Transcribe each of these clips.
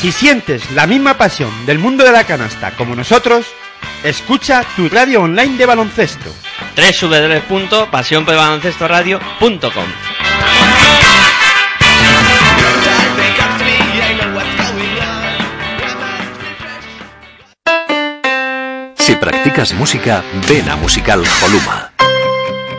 Si sientes la misma pasión del mundo de la canasta como nosotros, escucha tu radio online de baloncesto. www.pasionpelbaloncestoradio.com Si practicas música, ven a Musical Holuma.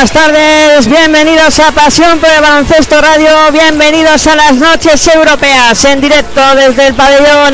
buenas tardes, bienvenidos a Pasión por el Baloncesto Radio, bienvenidos a las noches europeas en directo desde el pabellón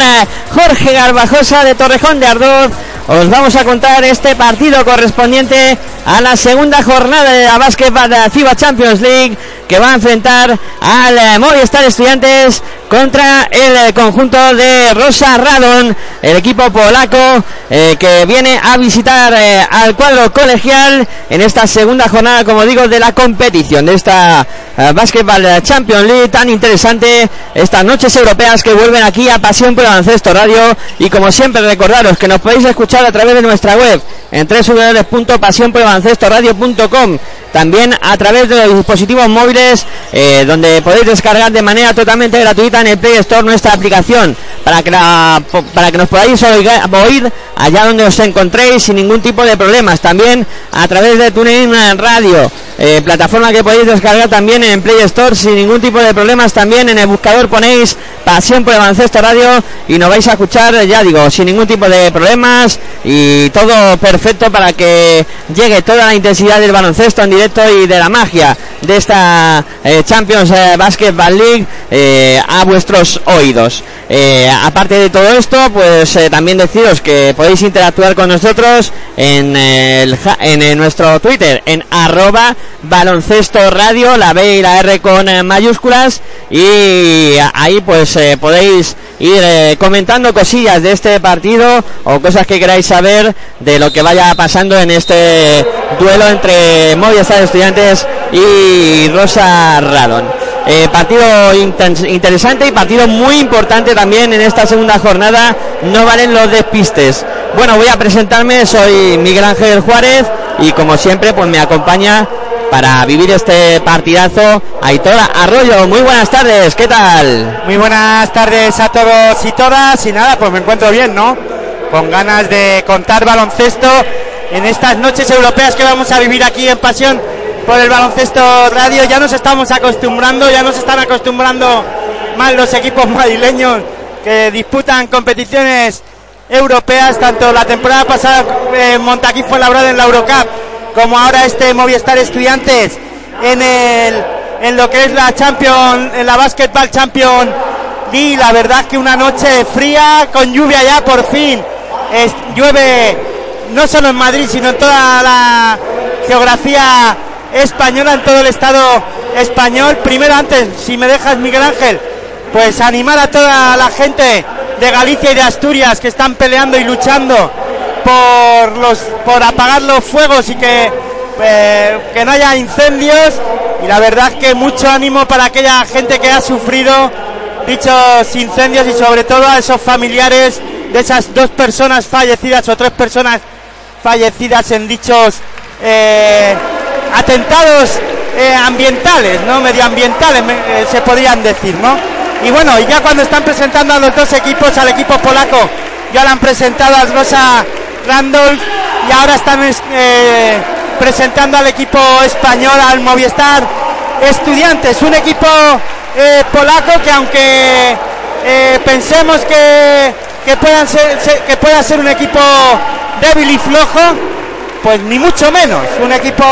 Jorge Garbajosa de Torrejón de Ardoz. Os vamos a contar este partido correspondiente a la segunda jornada de la Basketball FIBA Champions League que va a enfrentar al Movistar Estudiantes contra el eh, conjunto de Rosa Radon, el equipo polaco eh, que viene a visitar eh, al cuadro colegial en esta segunda jornada, como digo, de la competición, de esta Basketball Champions League tan interesante, estas noches europeas que vuelven aquí a Pasión por el Baloncesto Radio. Y como siempre recordaros que nos podéis escuchar a través de nuestra web en www.pasionporelbaloncestoradio.com también a través de los dispositivos móviles eh, donde podéis descargar de manera totalmente gratuita en el Play Store nuestra aplicación para que, para que nos podáis oír allá donde os encontréis sin ningún tipo de problemas. También a través de TuneIn Radio, eh, plataforma que podéis descargar también en Play Store sin ningún tipo de problemas. También en el buscador ponéis Pasión por el Baloncesto Radio y nos vais a escuchar, ya digo, sin ningún tipo de problemas y todo perfecto para que llegue toda la intensidad del baloncesto en directo y de la magia de esta eh, Champions eh, Basketball League a vuestros oídos. Aparte de todo esto, pues también deciros que podéis interactuar con nosotros en, el, ja- en, eh, nuestro Twitter, en arroba baloncesto radio, la B y la R con eh, mayúsculas, y ahí pues eh, podéis ir comentando cosillas de este partido o cosas que queráis saber de lo que vaya pasando en este duelo entre Movistar Estudiantes y Rosa Radon. Partido interesante y partido muy importante también en esta segunda jornada. No valen los despistes. Bueno, voy a presentarme. Soy Miguel Ángel Juárez y como siempre, pues me acompaña para vivir este partidazo Aitor Arroyo. Muy buenas tardes. ¿Qué tal? Muy buenas tardes a todos y todas. Y nada, pues me encuentro bien, ¿no? Con ganas de contar baloncesto en estas noches europeas que vamos a vivir aquí en Pasión por el Baloncesto Radio. Ya nos estamos acostumbrando, ya nos están acostumbrando más los equipos madrileños que disputan competiciones europeas, tanto la temporada pasada eh, Montaquí fue labrado en la Eurocup, como ahora este Movistar Estudiantes en el en lo que es la Champion, en la Basketball Champion League. La verdad que una noche fría, con lluvia ya por fin. Es- llueve no solo en Madrid, sino en toda la geografía española, en todo el estado español. Primero antes, si me dejas Miguel Ángel, pues animar a toda la gente de Galicia y de Asturias que están peleando y luchando por los por apagar los fuegos y que eh, que no haya incendios y la verdad que mucho ánimo para aquella gente que ha sufrido dichos incendios y sobre todo a esos familiares de esas dos personas fallecidas o tres personas fallecidas en dichos eh, atentados eh, ambientales, ¿no? Medioambientales me- se podrían decir, ¿no? Y bueno, ya cuando están presentando a los dos equipos, al equipo polaco, ya lo han presentado a Rosa Randolph y ahora están es- eh, presentando al equipo español, al Movistar Estudiantes, un equipo eh, polaco que aunque eh, pensemos que, que, puedan ser, se- que pueda ser un equipo débil y flojo, pues ni mucho menos. Un equipo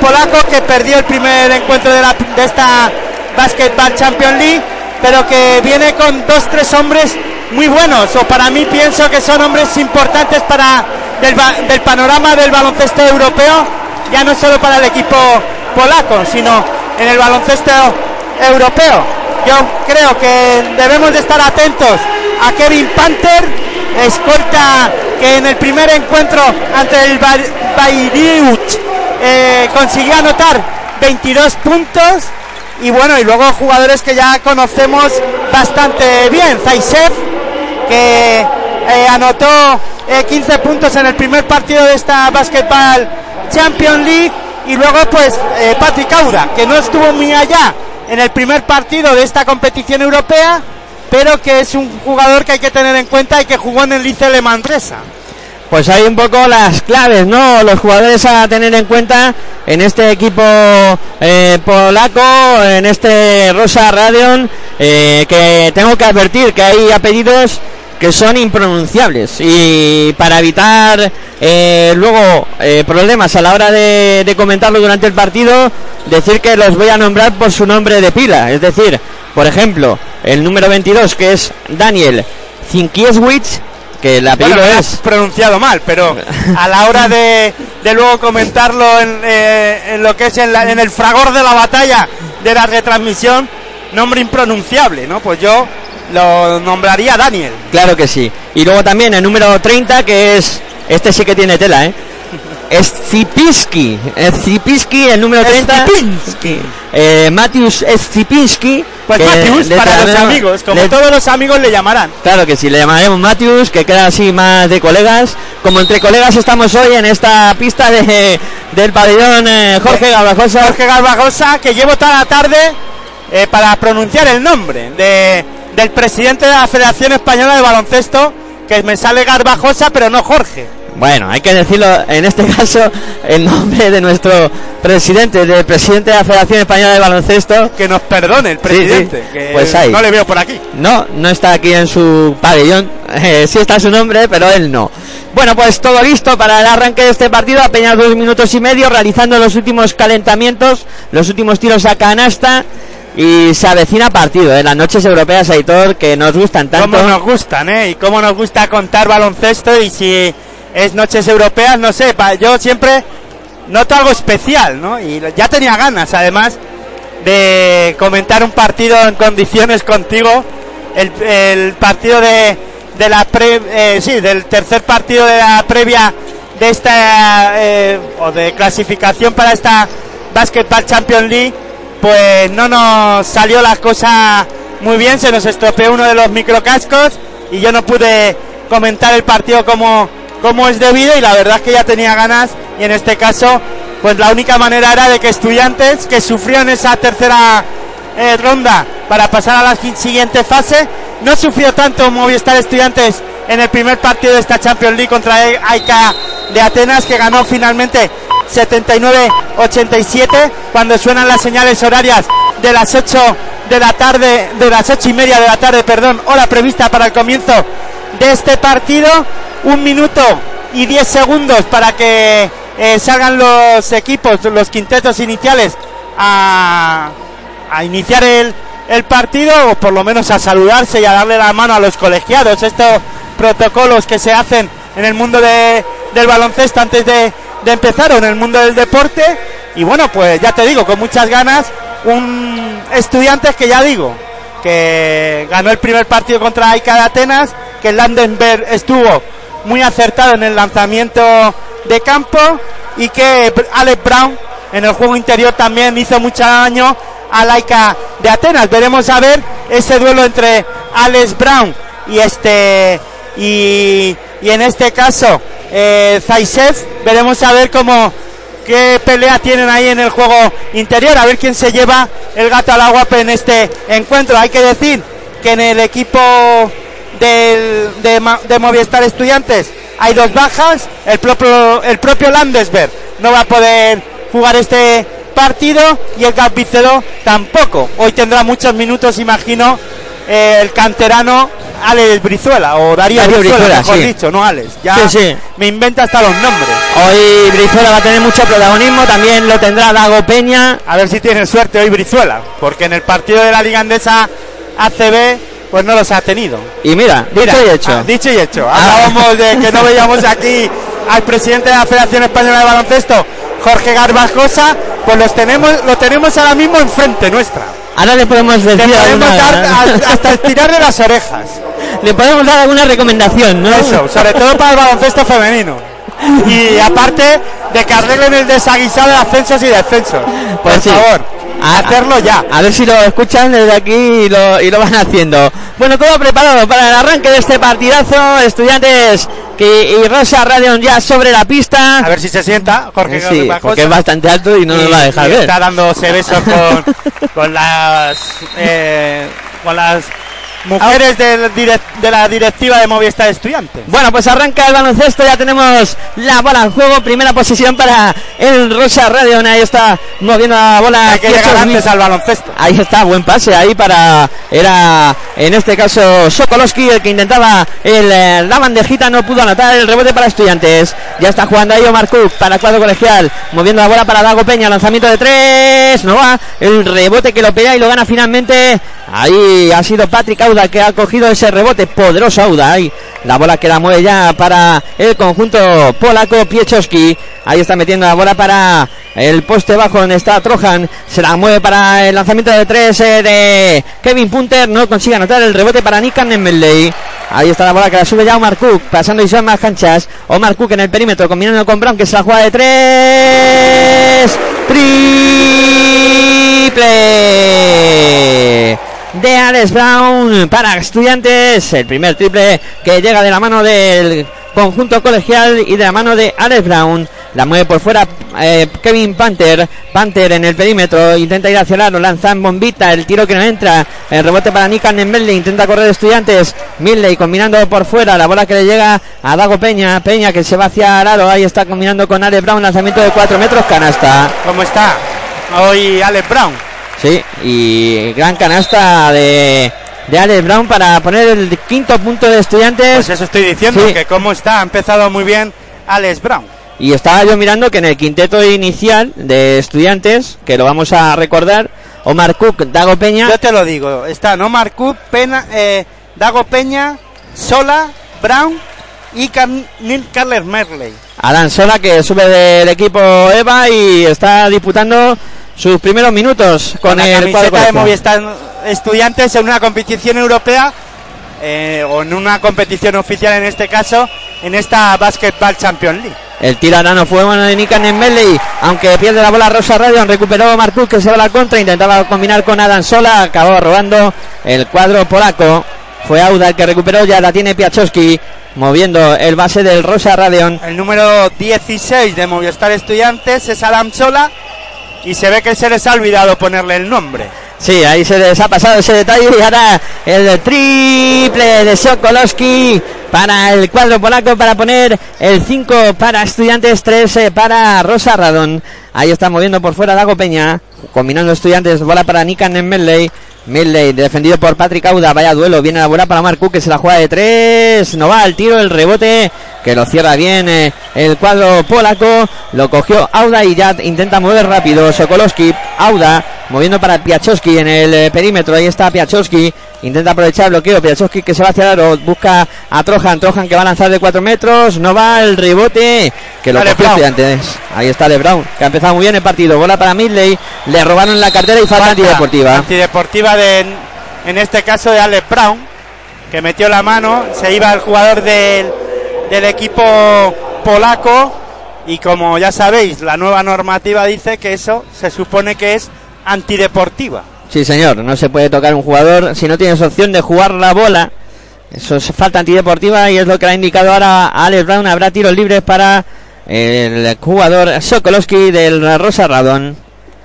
polaco que perdió el primer encuentro de, la- de esta Basketball Champions League, pero que viene con dos, tres hombres muy buenos, o para mí pienso que son hombres importantes para del, del panorama del baloncesto europeo, ya no solo para el equipo polaco, sino en el baloncesto europeo. Yo creo que debemos de estar atentos a Kevin Panther, escolta que en el primer encuentro ante el Ba- Bayreuth eh, consiguió anotar 22 puntos y bueno, y luego jugadores que ya conocemos bastante bien, Zaisev, que eh, anotó eh, 15 puntos en el primer partido de esta Basketball Champions League y luego pues eh, Patrick Aura, que no estuvo muy allá en el primer partido de esta competición europea, pero que es un jugador que hay que tener en cuenta y que jugó en el Liceo de Manresa. Pues hay un poco las claves, ¿no? Los jugadores a tener en cuenta en este equipo eh, polaco, en este Rosa Radion, eh, que tengo que advertir que hay apellidos que son impronunciables y para evitar eh, luego problemas a la hora de, de comentarlo durante el partido, decir que los voy a nombrar por su nombre de pila, es decir, por ejemplo, el número 22 que es Daniel Zinkiewicz, que el apellido Bueno, es has pronunciado mal, pero a la hora de, de luego comentarlo en, eh, en lo que es en, la- en el fragor de la batalla de la retransmisión, nombre impronunciable, ¿no? Pues yo lo nombraría Daniel. Claro que sí. Y luego también el número 30, que es. Este sí que tiene tela, ¿eh? Scipinski. Scipinski, el número 30. Scipinski. Eh, Matius Scipinski. Pues le para los amigos, como le- todos los amigos le llamarán. Claro que sí, le llamaremos Matius, que queda así más de colegas. Como entre colegas estamos hoy en esta pista de, del pabellón eh, Jorge Garbajosa. Jorge Garbajosa, que llevo toda la tarde eh, para pronunciar el nombre de, del presidente de la Federación Española de Baloncesto, que me sale Garbajosa, pero no Jorge. Bueno, hay que decirlo en este caso en nombre de nuestro presidente, del presidente de la Federación Española de Baloncesto. Que nos perdone el presidente, sí. que Pues ahí. no le veo por aquí. No, no está aquí en su pabellón. Eh, sí está su nombre, pero él no. Bueno, pues todo listo para el arranque de este partido. Apenas dos minutos y medio, realizando los últimos calentamientos, los últimos tiros a canasta. Y se avecina partido, ¿eh? las noches europeas, Aitor, que nos gustan tanto. Cómo nos gustan, ¿eh? Y cómo nos gusta contar baloncesto y si es noches europeas, no sé, yo siempre noto algo especial, ¿no? Y ya tenía ganas, además, de comentar un partido en condiciones contigo, el, el partido de, de la pre, eh, sí, del tercer partido de la previa de esta, eh, o de clasificación para esta Basketball Champions League, pues no nos salió la cosa muy bien, se nos estropeó uno de los microcascos y yo no pude comentar el partido como, como es debido y la verdad es que ya tenía ganas y en este caso pues la única manera era de que estudiantes que sufrieron esa tercera eh, ronda para pasar a la siguiente fase no sufrió tanto Movistar Estudiantes en el primer partido de esta Champions League contra AICA de Atenas que ganó finalmente 79-87 cuando suenan las señales horarias de las 8 de la tarde, de las ocho y media de la tarde, perdón, hora prevista para el comienzo de este partido. Un minuto y 10 segundos para que eh, salgan los equipos, los quintetos iniciales a, a iniciar el, el partido o por lo menos a saludarse y a darle la mano a los colegiados. Estos protocolos que se hacen en el mundo de- del baloncesto antes de, de empezar o en el mundo del deporte. Y bueno, pues ya te digo, con muchas ganas, un estudiantes que ya digo, que ganó el primer partido contra AICA de Atenas, que Landenberg estuvo muy acertado en el lanzamiento de campo y que Alex Brown en el juego interior también hizo mucho daño a Laika de Atenas. Veremos a ver ese duelo entre Alex Brown y este y, y en este caso eh, Zaisev. Veremos a ver cómo qué pelea tienen ahí en el juego interior, a ver quién se lleva el gato al agua en este encuentro. Hay que decir que en el equipo de, de Movistar Estudiantes hay dos bajas, el propio, el propio Landesberg no va a poder jugar este partido y el Gambicero tampoco. Hoy tendrá muchos minutos, imagino, el canterano Alex Brizuela o Darío, Darío Brizuela, Brizuela, mejor sí. dicho, no Alex. Ya Sí, sí. me inventa hasta los nombres. Hoy Brizuela va a tener mucho protagonismo, también lo tendrá Dago Peña. A ver si tiene suerte hoy Brizuela, porque en el partido de la Liga Andesa ACB pues no los ha tenido. Y mira, Mira, dicho y hecho. ah, dicho y hecho. Ah. Hablábamos de que no veíamos aquí al presidente de la Federación Española de Baloncesto, Jorge Garbajosa, pues los tenemos, lo tenemos ahora mismo enfrente nuestra. Ahora le podemos Le decir podemos alguna- dar a- hasta estirarle las orejas. le podemos dar alguna recomendación, ¿no? Eso, sobre todo para el baloncesto femenino. Y aparte de que arreglen el desaguisado de ascensos y descensos. Pues Por sí. favor, A- hacerlo ya. A ver si lo escuchan desde aquí y lo, y lo van haciendo. Bueno, todo preparado para el arranque de este partidazo. Estudiantes que, y Rosa Radion ya sobre la pista. A ver si se sienta Jorge Sí, porque es bastante alto y no nos Y- va a dejar ver. Está dándose besos con, con las eh, con las mujeres de la directiva de Movistar Estudiantes. Bueno, pues arranca el baloncesto, ya tenemos la bola en juego, primera posición para el Rosa Radion, ahí está moviendo la bola. Hay que llegar antes al baloncesto. Ahí está, buen pase ahí para. Era en este caso Sokolowski el que intentaba el, eh, la bandejita, no pudo anotar el rebote para estudiantes. Ya está jugando ahí Omar Cook para cuadro colegial, moviendo la bola para Dago Peña, lanzamiento de tres, no va. El rebote que lo pega y lo gana finalmente. Ahí ha sido Patrick Auda que ha cogido ese rebote. Poderoso Auda. Ahí la bola que la mueve ya para el conjunto polaco Piechowski. Ahí está metiendo la bola para el poste bajo donde está Trojan. Se la mueve para el lanzamiento de tres eh, de Kevin Punter. No consigue anotar el rebote para Nikan Nemelley. Ahí está la bola que la sube ya Omar Cook. Pasando y son más canchas. Omar Cook en el perímetro combinando con Brown que se la juega de tres. Triple de Alex Brown para estudiantes. El primer triple que llega de la mano del conjunto colegial y de la mano de Alex Brown. La mueve por fuera eh, Kevin Panther. Panther en el perímetro. Intenta ir hacia el aro. Lanza en bombita. El tiro que no entra. El rebote para Nikan en. Intenta correr estudiantes. Midley combinando por fuera. La bola que le llega a Dago Peña. Peña que se va hacia el aro. Ahí está combinando con Alex Brown. Lanzamiento de 4 metros. Canasta. ¿Cómo está? Hoy Alex Brown. Sí, y gran canasta de, de Alex Brown para poner el quinto punto de estudiantes. Pues eso estoy diciendo, Sí. que cómo está. Ha empezado muy bien Alex Brown. Y estaba yo mirando que en el quinteto inicial de estudiantes, que lo vamos a recordar, Omar Cook, Dago Peña, Yo te lo digo. Está Omar Cook, Pena, eh, Dago Peña, Sola, Brown y Car Neil Carles Merley. Adán Sola que sube del equipo Eva y está disputando sus primeros minutos con, Con la el cuadro camiseta de. Movistar Estudiantes en una competición europea eh, o en una competición oficial en este caso, en esta Basketball Champions League. El tiro ahora no fue bueno de Nikan en Medley, aunque pierde la bola Rosa Radion, recuperó Marcus que se va a la contra, intentaba combinar con Adam Sola, acabó robando el cuadro polaco. Fue Auda el que recuperó, ya la tiene Piachowski, moviendo el base del Rosa Radion. El número 16 de Movistar Estudiantes es Adam Sola y se ve que se les ha olvidado ponerle el nombre. Sí, ahí se les ha pasado ese detalle y ahora el triple de Sokolowski para el cuadro polaco para poner el 5 para estudiantes, 3 para Rosa Radon. Ahí está moviendo por fuera Dago Peña, combinando estudiantes, bola para Nikan en Medley. Medley defendido por Patrick Auda, vaya duelo, viene la bola para Marcu que se la juega de 3, no va el tiro, el rebote que lo cierra bien eh, el cuadro polaco, lo cogió Auda y ya intenta mover rápido Sokolowski, Auda moviendo para Piachowski en el eh, perímetro, ahí está Piachowski, intenta aprovechar el bloqueo, Piachowski que se va hacia el aro, busca a Trojan, Trojan que va a lanzar de 4 metros, no va el rebote que lo cogió. Estudiantes. Ahí está Le Brown, que ha empezado muy bien el partido, bola para Midley, le robaron la cartera y falta antideportiva. Antideportiva de, en este caso de Alex Brown, que metió la mano, se iba el jugador del, del equipo polaco y como ya sabéis, la nueva normativa dice que eso se supone que es antideportiva. Sí, señor, no se puede tocar un jugador si no tienes opción de jugar la bola. Eso es falta antideportiva y es lo que le ha indicado ahora a Alex Brown. Habrá tiros libres para el jugador Sokolowski del Rosa Radon.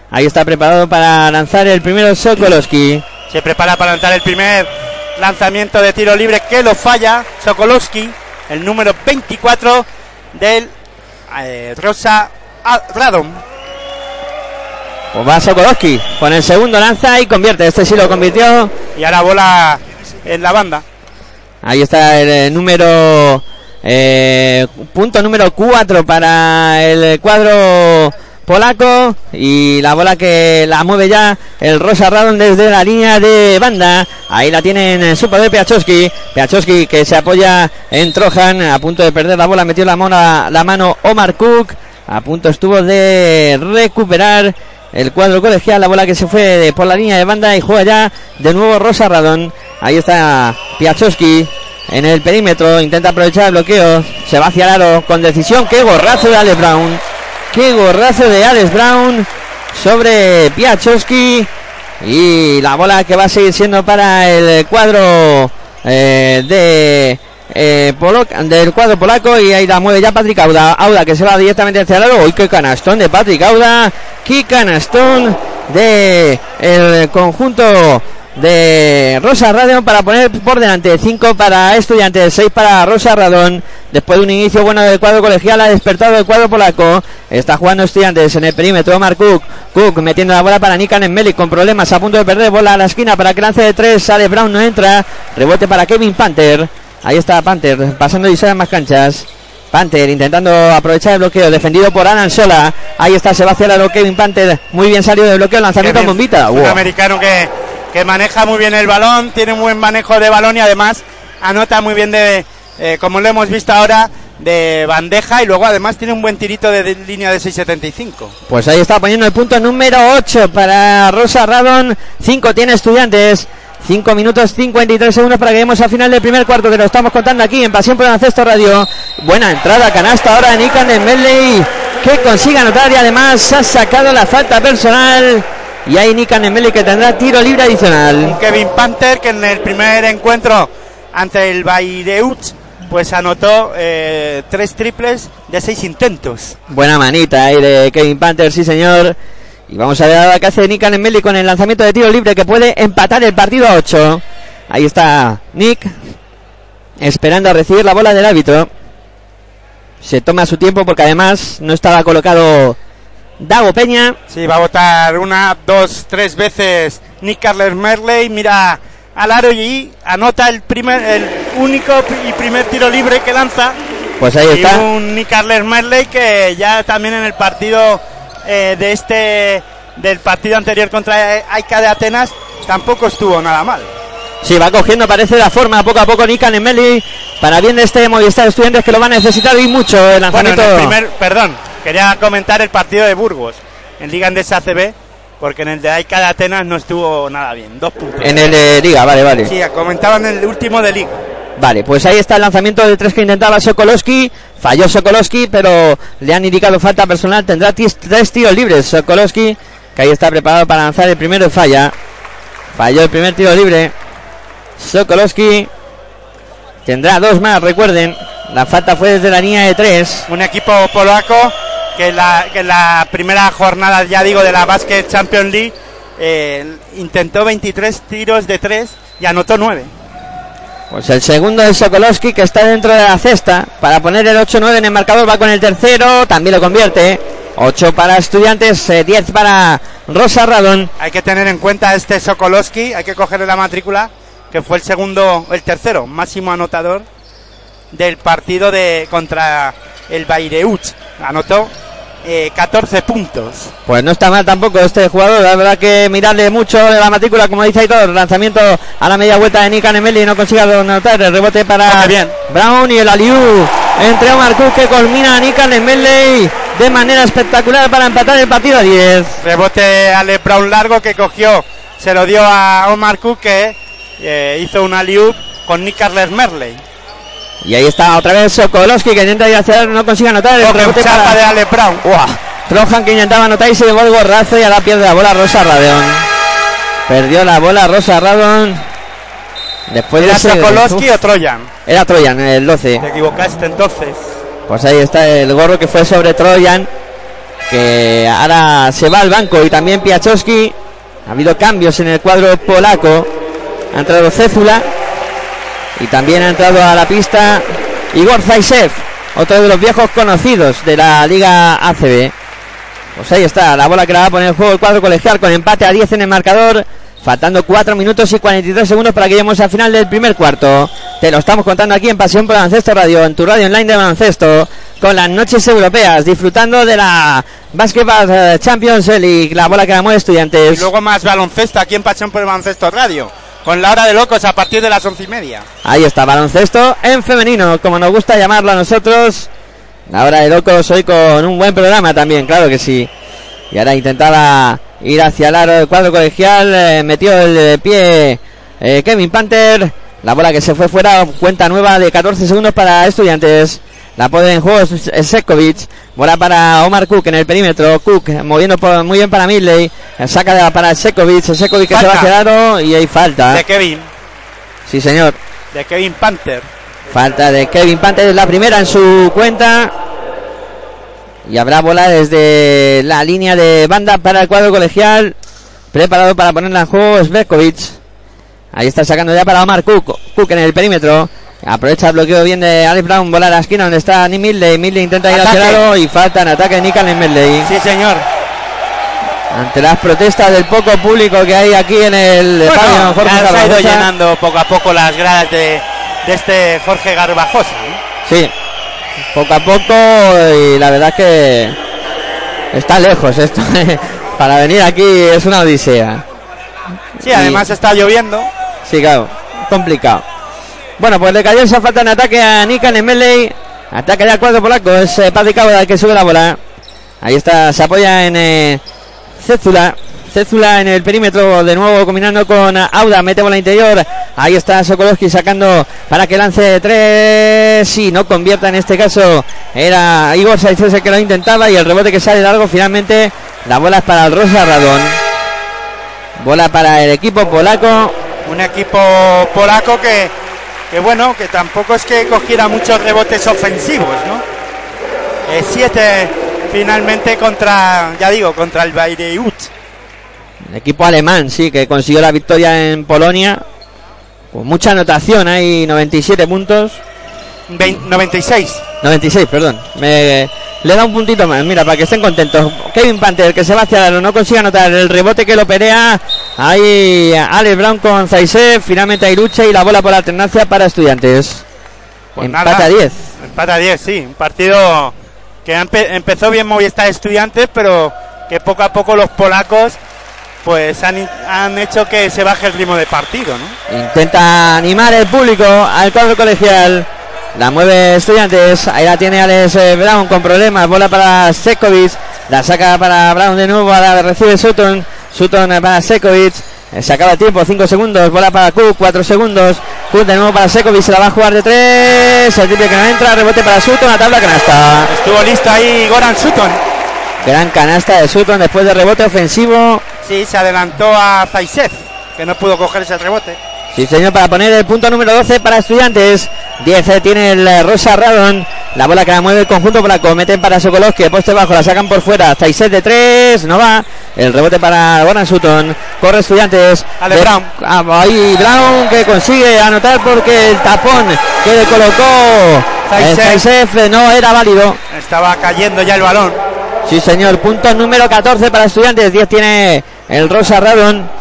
Ahí está preparado para lanzar el primero Sokolowski. Se prepara para lanzar el primer lanzamiento de tiro libre que lo falla Sokolowski, el número 24 del eh, Rosa Radom. Pues va Sokolowski con el segundo lanza y convierte. Este sí lo convirtió. Y ahora bola en la banda. Ahí está el eh, número eh, punto número 4 para el cuadro polaco y la bola que la mueve ya el Rosa Radon desde la línea de banda. Ahí la tienen en su poder Piachowski. Piachowski que se apoya en Trojan a punto de perder la bola, metió la mano, la mano Omar Cook. A punto estuvo de recuperar el cuadro colegial, la bola que se fue de- por la línea de banda y juega ya de nuevo Rosa Radon. Ahí está Piachowski en el perímetro, intenta aprovechar el bloqueo, se va hacia el con decisión. ¡Qué gorrazo de Alex Brown! ¡Qué gorrazo de Alex Brown sobre Piachowski! Y la bola que va a seguir siendo para el cuadro eh, de eh, del cuadro polaco y ahí la mueve ya Patrick Auda. Auda que se va directamente hacia el aro. ¡Uy, qué canastón de Patrick Auda! ¡Qué canastón de el conjunto de Rosa Radon para poner por delante 5 para estudiantes, 6 para Rosa Radon. Después de un inicio bueno del cuadro colegial, ha despertado el cuadro polaco. Está jugando estudiantes en el perímetro. Omar Cook. Cook metiendo la bola para Nikan en Meli con problemas. A punto de perder bola a la esquina para que lance de 3. Sale Brown, no entra. Rebote para Kevin Panther. Ahí está Panther pasando y sale más canchas. Panther intentando aprovechar el bloqueo, defendido por Alan Sola. Ahí está Sebastián Aro, Kevin Panther. Muy bien salido del bloqueo, lanzamiento a bombita. Un Wow. americano que que maneja muy bien el balón, tiene un buen manejo de balón y además anota muy bien de, eh, como lo hemos visto ahora, de bandeja y luego además tiene un buen tirito de, de línea de 6.75. Pues ahí está poniendo el punto número 8 para Rosa Radon. 5 tiene estudiantes. 5 minutos 53 segundos para que lleguemos al final del primer cuarto que lo estamos contando aquí en Pasión por el Ancesto Radio. Buena entrada, canasta ahora de Nikan de Medley que consigue anotar y además ha sacado la falta personal. Y hay Nikan de Medley que tendrá tiro libre adicional. Kevin Panther que en el primer encuentro ante el Bayreuth pues anotó eh, tres triples de seis intentos. Buena manita ahí de Kevin Panther, sí señor. Y vamos a ver ahora qué hace Nick Anemeli con el lanzamiento de tiro libre que puede empatar el partido a 8. Ahí está Nick esperando a recibir la bola del árbitro. Se toma su tiempo porque además no estaba colocado Dago Peña. Sí, va a votar una, dos, tres veces Nick Carles Merley, mira al aro y anota el primer, el único y primer tiro libre que lanza. Pues ahí Y está. un Nick Carles Merley que ya también en el partido eh, de este del partido anterior contra Aika de Atenas tampoco estuvo nada mal. Sí, va cogiendo, parece la forma poco a poco Nick Anemeli para bien de este Movistar Estudiantes que lo van a necesitar y mucho el Bueno, en lanzamiento. el primer, perdón, quería comentar el partido de Burgos en Liga Andesa ACB, porque en el de Aika de Atenas no estuvo nada bien, dos puntos. En el de Liga, vale, vale. Sí, comentaban el último de Liga. Vale, pues ahí está el lanzamiento de tres que intentaba Sokolowski. Falló Sokolowski, pero le han indicado falta personal. Tendrá tres tiros libres Sokolowski, que ahí está preparado para lanzar el primero falla. Falló el primer tiro libre. Sokolowski tendrá dos más, recuerden. La falta fue desde la línea de tres. Un equipo polaco que en la, primera jornada, ya digo, de la Basket Champions League eh, intentó 23 tiros de tres y anotó 9. Pues el segundo es Sokolowski, que está dentro de la cesta. Para poner el 8-9 en el marcador, va con el tercero. También lo convierte. 8 para Estudiantes, eh, 10 para Rosa Radon. Hay que tener en cuenta este Sokolowski, hay que cogerle la matrícula, que fue el segundo, el tercero máximo anotador del partido de contra el Bayreuth. Anotó eh, 14 puntos. Pues no está mal tampoco este jugador, la verdad que mirarle mucho de la matrícula, como dice Aitor, lanzamiento a la media vuelta de Nick Anemeli, no consigue anotar el rebote para bien. Brown y el Aliu entre Omar Cook que culmina a Nick Anemeli de manera espectacular para empatar el partido a 10. Rebote a Le Brown largo que cogió, se lo dio a Omar Cook que eh, hizo una liup con Nick Carles Merley. Y ahí está otra vez Sokolowski que intenta ir hacia no consigue anotar el rebote chapa para de Ale Brown. Uah. Trojan que intentaba anotar y se llevó el gorrazo y ahora pierde la bola Rosa Radon. Perdió la bola Rosa Radon. Después de ¿Era ese- Sokolowski o Troyan? Era Troyan, el 12. Te equivocaste entonces. Pues ahí está el gorro que fue sobre Troyan. Que ahora se va al banco y también Piachowski. Ha habido cambios en el cuadro polaco. Ha entrado Céfula. Y también ha entrado a la pista Igor Zaisev. Otro de los viejos conocidos de la Liga ACB. Pues ahí está, la bola que la va a poner en juego el cuadro colegial con empate a 10 en el marcador. Faltando 4 minutos y 43 segundos para que lleguemos al final del primer cuarto. Te lo estamos contando aquí en Pasión por Baloncesto Radio, en tu radio online de baloncesto, con las noches europeas, disfrutando de la Basketball eh, Champions League, la bola que la mueve Y estudiantes. luego más baloncesto aquí en Pasión por el Baloncesto Radio. Con la hora de locos a partir de las once y media. Ahí está, baloncesto en femenino, como nos gusta llamarlo a nosotros. La hora de locos hoy con un buen programa también, claro que sí. Y ahora intentaba ir hacia el aro del cuadro colegial, eh, metió el pie eh, Kevin Panther. La bola que se fue fuera, cuenta nueva de 14 segundos para estudiantes. La pone en juego es- es Sekovic. Bola para Omar Cook en el perímetro. Cook moviendo por- muy bien para Midley. Saca de- para Sekovic. Sekovic que se va Falta. el aro y hay falta. De Kevin. Sí, señor. De Kevin Panther. Falta de Kevin Panther, la primera en su cuenta. Y habrá bola desde la línea de banda para el cuadro colegial. Preparado para ponerla en juego Svetkovic. Ahí está sacando ya para Omar Cook. Cook en el perímetro. Aprovecha el bloqueo bien de Alex Brown. Bola a la esquina donde está Nick Midley. Midley intenta ir hacia el y falta en ataque de Nical en Midley. Sí, señor. Ante las protestas del poco público que hay aquí en el Bueno, estadio se ha ido llenando poco a poco las gradas de, de este Jorge Garbajosa. Sí, poco a poco y la verdad es que está lejos esto. Para venir aquí es una odisea. Sí, además está lloviendo. Sí, claro, complicado. Bueno, pues le cayó esa falta en ataque a Nikan Emeley. Ataque ya al cuadro polaco. Es eh, Cabo el que sube la bola. Ahí está, se apoya en eh, Cézula. Cézula en el perímetro, de nuevo combinando con Auda, mete bola interior. Ahí está Sokolowski sacando para que lance tres. Sí, no convierta en este caso. Era Igor Saiz el que lo intentaba y el rebote que sale largo. Finalmente, la bola es para el Rosa Radón. Bola para el equipo polaco. Un equipo polaco que, que bueno, que tampoco es que cogiera muchos rebotes ofensivos, ¿no? Eh, siete finalmente contra, ya digo, contra el Bayreuth. El equipo alemán, sí, que consiguió la victoria en Polonia. Con mucha anotación, hay 97 puntos. Vein- 96. 96, perdón. Me, le da un puntito más, mira, para que estén contentos. Kevin Panther, que se va hacia no consigue anotar el rebote que lo pelea. Ahí Alex Brown con Zaisev, finalmente hay lucha y la bola por alternancia para estudiantes. Pues Empate nada, a 10. Empate a 10, sí. Un partido que empe- empezó bien Movistar Estudiantes, pero que poco a poco los polacos pues han, han hecho que se baje el ritmo de partido, ¿no? Intenta animar el público al cuadro colegial. La mueve Estudiantes. Ahí la tiene Alex eh, Brown con problemas. Bola para Sekovic. La saca para Brown de nuevo. Ahora recibe Sutton. Sutton eh, para Sekovic. Eh, Se acaba el tiempo, 5 segundos. Bola para Cook, 4 segundos. Cook de nuevo para Sekovic. Se la va a jugar de 3. El triple que no entra. Rebote para Sutton. La tabla canasta. Estuvo listo ahí Goran Sutton. Gran canasta de Sutton después de rebote ofensivo. Sí, se adelantó a Zaisev, que no pudo coger ese rebote. Sí, señor, para poner el punto número 12 para estudiantes. 10 eh, tiene el eh, Rosa Radon. La bola que la mueve el conjunto polaco. Meten para de Poste bajo. La sacan por fuera. 6 de 3. No va. El rebote para Goran Sutton. Corre estudiantes. Ale De- Brown. Ah, ahí Brown que consigue anotar porque el tapón que le colocó eh, no era válido. Estaba cayendo ya el balón. Sí, señor. Punto número 14 para estudiantes. 10 tiene el Rosa Radon.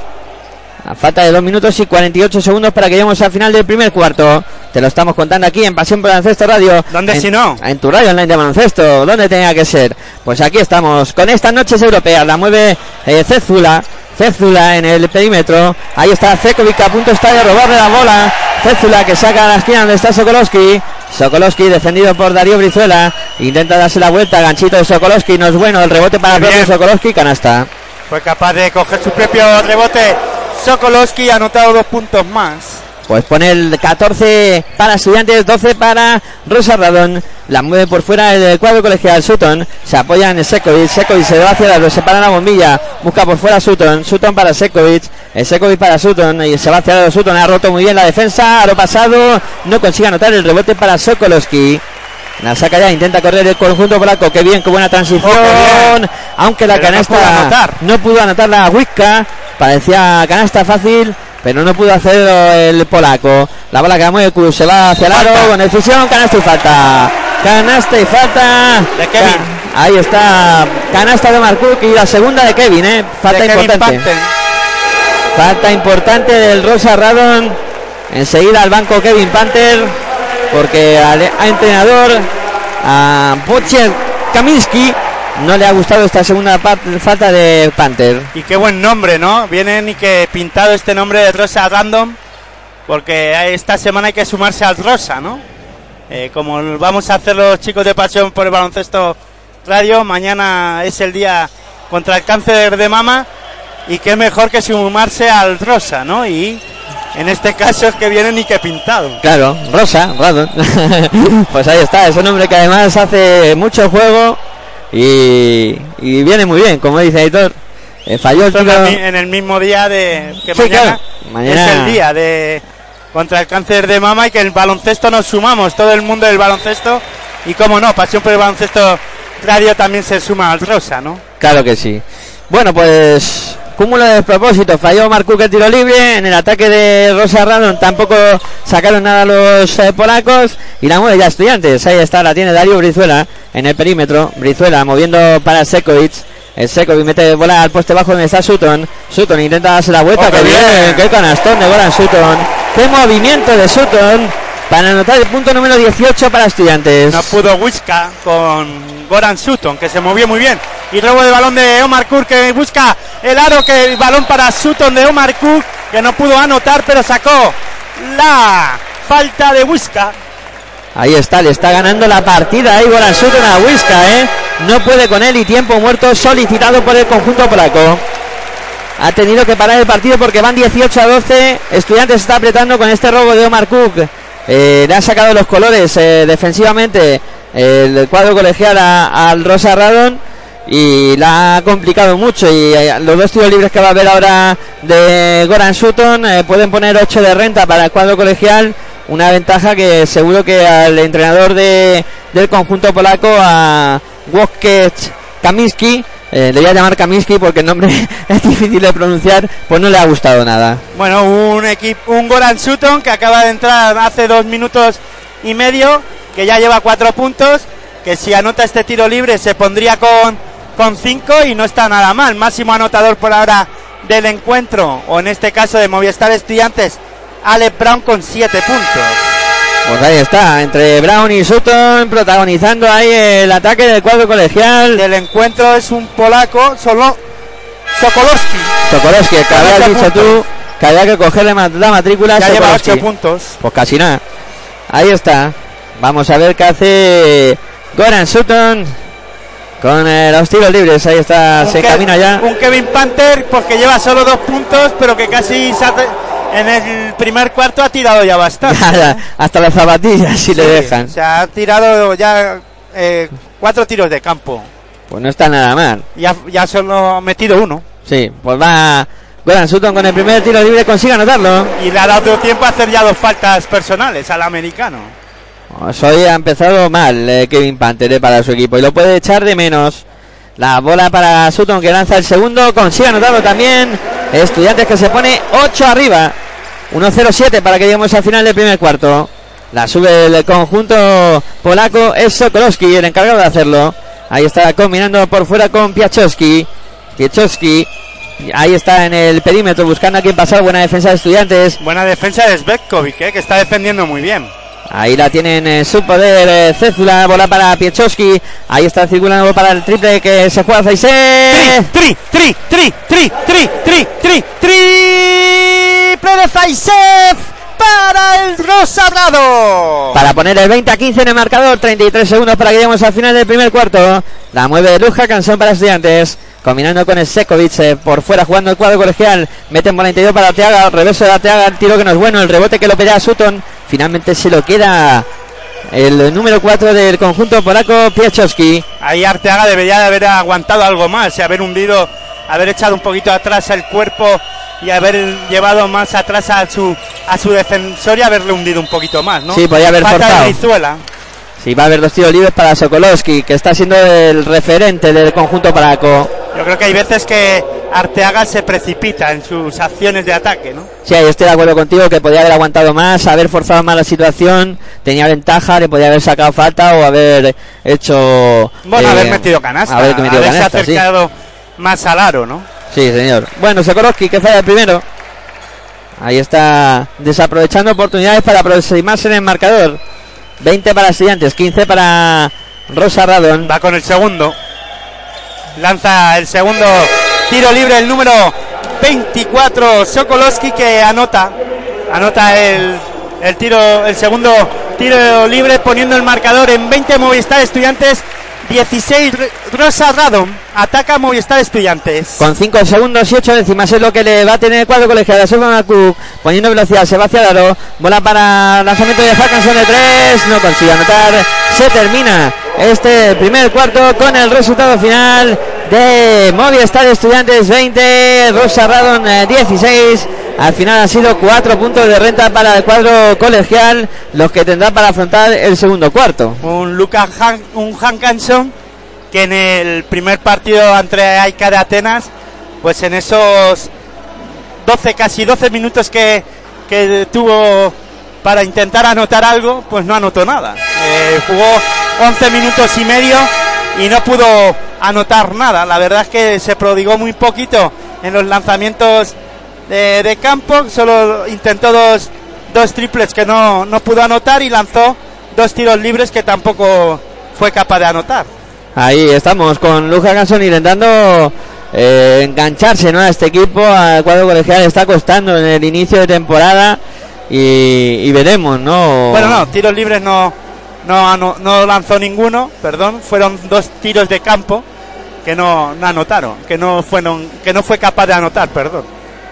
A falta de 2 minutos y 48 segundos para que lleguemos al final del primer cuarto. Te lo estamos contando aquí en Pasión por Baloncesto Radio. ¿Dónde si no? En tu radio online de baloncesto. ¿Dónde tenía que ser? Pues aquí estamos con estas noches europeas. La mueve eh, Cézula. Cézula en el perímetro. Ahí está Cekovic a punto está de robarle la bola. Cézula que saca a la esquina donde está Sokolowski. Sokolowski defendido por Darío Brizuela. Intenta darse la vuelta. Ganchito de Sokolowski. No es bueno. El rebote para. Sokolowski. Canasta. Fue capaz de coger su propio rebote. Sokolowski ha anotado dos puntos más. Pues pone el 14 para estudiantes, 12 para Rosa Radón. La mueve por fuera el cuadro colegial Sutton. Se apoya en Sekovic. Sekovic se va hacia la, se para la bombilla. Busca por fuera Sutton. Sutton para Sekovic. El Sekovic para Sutton. Y se va hacia la Sutton. Ha roto muy bien la defensa. A lo pasado. No consigue anotar el rebote para Sokolowski. La saca ya, intenta correr el conjunto polaco. Qué bien, qué buena transición. Oh, qué. Aunque la Pero canasta no pudo anotar la Wicca. Parecía canasta fácil, pero no pudo hacerlo el polaco. La bola que mueve Cruz se va hacia el aro con decisión. Canasta y falta. Canasta y falta. De Kevin. Ca- Ahí está. Canasta de Marcook y la segunda de Kevin, ¿eh? Falta De importante. Falta importante del Rosa Radon. Enseguida al banco Kevin Panther. Porque al entrenador, a Butcher Kaminski, no le ha gustado esta segunda falta de Panther. Y qué buen nombre, ¿no? Viene ni que pintado este nombre de Rosa Random, porque esta semana hay que sumarse al Rosa, ¿no? Eh, como vamos a hacer los chicos de Pasión por el Baloncesto Radio, mañana es el día contra el cáncer de mama, y qué mejor que sumarse al Rosa, ¿no? Y en este caso es que viene ni que pintado. Claro, Rosa, Radon. pues ahí está, es un hombre que además hace mucho juego y, y viene muy bien, como dice Aitor. Eh, falló el tiro. en el mismo día de que Sí, mañana, claro. Mañana- es el día de contra el cáncer de mama y que el baloncesto nos sumamos, todo el mundo del baloncesto y como no, Pasión por el Baloncesto Radio también se suma al Rosa, ¿no? Claro que sí. Bueno, pues cúmulo de despropósitos. Falló Marcuk el tiro libre. En el ataque de Rosa Radon tampoco sacaron nada los eh, polacos. Y la mueve ya estudiantes. Ahí está, la tiene Darío Brizuela en el perímetro. Brizuela moviendo para Sekovic. El Sekovic mete bola al poste bajo donde está Sutton. Sutton intenta darse la vuelta. Oh, ¡Qué qué bien! bien. ¡Qué canastón de Goran Sutton! ¡Qué movimiento de Sutton! Para anotar el punto número 18 para estudiantes. No pudo Wiska con Goran Sutton, que se movió muy bien. Y robo de balón de Omar Cook, que busca el aro, que el balón para Sutton de Omar Cook, que no pudo anotar, pero sacó la falta de Wiska. Ahí está, le está ganando la partida ahí Goran Sutton a Wiska, ¿eh? No puede con él y tiempo muerto solicitado por el conjunto polaco. Ha tenido que parar el partido porque van 18 a 12. Estudiantes está apretando con este robo de Omar Cook. Eh, le ha sacado los colores eh, defensivamente. El cuadro colegial al Rosa Radon y la ha complicado mucho. Y eh, los dos tiros libres que va a haber ahora de Goran Sutton pueden poner 8 de renta para el cuadro colegial. Una ventaja que seguro que al entrenador de, del conjunto polaco a Wojciech Kaminski eh, le voy a llamar Kaminski porque el nombre es difícil de pronunciar pues no le ha gustado nada Bueno, un equipo, un Goran Sutton que acaba de entrar hace dos minutos y medio, que ya lleva cuatro puntos, que si anota este tiro libre se pondría con, con cinco y no está nada mal. Máximo anotador por ahora del encuentro, o en este caso de Movistar Estudiantes, Alec Brown con siete puntos. Pues ahí está, entre Brown y Sutton protagonizando ahí el ataque del cuadro colegial. Del encuentro es un polaco, solo Sokolowski. Sokolowski, que habías dicho puntos. tú que había que cogerle la matrícula Ya lleva Sokolowski. ocho puntos. Pues casi nada. Ahí está. Vamos a ver qué hace Goran Sutton con eh, los tiros libres. Ahí está, Un se camina ya. Un Kevin Panther, porque lleva solo dos puntos, pero que casi se ha en el primer cuarto ha tirado ya bastante. Ya, hasta las zapatillas si le dejan. Se ha tirado ya eh, cuatro tiros de campo. Pues no está nada mal. Ya, ya solo ha metido uno. Sí, pues va Goran Sutton con el primer tiro libre, consigue anotarlo. Y le ha dado tiempo a hacer ya dos faltas personales al americano. Pues hoy ha empezado mal eh, Kevin Panther eh, para su equipo y lo puede echar de menos. La bola para Sutton que lanza el segundo, consigue anotarlo también. Estudiantes que se pone 8 arriba. 1-0-7 para que lleguemos al final del primer cuarto. La sube el conjunto polaco es Sokolowski, el encargado de hacerlo. Ahí está combinando por fuera con Piachowski. Piachowski. Ahí está en el perímetro buscando a quien pasar. Buena defensa de estudiantes. Buena defensa de Svetkovic, eh, que está defendiendo muy bien. Ahí la tienen en su poder eh, Cézula, bola para Piechowski. Ahí está circulando para el triple que se juega Zaise. Tri, tri, tri, tri, tri, tri, tri, triple de Zaisev para el Rosabrado. Para poner el 20 a 15 en el marcador, 33 segundos para que lleguemos al final del primer cuarto. La mueve Luja, canción para estudiantes. Combinando con el Sekovic eh, por fuera jugando el cuadro colegial. Meten bola interior para Arteaga. Reverso de Arteaga. El tiro que no es bueno. El rebote que lo pelea Sutton. Finalmente se lo queda el número 4 del conjunto polaco, Piechowski. Ahí Arteaga debería de haber aguantado algo más y haber hundido, haber echado un poquito atrás el cuerpo y haber llevado más atrás a su a su defensor y haberle hundido un poquito más, ¿no? Sí, podía haber Falta forzado. de Brizuela. Sí, va a haber dos tiros libres para Sokolowski, que está siendo el referente del conjunto polaco. Yo creo que hay veces que Arteaga se precipita en sus acciones de ataque, ¿no? Sí, yo estoy de acuerdo contigo que podía haber aguantado más, haber forzado más la situación, tenía ventaja, le podía haber sacado falta o haber hecho... Bueno, eh, haber metido canasta, haber metido haberse canasta, sí. acercado más al aro, ¿no? Sí, señor. Bueno, Sokolowski, que falla el primero. Ahí está desaprovechando oportunidades para aproximarse en el marcador. 20 para Estudiantes, 15 para Rosa Radon. Va con el segundo. Lanza el segundo tiro libre, el número 24, Sokolowski, que anota. Anota el, el tiro, el segundo tiro libre, poniendo el marcador en 20 Movistar Estudiantes, 16 Re- Rosa Radom. Ataca Movistar Estudiantes. Con 5 segundos y 8 décimas es lo que le va a tener el cuadro colegial a Sofía Cook, poniendo velocidad, se va hacia el aro, bola para lanzamiento de Hackanson de 3, no consigue anotar, se termina este primer cuarto con el resultado final de Movistar Estudiantes 20, Rosa Radon eh, 16, al final han sido 4 puntos de renta para el cuadro colegial, los que tendrá para afrontar el segundo cuarto. un Lucas un Hankanson que en el primer partido entre Aika de Atenas, pues en esos 12, casi 12 minutos que, que tuvo para intentar anotar algo, pues no anotó nada. Eh, jugó 11 minutos y medio y no pudo anotar nada. La verdad es que se prodigó muy poquito en los lanzamientos de, de campo, solo intentó dos, dos triples que no, no pudo anotar y lanzó dos tiros libres que tampoco fue capaz de anotar. Ahí estamos con Luz Hackanson intentando eh, engancharse ¿no? a este equipo. Al cuadro colegial le está costando en el inicio de temporada y, y veremos, ¿no? Bueno, no, tiros libres no, no, ano- no lanzó ninguno, perdón, fueron dos tiros de campo que no, no anotaron, que no fueron, que no fue capaz de anotar, perdón.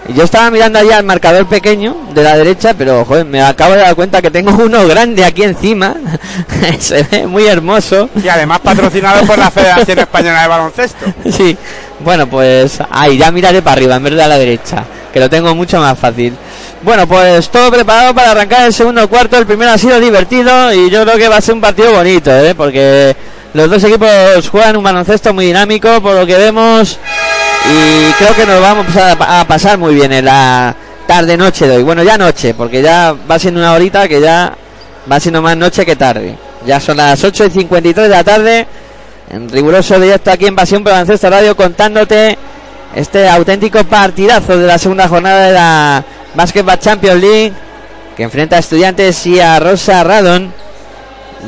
Yo estaba mirando allá el marcador pequeño de la derecha, pero joder, me acabo de dar cuenta que tengo uno grande aquí encima. Se ve muy hermoso. Y además patrocinado por la Federación Española de Baloncesto. Sí, bueno, pues ahí ya miraré para arriba en vez de a la derecha, que lo tengo mucho más fácil. Bueno, pues todo preparado para arrancar el segundo cuarto. El primero ha sido divertido y yo creo que va a ser un partido bonito, ¿eh? porque los dos equipos juegan un baloncesto muy dinámico, por lo que vemos, y creo que nos vamos a, a pasar muy bien en la tarde-noche de hoy. Bueno, ya noche, porque ya va siendo una horita que ya va siendo más noche que tarde. Ya son las 8 y 53 de la tarde en riguroso directo aquí en Pasión por Radio contándote este auténtico partidazo de la segunda jornada de la Basketball Champions League que enfrenta a estudiantes y a Rosa Radon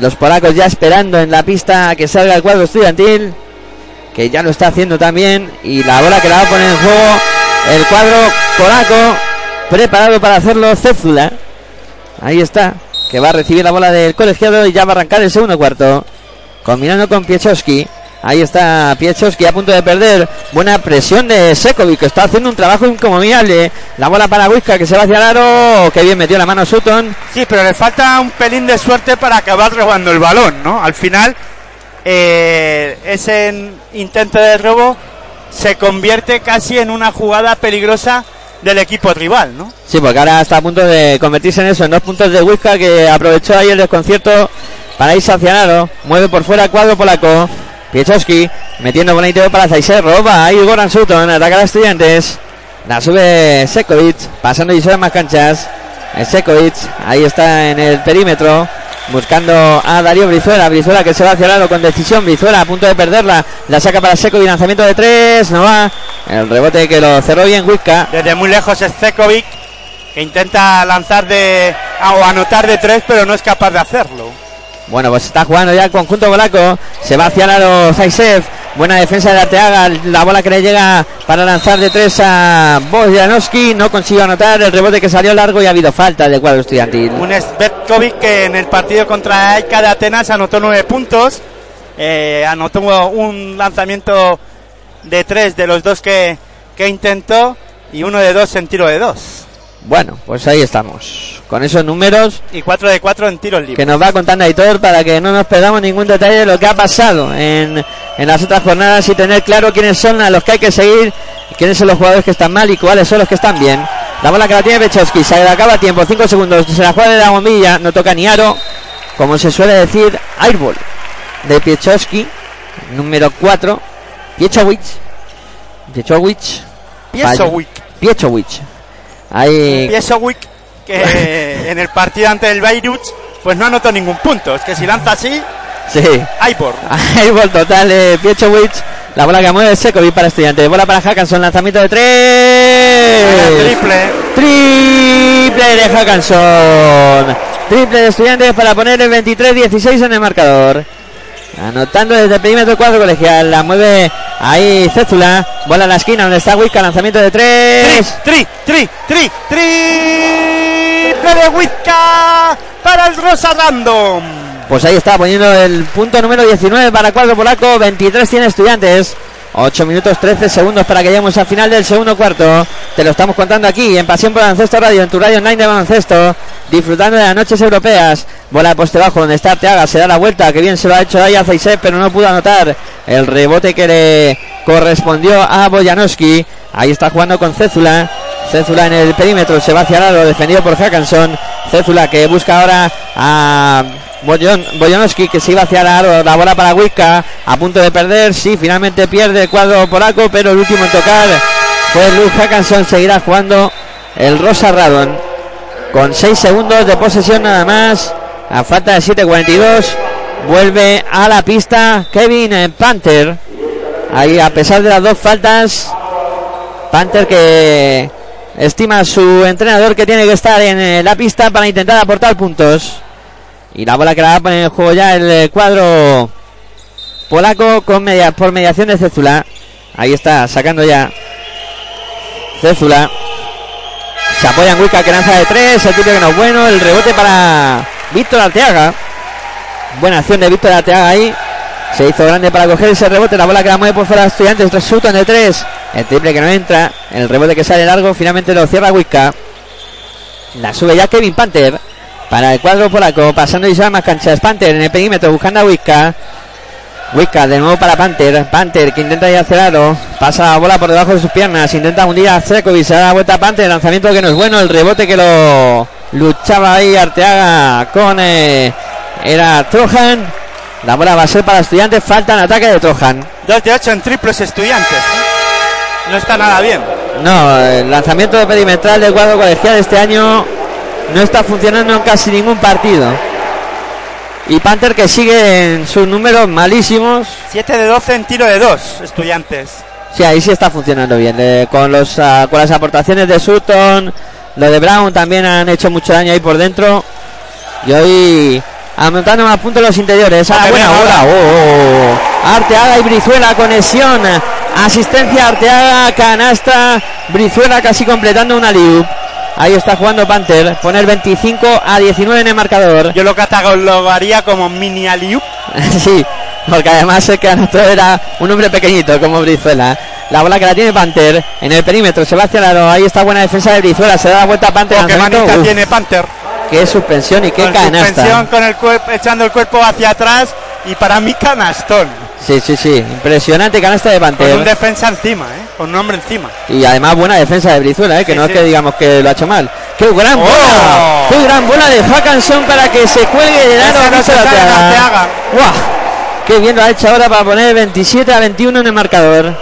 los polacos ya esperando en la pista que salga el cuadro estudiantil que ya lo está haciendo también y la bola que la va a poner en juego el cuadro polaco preparado para hacerlo Céfula ahí está que va a recibir la bola del colegiado y ya va a arrancar el segundo cuarto combinando con Piechowski. Ahí está Piechowski a punto de perder. Buena presión de Sekovic, que está haciendo un trabajo incomoviable. La bola para Huizca que se va hacia el aro. Que bien metió la mano Sutton. Sí, pero le falta un pelín de suerte para acabar robando el balón, ¿no? Al final, eh, ese intento de robo se convierte casi en una jugada peligrosa del equipo rival, ¿no? Sí, porque ahora está a punto de convertirse en eso, en dos puntos de Huizca que aprovechó ahí el desconcierto para el aro. Mueve por fuera cuadro polaco. Piechowski metiendo interior para Zaiser. Roba ahí Goran Sutton. Ataca a los estudiantes. La sube Sekovic. Pasando y más canchas. Sekovic. Ahí está en el perímetro. Buscando a Darío Brizuela. Brizuela que se va hacia el aro con decisión. Brizuela a punto de perderla. La saca para Sekovic. Lanzamiento de tres. No va. El rebote que lo cerró bien Huizca. Desde muy lejos es Zekovic, que intenta lanzar de o anotar de tres, pero no es capaz de hacerlo. Bueno, pues está jugando ya el conjunto polaco. Se va hacia el aro Zaisev. Buena defensa de Arteaga. La bola que le llega para lanzar de tres a Bojanowski. No consiguió anotar el rebote que salió largo y ha habido falta del cuadro estudiantil. Un Svetkovic que en el partido contra Aika de Atenas anotó nueve puntos. eh, anotó un lanzamiento de tres de los dos que, que intentó y uno de dos en tiro de dos. Bueno, pues ahí estamos. Con esos números Y cuatro de cuatro en tiros libres. que nos va contando Aitor para que no nos perdamos ningún detalle de lo que ha pasado en, en las otras jornadas y tener claro quiénes son a los que hay que seguir, quiénes son los jugadores que están mal y cuáles son los que están bien. La bola que la tiene Pechowski, se le acaba tiempo, 5 segundos, se la juega de la bombilla, no toca ni aro, como se suele decir, airball de Piechowski, número 4, Piechowicz, Piechowicz. Piechowicz. Ahí Piesowicz que en el partido ante el Beirut pues no anotó ningún punto. Es que si lanza así, sí. Aibor. Airball total de Piechowicz. La bola que mueve Sekovic para estudiantes. Bola para Hackanson. Lanzamiento de tres. Triple. Triple de Hackanson. Triple de estudiantes para poner el 23-16 en el marcador. Anotando desde el perímetro cuadro colegial. La mueve ahí Cézula. Bola a la esquina donde está Wicca. Lanzamiento de Tri, tres. tri, tri, tri, triple de Wizka para el Rosa Random. Pues ahí está poniendo el punto número 19 para cuadro polaco. 23 tiene estudiantes. 8 minutos 13 segundos para que lleguemos al final del segundo cuarto. Te lo estamos contando aquí en Pasión por Baloncesto Radio, en tu radio online de baloncesto. Disfrutando de las noches europeas. Bola de poste bajo donde está Arteaga. Se da la vuelta. Que bien se lo ha hecho ahí a pero no pudo anotar el rebote que le correspondió a Bojanowski. Ahí está jugando con Cézula. Cézula en el perímetro. Se va hacia el. Defendido por Hackanson. Cézula que busca ahora a Boyan- Bojanowski que se iba hacia la bola para Wicca, a punto de perder, sí, finalmente pierde el cuadro polaco, pero el último en tocar fue Luke Hackanson, seguirá jugando el Rosa Radon, con 6 segundos de posesión nada más, a falta de 7.42, vuelve a la pista Kevin Panther, ahí a pesar de las dos faltas, Panther que estima su entrenador que tiene que estar en eh, la pista para intentar aportar puntos. Y la bola que la va a poner en juego ya el cuadro polaco con media, por mediación de Cézula. Ahí está, sacando ya Cézula. Se apoya en Wicca que lanza de tres, el tiro que no es bueno, el rebote para Víctor Arteaga. Buena acción de Víctor Arteaga ahí. Se hizo grande para coger ese rebote, la bola que la mueve por fuera estudiantes, tres Sutton de tres. El triple que no entra, el rebote que sale largo, finalmente lo cierra Wicca. La sube ya Kevin Panther para el cuadro polaco, pasando y más canchas. Panther en el perímetro buscando a Wicca. Wicca de nuevo para Panther. Panther que intenta ir hacia. Pasa la bola por debajo de sus piernas. Intenta hundir a Zekovic. Se da la vuelta a Panther. Lanzamiento que no es bueno. El rebote que lo luchaba ahí Arteaga con. eh, era Trojan. La bola va a ser para estudiantes. Falta en ataque de Trojan. 2 de 8 en triples estudiantes. No está nada bien. No, el lanzamiento de perimetral del cuadro colegial este año no está funcionando en casi ningún partido. Y Panther que sigue en sus números malísimos. 7 de 12 en tiro de 2 estudiantes. Sí, ahí sí está funcionando bien. eh, con, los, ah, con las aportaciones de Sutton, lo de Brown también han hecho mucho daño ahí por dentro. Y hoy aumentando más puntos los interiores. Ah, Porque buena. Oh, oh. Arteaga y Brizuela, conexión. Asistencia Arteaga, canasta. Brizuela casi completando una liup. Ahí está jugando Panther. Poner 25 a 19 en el marcador. Yo lo catalogaría como mini aliup. sí, porque además el canastro era un hombre pequeñito como Brizuela. La bola que la tiene Panther en el perímetro. Se va hacia aro. Ahí está buena defensa de Brizuela. Se da la vuelta a Panther. Qué manita Uf, tiene Panther. qué suspensión y qué con canasta. suspensión, con el cuerpo, echando el cuerpo hacia atrás. Y para mí canastón. Sí, sí, sí. Impresionante canasta de Con un defensa encima, ¿eh? Con un hombre encima. Y además buena defensa de Brizuela, ¿eh? que Sí, no sí. es que digamos que lo ha hecho mal. ¡Qué gran ¡Oh! bola! ¡Qué gran bola de Hackanson para que se cuelgue del aro! No se. Arteaga. ¡Guau! ¡Qué bien lo ha hecho ahora para poner 27 a 21 en el marcador!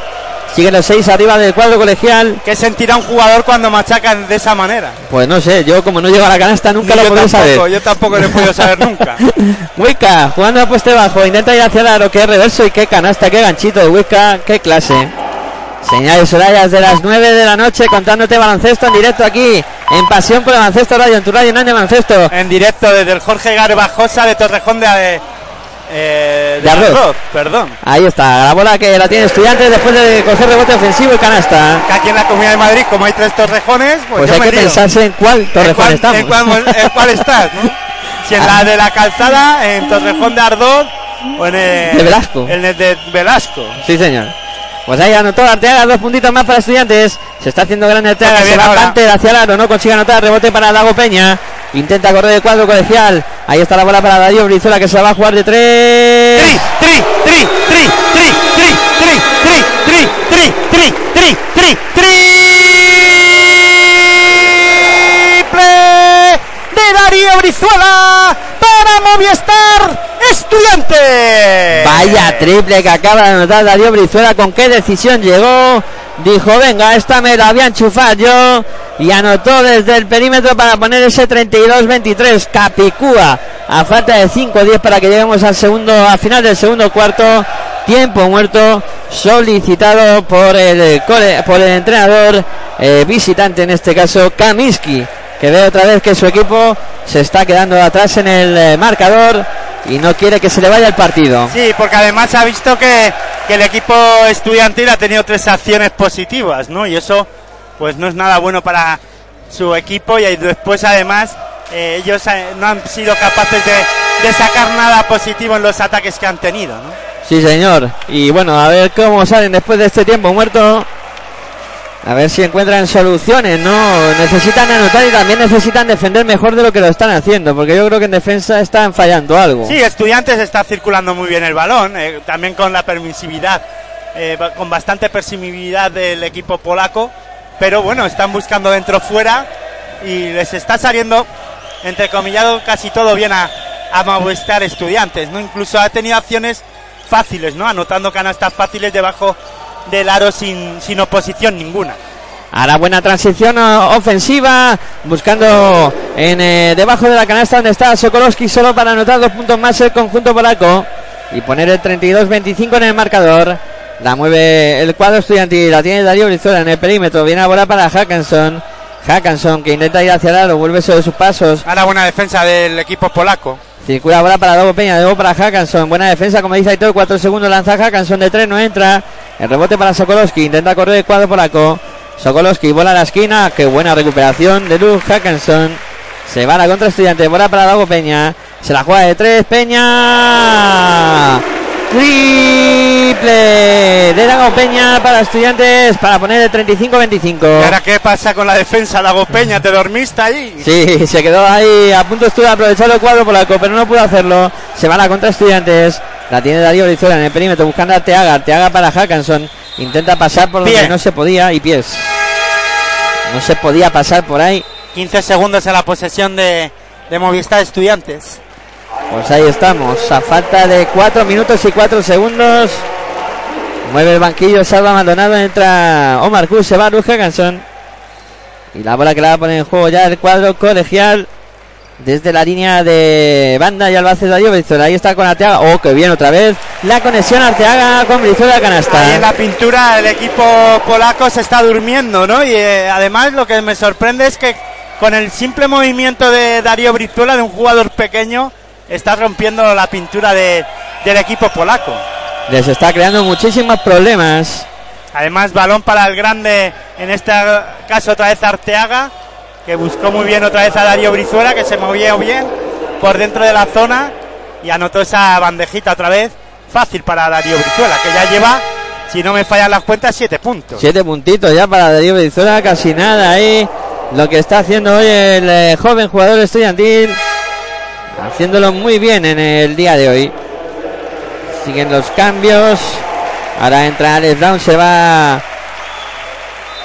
Siguen los 6 arriba del cuadro colegial. ¿Qué sentirá un jugador cuando machacan de esa manera? Pues no sé, yo como no llego a la canasta nunca Ni lo tampoco, saber. yo tampoco lo he podido saber nunca. Wicca jugando a pueste bajo, intenta ir hacia el aro, qué reverso y qué canasta, qué ganchito de Wicca, qué clase. Señales horarias de las 9 de la noche contándote baloncesto en directo aquí en Pasión por el Baloncesto Radio, en tu radio Nande Baloncesto. En directo desde el Jorge Garbajosa de Torrejón de, eh, De Arroz. Perdón. Ahí está, la bola que la tiene estudiantes después de coger rebote ofensivo y canasta. Que aquí en la Comunidad de Madrid, como hay tres Torrejones, pues, Pues yo hay me que lío. pensarse en cuál ¿En torrejón cuál, estamos. en cuál- en cuál estás, no? Si en la de la calzada, en Torrejón de Ardoz o en el De Velasco. En el de Velasco. Sí, señor. Pues ahí anotó Arteaga, dos puntitos más para estudiantes. Se está haciendo grande Arteaga, se va hacia el aro, no consigue anotar, rebote para Dago Peña. Intenta correr el cuadro colegial. Ahí está la bola para Darío Brizuela que se la va a jugar de tres. Tri, tri, tri, tri, tri, tri, tri, tri, tri, tri, tri, tri, tri, triple de Darío Brizuela para Movistar Estudiante. Vaya triple que acaba de anotar Darío Brizuela. ¿Con qué decisión llegó? Dijo, venga, esta me la voy a yo. Y anotó desde el perímetro para poner ese 32-23. Capicúa. A falta de 5-10 para que lleguemos al segundo, a final del segundo cuarto. Tiempo muerto solicitado por el, por el entrenador eh, visitante, en este caso Kaminsky, que ve otra vez que su equipo se está quedando atrás en el eh, marcador y no quiere que se le vaya el partido. Sí, porque además ha visto que, que el equipo estudiantil ha tenido tres acciones positivas, ¿no? Y eso, pues no es nada bueno para su equipo y después además eh, ellos eh, no han sido capaces de, de sacar nada positivo en los ataques que han tenido, ¿no? Sí, señor. Y bueno, a ver cómo salen después de este tiempo muerto. A ver si encuentran soluciones, ¿no? Necesitan anotar y también necesitan defender mejor de lo que lo están haciendo, porque yo creo que en defensa están fallando algo. Sí, Estudiantes está circulando muy bien el balón, eh, también con la permisividad, eh, con bastante permisividad del equipo polaco, pero bueno, están buscando dentro fuera y les está saliendo, entrecomillado, casi todo bien a, a Movistar Estudiantes, ¿no? Incluso ha tenido acciones fáciles, ¿no? Anotando canastas fáciles debajo del aro sin, sin oposición ninguna. Ahora buena transición o- ofensiva, buscando en eh, debajo de la canasta donde está Sokolowski solo para anotar dos puntos más el conjunto polaco y poner el 32-25 en el marcador. La mueve el cuadro estudiantil, la tiene Darío Brizuela en el perímetro, viene a bola para Hackenson. Hackanson que intenta ir hacia el aro, vuelve sobre sus pasos. Ahora buena defensa del equipo polaco. Circula ahora para Dago Peña, de nuevo para Hackanson. Buena defensa, como dice Aitor, 4 segundos lanza Hackanson de 3, no entra. El rebote para Sokolowski, intenta correr el cuadro polaco. Sokolowski bola a la esquina, qué buena recuperación de Luke Hackanson. Se va la contra estudiante, bola para Dago Peña. Se la juega de 3, Peña. Triple de Dago Peña para estudiantes para poner el 35-25. ¿Y ahora qué pasa con la defensa, Dago Peña? ¿Te dormiste ahí? Sí, se quedó ahí a punto estuvo de aprovechar el cuadro polaco, pero no pudo hacerlo. Se van a contra estudiantes. La tiene Darío Brizuela en el perímetro buscando a Teaga. Arteaga para Hackanson. Intenta pasar por donde Pie. no se podía y pies. No se podía pasar por ahí. 15 segundos en la posesión de, de Movistar Estudiantes. Pues ahí estamos. A falta de 4 minutos y 4 segundos. Mueve el banquillo Salva Maldonado. Entra Omar Cruz. Se va Luz Hackanson. Y la bola que la va a poner en juego ya el cuadro colegial. Desde la línea de banda lo hace Darío Brizuela. Ahí está con Arteaga. Oh, que bien otra vez. La conexión Arteaga con Brizuela canasta. En la pintura el equipo polaco se está durmiendo, ¿no? Y eh, además lo que me sorprende es que con el simple movimiento de Darío Brizuela, de un jugador pequeño, está rompiendo la pintura de- del equipo polaco. Les está creando muchísimos problemas. Además, balón para el grande, en este caso otra vez Arteaga, que buscó muy bien otra vez a Darío Brizuela, que se movió bien por dentro de la zona y anotó esa bandejita otra vez. Fácil para Darío Brizuela, que ya lleva, si no me fallan las cuentas, siete puntos. Siete puntitos ya para Darío Brizuela, casi nada ahí. Lo que está haciendo hoy el eh, joven jugador estudiantil, haciéndolo muy bien en el día de hoy. Siguen los cambios. Ahora entra Alex Brown, se va.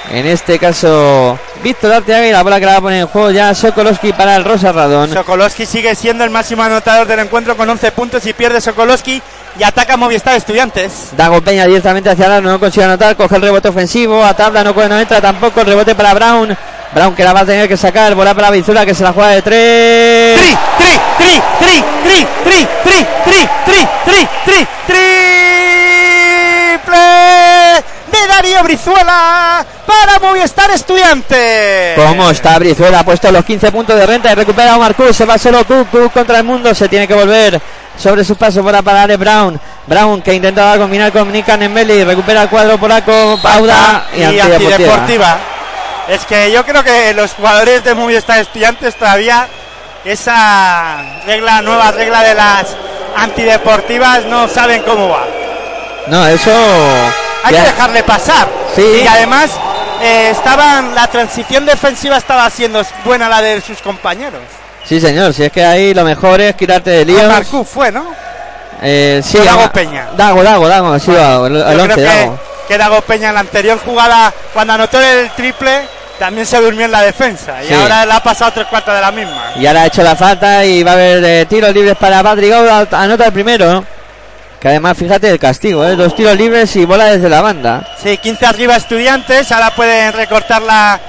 En este caso, Víctor Arteaga y la bola que la va a poner en juego ya Sokolowski para el Rosa Radón. Sokolowski sigue siendo el máximo anotador del encuentro con 11 puntos y pierde Sokolowski y ataca Movistar Estudiantes. Dago Peña directamente hacia aro, no consigue anotar, coge el rebote ofensivo, a tabla no, no entra tampoco, el rebote para Brown. Brown que la va a tener que sacar, bola para Bizula que se la juega de tres. Tri, tri, tri, tri, tri, tri, tri, tri, tri, tri, tri, triple de Darío Brizuela para Movistar Estudiantes. ¿Cómo está Brizuela? Ha puesto los 15 puntos de renta y recupera a Omar Cruz. Se va solo Cook, Cook contra el mundo. Se tiene que volver sobre sus pasos para parar a Brown. Brown que intentaba combinar con Nika Nembeli. Recupera el cuadro polaco. Pauda y, y antideportiva. antideportiva. Es que yo creo que los jugadores de Movistar Estudiantes todavía esa regla, nueva regla de las antideportivas no saben cómo va. No, eso. Hay ya- que dejarle pasar. Sí. Y además eh, estaban la transición defensiva estaba siendo buena la de sus compañeros. Sí, señor. Si es que ahí lo mejor es quitarte de líos. Marcú fue, ¿no? Eh, sí, Dago Peña. Dago, Dago, Dago. Sí, Dago, el, el Yo creo 11, que, Dago. que Dago Peña en la anterior jugada, cuando anotó el triple, también se durmió en la defensa. Y Sí. ahora le ha pasado tres cuartos de la misma. Y ahora ha hecho la falta y va a haber eh, tiros libres para Patrick. Anota el primero. Que además, fíjate el castigo, ¿eh? Dos tiros libres y bola desde la banda. Sí, 15 arriba estudiantes. Ahora pueden recortar la,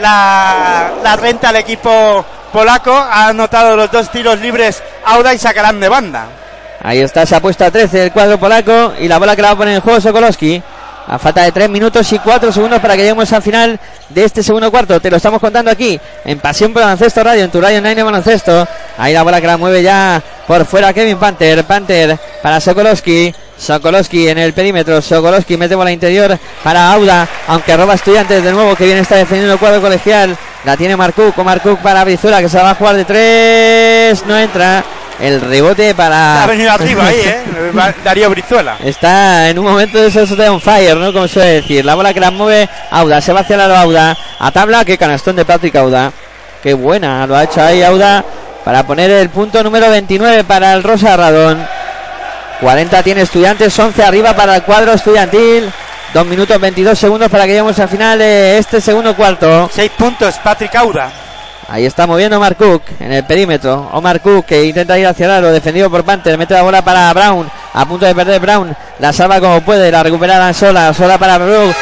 la, la renta al equipo polaco. Ha anotado los dos tiros libres Auda y sacarán de banda. Ahí está, se ha puesto a 13 el cuadro polaco y la bola que la va a poner en juego Sokolowski. A falta de 3 minutos y 4 segundos para que lleguemos al final de este segundo cuarto. Te lo estamos contando aquí en Pasión por Baloncesto Radio, en tu radio online de baloncesto. Ahí la bola que la mueve ya por fuera Kevin Panther. Panther para Sokolowski. Sokolowski en el perímetro. Sokolowski mete bola interior para Auda. Aunque roba estudiantes de nuevo que bien está defendiendo el cuadro colegial. La tiene Marcuk. Marcuk para Brizuela que se va a jugar de 3. No entra. El rebote para. Ha venido arriba ahí, ¿eh? Darío Brizuela. Está en un momento de esos de on fire, ¿no? Como suele decir. La bola que la mueve Auda. Se va hacia la Auda. A tabla. Que canastón de Patrick Auda. Qué buena. Lo ha hecho ahí Auda. Para poner el punto número 29 para el Rosa Radón. 40 tiene estudiantes. 11 arriba para el cuadro estudiantil. 2 minutos 22 segundos para que lleguemos al final de este segundo cuarto. Seis puntos, Patrick Auda. Ahí está moviendo Omar Cook en el perímetro. Omar Cook que intenta ir hacia el aro, defendido por Panther. Mete la bola para Brown. A punto de perder Brown. La salva como puede. La recupera sola. Sola para Brook.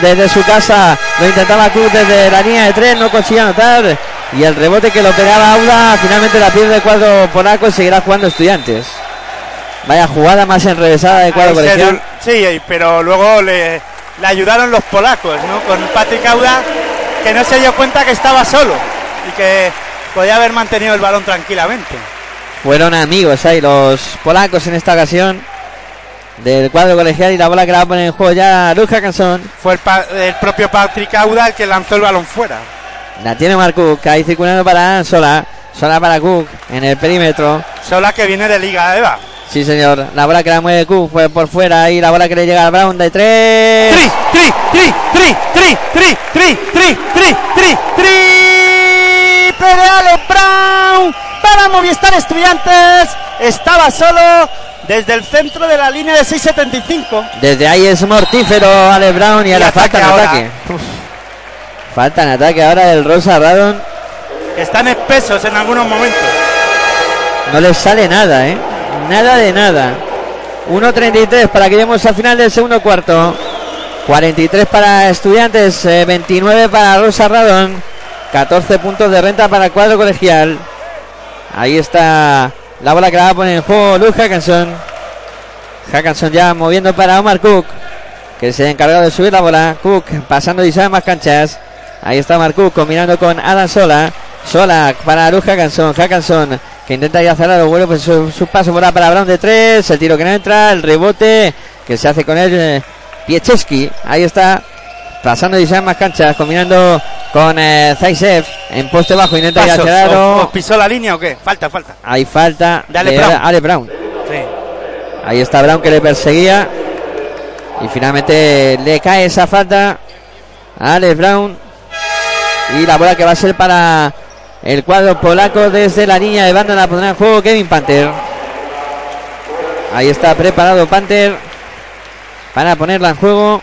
Desde su casa. Lo intentaba Cook desde la línea de tres. No consigue anotar. Y el rebote que lo pegaba Auda. Finalmente la pierde el cuadro polaco y seguirá jugando estudiantes. Vaya jugada más enrevesada de cuadro colegial. Sí, pero luego le, le ayudaron los polacos, ¿no? Con Patrick Auda que no se dio cuenta que estaba solo y que podía haber mantenido el balón tranquilamente. Fueron amigos ahí los polacos en esta ocasión del cuadro colegial y la bola que la va a poner en juego ya Luz Hackanson. Fue el, pa- el propio Patrick Auda el que lanzó el balón fuera. La tiene Mark Cook, ahí circulando para Sola. Sola para Cook en el perímetro. Sola que viene de Liga Eva. Sí, señor. La bola que la mueve Cook fue por fuera y la bola que le llega a Brown de tres. Tri, tri, tri, tri, tri, tri, tri, tri, tri, tri, de Ale Brown para Movistar Estudiantes. Estaba solo desde el centro de la línea de 6.75. Desde ahí es mortífero Ale Brown y, Y ahora falta en ataque. Uf. Falta en ataque ahora del Rosa Radon. Están espesos en algunos momentos. No les sale nada, ¿eh? Nada de nada. 1.33 para que lleguemos al final del segundo cuarto. 43 para Estudiantes, eh, 29 para Rosa Radon. 14 puntos de renta para el cuadro colegial. Ahí está la bola que la va a poner en juego Luz Hackanson. Hackanson ya moviendo para Omar Cook, que se ha encargado de subir la bola. Cook pasando y sabe más canchas. Ahí está Omar combinando con Adam Sola. Sola para Luz Hackanson. Hackanson que intenta ya cerrar los vuelos, pues su, su paso ahí para Brown de tres. El tiro que no entra, el rebote que se hace con él. Eh, Piecheski. Ahí está pasando y más canchas, combinando con eh, Zaisev en poste bajo. Intenta ir Pasos. ¿os- os pisó la línea o qué? Falta, falta. Hay falta De Ale de Brown. Ale Brown. Sí. Ahí está Brown que le perseguía. Y finalmente le cae esa falta a Alex Brown. Y la bola que va a ser para el cuadro polaco desde la línea de banda la pondrá en juego Kevin Panther. Ahí está preparado Panther para ponerla en juego.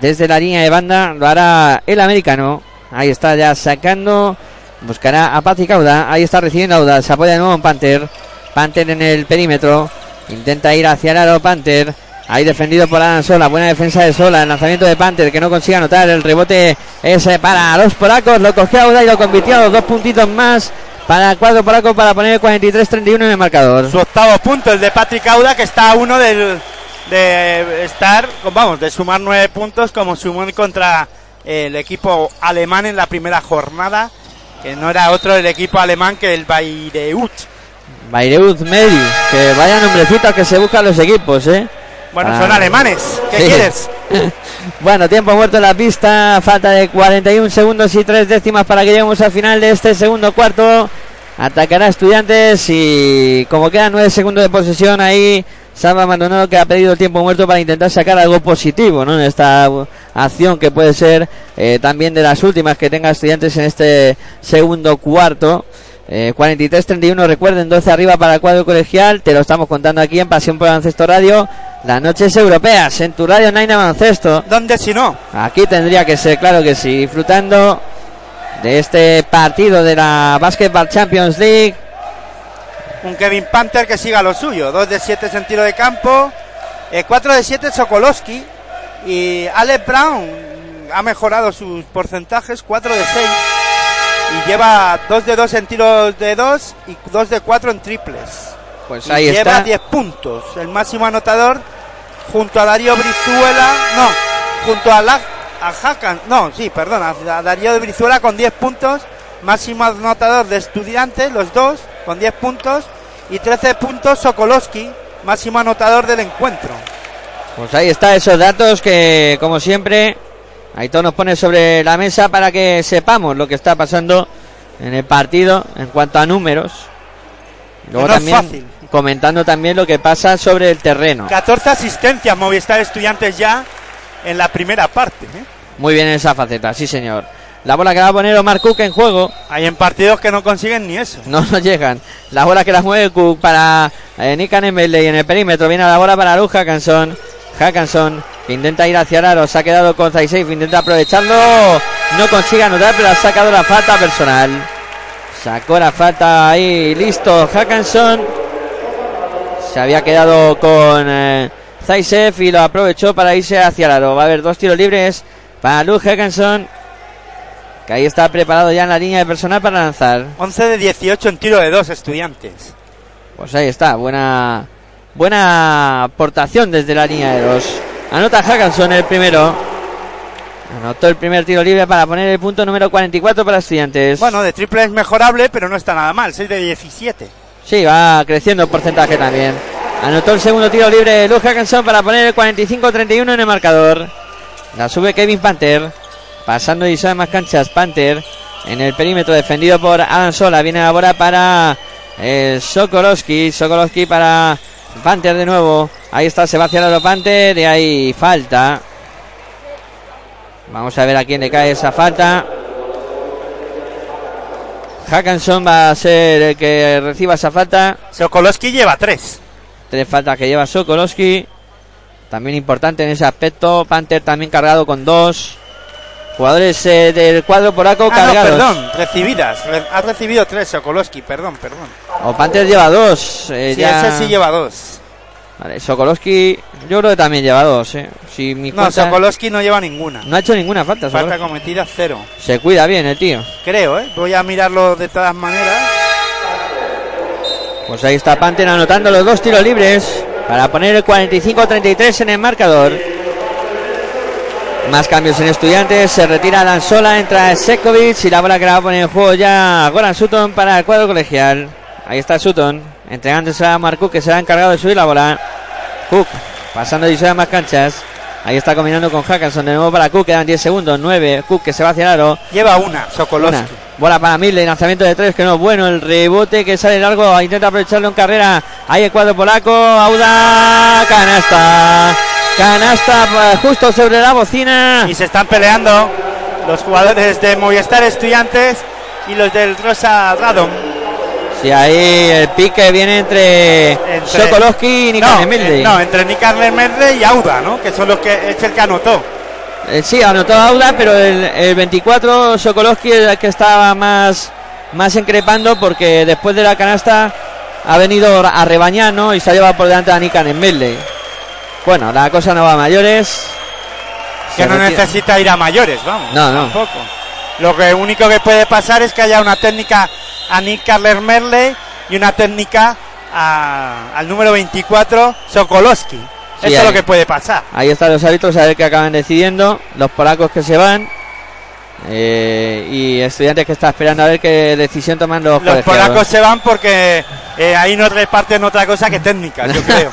Desde la línea de banda lo hará el americano. Ahí está ya sacando. Buscará a Patrick Auda. Ahí está recibiendo Auda. Se apoya de nuevo en Panther. Panther en el perímetro. Intenta ir hacia el Panther. Ahí defendido por Adam Sola. Buena defensa de Sola. El lanzamiento de Panther que no consigue anotar. El rebote es eh, para los polacos. Lo cogió Auda y lo convirtió a los dos puntitos más. Para el cuadro polaco para poner el 43-31 en el marcador. Su octavo punto, el de Patrick Auda, que está a uno del, de estar, vamos, de sumar nueve puntos como sumó contra el equipo alemán en la primera jornada, que no era otro el equipo alemán que el Bayreuth. Bayreuth Medi. Que vaya nombrecitos que se buscan los equipos, ¿eh? Bueno, Ah. son alemanes. ¿Qué Sí. quieres? bueno, tiempo muerto en la pista. Falta de 41 segundos y 3 décimas para que lleguemos al final de este segundo cuarto. Atacará Estudiantes y como quedan 9 segundos de posesión ahí, Salva Maldonado que ha pedido el tiempo muerto para intentar sacar algo positivo ¿no? en esta acción que puede ser eh, también de las últimas que tenga Estudiantes en este segundo cuarto. Eh, 43-31, recuerden, 12 arriba para el cuadro colegial. Te lo estamos contando aquí en Pasión por Baloncesto Radio. Las noches europeas en tu radio Nine Baloncesto. ¿Dónde si no? Aquí tendría que ser, claro que sí, disfrutando de este partido de la Basketball Champions League. Un Kevin Panther que siga lo suyo. 2 de 7 en tiro de campo. 4 de 7 Sokolowski. Y Alex Brown ha mejorado sus porcentajes. 4 de 6. Y lleva 2 de 2 en tiros de 2 y 2 de 4 en triples. Pues Y ahí lleva está. 10 puntos. El máximo anotador junto a Darío Brizuela. No, junto a, la, a Hakan. No, sí, perdón. A Darío de Brizuela con 10 puntos. Máximo anotador de estudiantes, los dos, con 10 puntos. Y 13 puntos Sokolowski, máximo anotador del encuentro. Pues ahí está esos datos que, como siempre, Aitor nos pone sobre la mesa para que sepamos lo que está pasando en el partido en cuanto a números. Luego No es también fácil. comentando también lo que pasa sobre el terreno. 14 asistencias Movistar Estudiantes ya en la primera parte. ¿eh? Muy bien en esa faceta, sí señor. La bola que va a poner Omar Cook en juego. Hay en partidos que no consiguen ni eso. No nos llegan. La bola que la mueve Cook para eh, Nick Anemele y en el perímetro viene la bola para Luz Hackanson. Hackanson intenta ir hacia el aro. Se ha quedado con Zaiseif. Intenta aprovecharlo. No consigue anotar, pero ha sacado la falta personal. Sacó la falta ahí. Listo. Hackanson. Se había quedado con eh, y lo aprovechó para irse hacia el aro. Va a haber dos tiros libres para Luz Hackanson. Que ahí está preparado ya en la línea de personal para lanzar. 11 de 18 en tiro de dos estudiantes. Pues ahí está, buena buena aportación desde la línea de dos. Anota Hackanson el primero. Anotó el primer tiro libre para poner el punto número 44 para estudiantes. Bueno, de triple es mejorable, pero no está nada mal, 6 de 17. Sí, va creciendo el porcentaje también. Anotó el segundo tiro libre Luz Hackenson para poner el 45-31 en el marcador. La sube Kevin Panther. Pasando y más canchas. Panther en el perímetro defendido por Adam Sola. Viene ahora para eh, Sokolowski. Sokolowski para Panther de nuevo. Ahí está Sebastián Panther. Y ahí falta. Vamos a ver a quién le cae esa falta. Hackenson va a ser el que reciba esa falta. Sokolowski lleva 3. Tres faltas que lleva Sokolowski. También importante en ese aspecto. Panther también cargado con dos. Jugadores eh, del cuadro polaco Ah, no, cargados. perdón, recibidas. Re- ha recibido 3 Sokolowski, perdón, perdón. O Panther lleva dos. eh, Sí, ya- ese sí lleva 2. Vale, Sokolowski yo creo que también lleva dos. eh. Si mi No, cuenta- Sokolowski no lleva ninguna. no ha hecho ninguna falta. Falta Sokolowski. cometida, cero. Se cuida bien el tío. Creo, ¿eh? Voy a mirarlo de todas maneras. Pues ahí está Panther anotando los dos tiros libres para poner el 45-33 en el marcador. Más cambios en estudiantes. Se retira Dan Sola, entra Sekovic y la bola que la va a poner en juego ya Goran Sutton para el cuadro colegial. Ahí está Sutton entregándose a Mark Cook que se ha encargado de subir la bola. Cook pasando y a más canchas. Ahí está combinando con Hackenson de nuevo para Cook. Quedan 10 segundos. 9. Cook que se va hacia el aro. Lleva una, Una. Sokolowski. Bola para Milde, lanzamiento de tres que no es bueno. El rebote que sale largo, intenta aprovecharlo en carrera. Ahí el cuadro polaco. Auda, canasta. Canasta eh, justo sobre la bocina. Y se están peleando los jugadores de Movistar Estudiantes y los del Rosa Radom. Si ahí el pique viene entre, Entre- Sokolowski y no, Nikan Milde. eh, no, entre Nikan Merde y Auda, ¿no? Que son los que es el que anotó. Eh, sí, anotó Auda, pero el, el 24 Sokolowski es el que estaba más, más increpando porque después de la canasta ha venido a rebañar, ¿no? Y se ha llevado por delante a Nikan Milde. Bueno, la cosa no va a mayores. Que no retira- necesita ir a mayores, vamos. No, no. Tampoco. Lo que único que puede pasar es que haya una técnica a Nick Carler Merle y una técnica a- al número 24, Sokolowski. Sí, Eso es lo que puede pasar. Ahí están los árbitros a ver qué acaban decidiendo. Los polacos que se van. eh, y estudiantes que están esperando a ver qué decisión toman los, Los polacos se van porque eh, ahí no reparten otra cosa que técnicas, yo creo.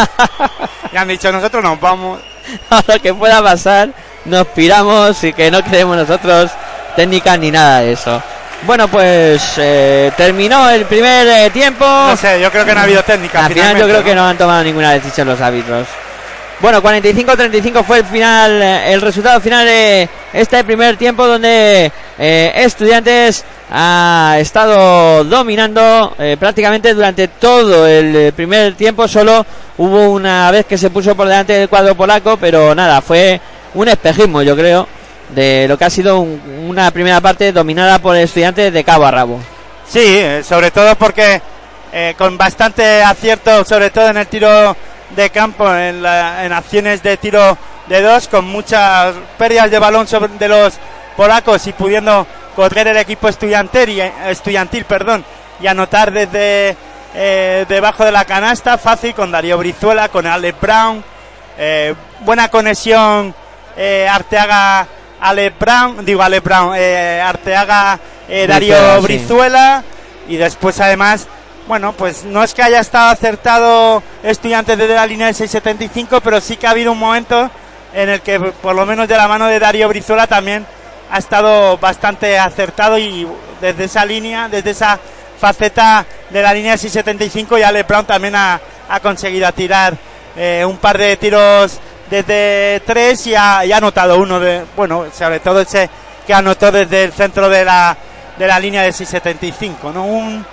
Han dicho, nosotros nos vamos. a lo que pueda pasar, nos piramos y que no creemos nosotros técnicas ni nada de eso. Bueno, pues eh, terminó el primer eh, tiempo. No sé, yo creo que no ha habido técnica. Al final yo creo que no han tomado ninguna decisión los árbitros. Bueno, 45-35 fue el final, eh, el resultado final de este primer tiempo donde eh, Estudiantes ha estado dominando eh, prácticamente durante todo el eh, primer tiempo. Solo hubo una vez que se puso por delante del cuadro polaco, pero nada, fue un espejismo, yo creo, de lo que ha sido un- una primera parte dominada por Estudiantes de cabo a rabo. Sí, eh, sobre todo porque eh, con bastante acierto, sobre todo en el tiro de campo, en, la- en acciones de tiro de dos, con muchas pérdidas de balón sobre, de los polacos y pudiendo correr el equipo estudiantil, y, estudiantil perdón, y anotar desde eh, debajo de la canasta, fácil con Darío Brizuela, con Ale Brown, eh, buena conexión eh, Arteaga Ale Brown, digo Ale Brown, eh, Arteaga Darío Brizuela, sí. Y después además, bueno, pues no es que haya estado acertado estudiantes desde la línea del 675, pero sí que ha habido un momento en el que por lo menos de la mano de Darío Brizuela también ha estado bastante acertado y desde esa línea, desde esa faceta de la línea del 675 y Ale Brown también ha, ha conseguido tirar eh, un par de tiros desde tres y ha, y ha anotado uno de, bueno, sobre todo ese que anotó desde el centro de la, de la línea de 675, ¿no? Un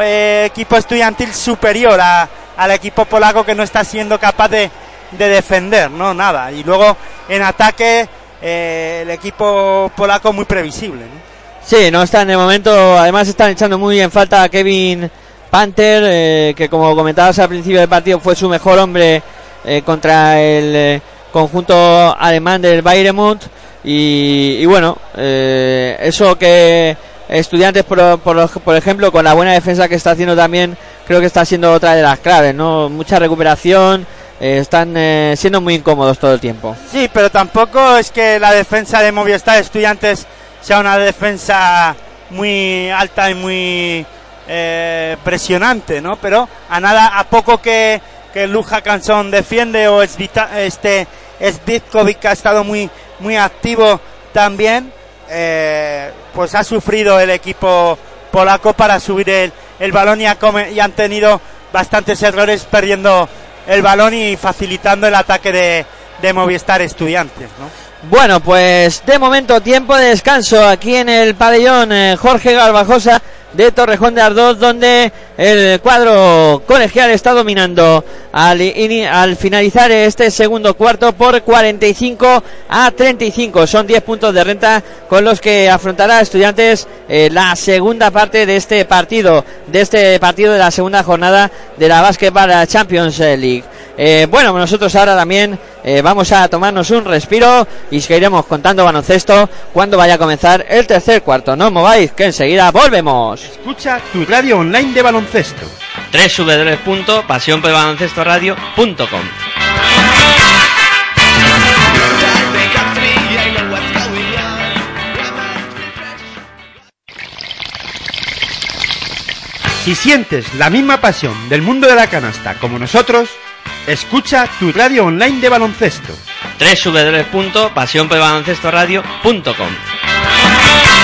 eh, equipo estudiantil superior a- al equipo polaco que no está siendo capaz de, de defender, ¿no? Nada. Y luego en ataque eh, el equipo polaco muy previsible, ¿no? Sí, no están de momento. Además, están echando muy en falta a Kevin Panther, eh, que como comentabas al principio del partido, fue su mejor hombre eh, contra el eh, conjunto alemán del Bayreuth. Y, y bueno, eh, eso que Estudiantes, por, por, por ejemplo, con la buena defensa que está haciendo también, creo que está siendo otra de las claves, ¿no? Mucha recuperación, eh, están eh, siendo muy incómodos todo el tiempo. Sí, pero tampoco es que la defensa de Movistar Estudiantes sea una defensa muy alta y muy eh, presionante, ¿no? Pero a nada, a poco que, que Luja Cansón defiende o Svita- este Svitkovic ha estado muy, muy activo también, eh, pues ha sufrido el equipo polaco para subir el, el balón y, ha come- y han tenido bastantes errores perdiendo el balón y facilitando el ataque de, de Movistar Estudiantes, ¿no? Bueno, pues de momento tiempo de descanso aquí en el pabellón eh, Jorge Garbajosa de Torrejón de Ardoz, donde el cuadro colegial está dominando al, finalizar este segundo cuarto por 45 a 35. Son 10 puntos de renta con los que afrontará Estudiantes eh, la segunda parte de este partido, de este partido de la segunda jornada de la Basketball Champions League. Eh, bueno, nosotros ahora también eh, vamos a tomarnos un respiro y seguiremos contando baloncesto cuando vaya a comenzar el tercer cuarto. No os mováis, que enseguida volvemos. Escucha tu radio online de baloncesto. www.pasionpelbaloncestoradio.com Si sientes la misma pasión del mundo de la canasta como nosotros, escucha tu radio online de baloncesto. www.pasionpelbaloncestoradio.com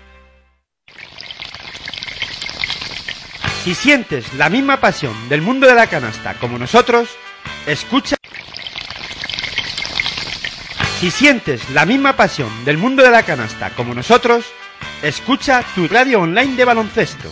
Si sientes la misma pasión del mundo de la canasta como nosotros, escucha... Si sientes la misma pasión del mundo de la canasta como nosotros, escucha tu radio online de baloncesto.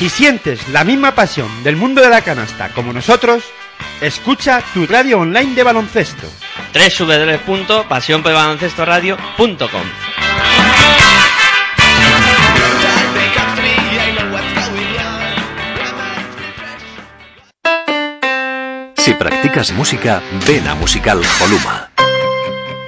Si sientes la misma pasión del mundo de la canasta como nosotros, escucha tu radio online de baloncesto. www.pasionporbaloncestoradio.com Si practicas música, ven a Musical Holuma.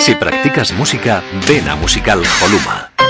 Si practicas música, ven a Musical Holuma.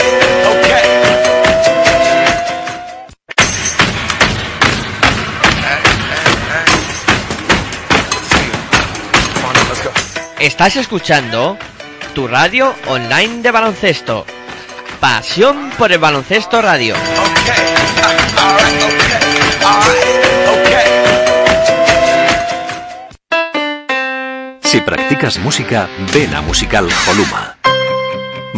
Estás escuchando tu radio online de baloncesto. Pasión por el baloncesto radio. Si practicas música, ven a Musical Holuma.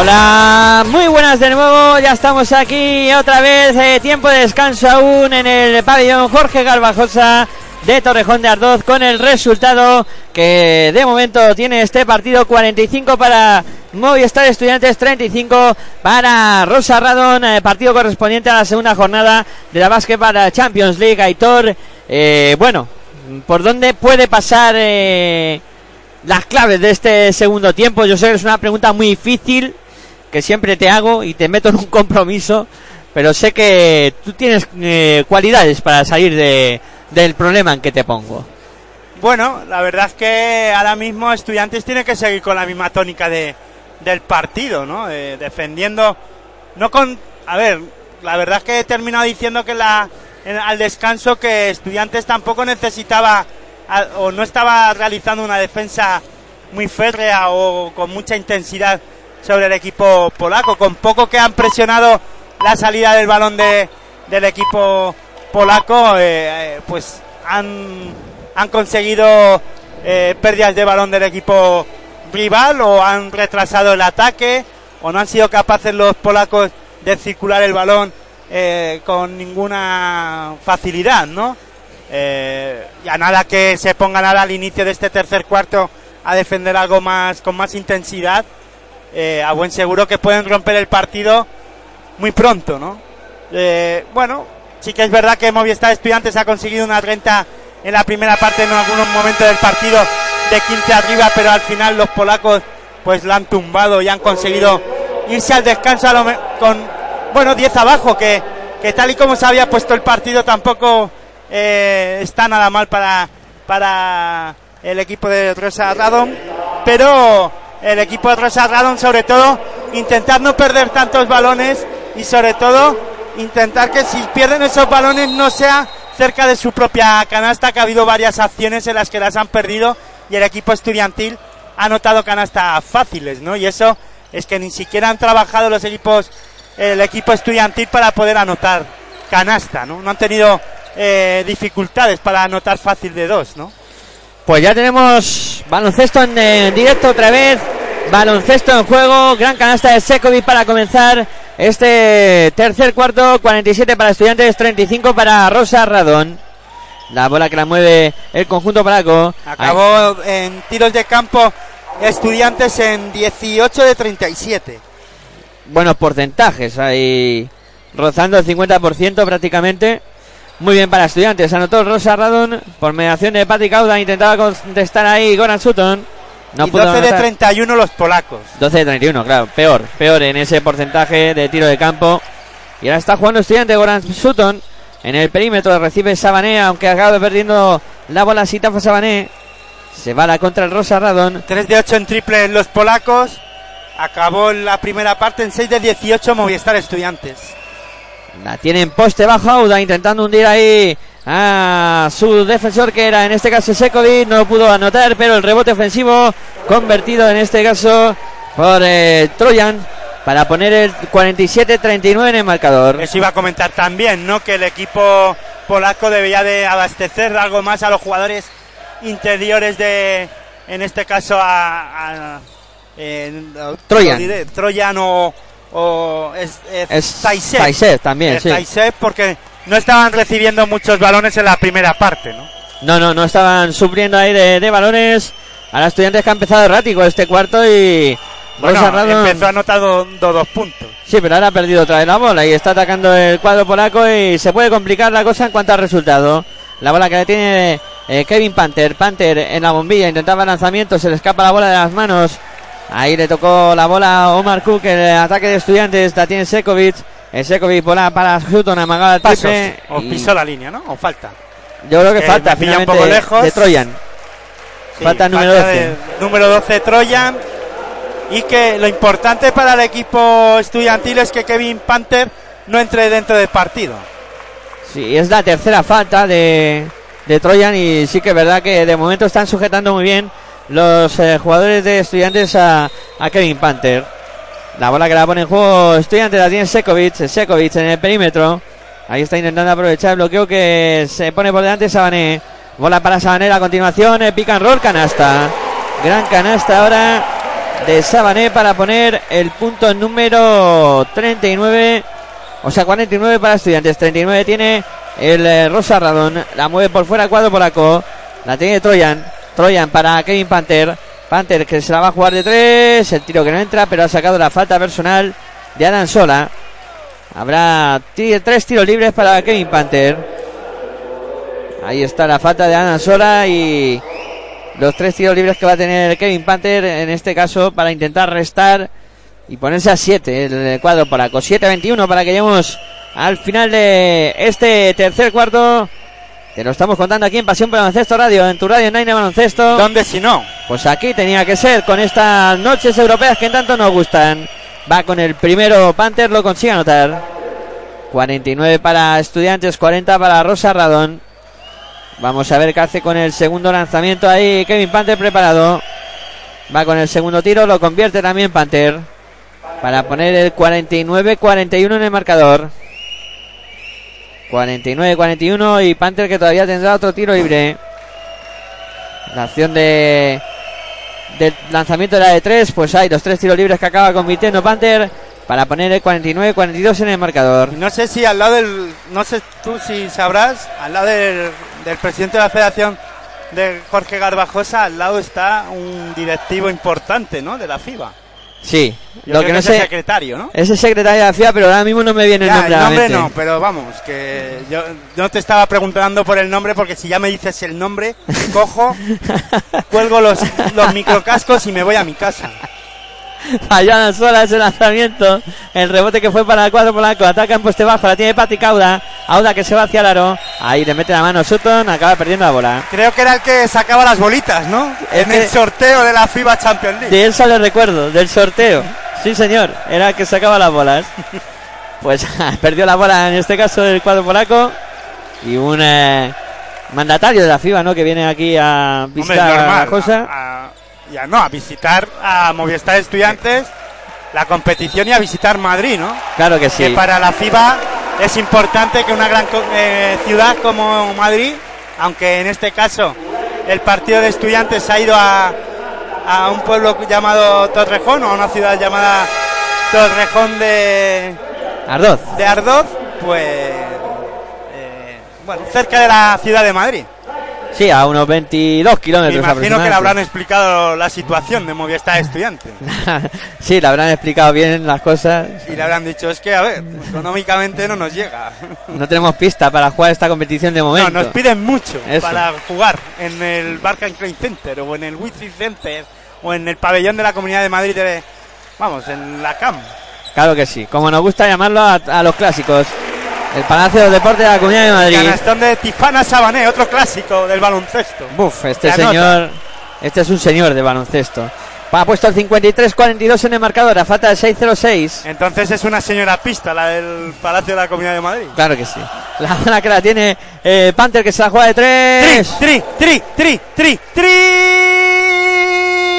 Hola, muy buenas de nuevo, ya estamos aquí otra vez, eh, tiempo de descanso aún en el pabellón Jorge Garbajosa de Torrejón de Ardoz con el resultado que de momento tiene este partido 45 para Movistar Estudiantes 35 para Rosa Radón, eh, partido correspondiente a la segunda jornada de la básquet para Champions League. Aitor, eh, bueno, ¿por dónde puede pasar eh, las claves de este segundo tiempo? Yo sé que es una pregunta muy difícil que siempre te hago y te meto en un compromiso, pero sé que tú tienes eh, cualidades para salir de, del problema en que te pongo. Bueno, la verdad es que ahora mismo Estudiantes tiene que seguir con la misma tónica de, del partido, ¿no? Eh, defendiendo, no con, a ver, la verdad es que he terminado diciendo que la, en- al descanso que Estudiantes tampoco necesitaba o no estaba realizando una defensa muy férrea o con mucha intensidad sobre el equipo polaco, con poco que han presionado la salida del balón de, del equipo polaco, eh, eh, pues han, han conseguido eh, pérdidas de balón del equipo rival o han retrasado el ataque o no han sido capaces los polacos de circular el balón con ninguna facilidad, ¿no? Eh, a nada que se pongan ahora al inicio de este tercer cuarto a defender algo más con más intensidad, eh, a buen seguro que pueden romper el partido muy pronto, ¿no? Eh, bueno, sí que es verdad que Movistar Estudiantes ha conseguido una 30 en la primera parte en algunos momentos del partido de 15 arriba, pero al final los polacos pues la han tumbado y han conseguido irse al descanso a lo con, bueno, 10 abajo, que, que tal y como se había puesto el partido tampoco eh, está nada mal para, para el equipo de Rosa Radon, pero el equipo de Rosa Radon sobre todo intentar no perder tantos balones y sobre todo intentar que si pierden esos balones no sea cerca de su propia canasta, que ha habido varias acciones en las que las han perdido y el equipo estudiantil ha notado canastas fáciles, ¿no? Y eso es que ni siquiera han trabajado los equipos, el equipo estudiantil para poder anotar canasta, ¿no? No han tenido eh, dificultades para anotar fácil de dos, ¿no? Pues ya tenemos baloncesto en, directo otra vez. Baloncesto en juego. Gran canasta de Sekovic para comenzar este tercer cuarto. 47 para Estudiantes, 35 para Rosa Radón. La bola que la mueve el conjunto polaco. Acabó en tiros de campo estudiantes en 18 de 37. buenos porcentajes ahí rozando el 50% prácticamente muy bien para estudiantes anotó Rosa Radon por mediación de Patrick Auda intentaba contestar ahí Goran Sutton no y pudo 12 de anotar. 31 los polacos. 12 de 31 claro peor peor en ese porcentaje de tiro de campo y ahora está jugando estudiante Goran Sutton En el perímetro recibe Sabané, aunque acaba perdiendo la bola Sitafa Sabané. Se va la contra el Rosa Radón. 3 de 8 en triple en los polacos. Acabó la primera parte en 6 de 18 Movistar Estudiantes. La tiene en poste bajo Auda intentando hundir ahí a su defensor que era en este caso Sekovic. No pudo anotar, pero el rebote ofensivo convertido en este caso por eh, Troyan para poner el 47-39 en el marcador. Eso iba a comentar también, ¿no? Que el equipo polaco debía de abastecer algo más a los jugadores interiores de, en este caso, a, a- en- Troyan. lo Troyan o, o es, es, Es también, Es sí. Porque no estaban recibiendo muchos balones en la primera parte, ¿no? No, no, no estaban sufriendo ahí de, de balones. A los estudiantes que ha empezado errático este cuarto y. Bueno, empezó a anotar do- do- dos puntos. Sí, pero ahora ha perdido otra vez la bola y está atacando el cuadro polaco y se puede complicar la cosa en cuanto al resultado. La bola que le tiene eh, Kevin Panther. Panther en la bombilla intentaba lanzamiento, se le escapa la bola de las manos. Ahí le tocó la bola a Omar Cook, el ataque de estudiantes, la tiene Sekovic. El Sekovic bola para Sutton, amagada al triple. O y pisó la línea, ¿no? O falta. Yo creo que que falta me pilla un finalmente poco lejos. de Troyan. Sí, Falta el número 12. de- número 12 Troyan. Y que lo importante para el equipo estudiantil es que Kevin Panther no entre dentro del partido. Sí, es la tercera falta de, de Troyan y sí que es verdad que de momento están sujetando muy bien los eh, jugadores de estudiantes a, Kevin Panther. La bola que la pone en juego estudiantes la tiene Sekovic, Sekovic en el perímetro. Ahí está intentando aprovechar el bloqueo que se pone por delante Sabané. Bola para Sabané a continuación, el pick and roll canasta. Gran canasta ahora de Sabané para poner el punto número 39. O sea, 49 para estudiantes. 39 tiene el eh, Rosa Radón. La mueve por fuera cuadro polaco. La tiene Troyan. Troyan para Kevin Panther. Panther que se la va a jugar de tres. El tiro que no entra, pero ha sacado la falta personal de Adam Sola. Habrá tres tiros libres para Kevin Panther. Ahí está la falta de Adam Sola y los tres tiros libres que va a tener Kevin Panther en este caso para intentar restar y ponerse a 7 el cuadro polaco. 7-21 para que lleguemos al final de este tercer cuarto. Te lo estamos contando aquí en Pasión por el Baloncesto Radio, en tu radio Nine Baloncesto. ¿Dónde si no? Pues aquí tenía que ser con estas noches europeas que tanto nos gustan. Va con el primero Panther, lo consigue anotar. 49 para Estudiantes, 40 para Rosa Radón. Vamos a ver qué hace con el segundo lanzamiento ahí. Kevin Panther preparado. Va con el segundo tiro, lo convierte también Panther. Para poner el 49-41 en el marcador. 49-41 y Panther que todavía tendrá otro tiro libre. La acción de del lanzamiento era de tres, pues hay los tres tiros libres que acaba convirtiendo Panther para poner el 49-42 en el marcador. No sé si al lado del. No sé tú si sabrás, al lado del, del presidente de la federación de Jorge Garbajosa, al lado está un directivo importante, ¿no? De la FIBA. Sí, Yo lo creo que no es el sé secretario, ¿no? es el secretario de la FIA, pero ahora mismo no me viene el nombre el nombre no, pero vamos, que yo, yo no te estaba preguntando por el nombre porque si ya me dices el nombre, cojo, cuelgo los, los microcascos y me voy a mi casa. Falló Sola ese lanzamiento. El rebote que fue para el cuadro polaco. Ataca en poste bajo. La tiene Patrick Auda. Auda que se va hacia el aro. Ahí le mete la mano Sutton. Acaba perdiendo la bola. Creo que era el que sacaba las bolitas, ¿no? Es En el sorteo de la FIBA Champions League. De él sale recuerdo. Del sorteo. Sí, señor. Era el que sacaba las bolas. Pues perdió la bola en este caso el cuadro polaco. Y un eh, mandatario de la FIBA, ¿no? Que viene aquí a Hombre, visitar normal. la cosa. a- ya no, a visitar a Movistar Estudiantes la competición y a visitar Madrid, ¿no? Claro que sí. Que para la FIBA es importante que una gran eh, ciudad como Madrid, aunque en este caso el partido de estudiantes ha ido a, a un pueblo llamado Torrejón o a una ciudad llamada Torrejón de, Ardoz. de Ardoz, pues eh, bueno, cerca de la ciudad de Madrid. Sí, a unos 22 Me kilómetros imagino que le habrán explicado la situación de Movistar Estudiantes. sí, le habrán explicado bien las cosas. Y le habrán dicho, es que, a ver, económicamente no nos llega. No tenemos pista para jugar esta competición de No, momento. nos piden mucho Eso. para jugar en el Barclays Klein Center o en el Wizzing Center o en el pabellón de la Comunidad de Madrid, de- vamos, en la CAM. Claro que sí. Como nos gusta llamarlo a, a los clásicos. El Palacio de Deportes de la Comunidad de Madrid. Canastón de Tifana Sabané, otro clásico del baloncesto. Buf, este señor. Este es un señor de baloncesto. Ha puesto el 53-42 en el marcador, a falta de 6-0-6. Entonces es una señora pista la del Palacio de la Comunidad de Madrid. Claro que sí. La bola que la tiene eh, Panther que se la juega de Tri, 3. tri, tri, tri, tri,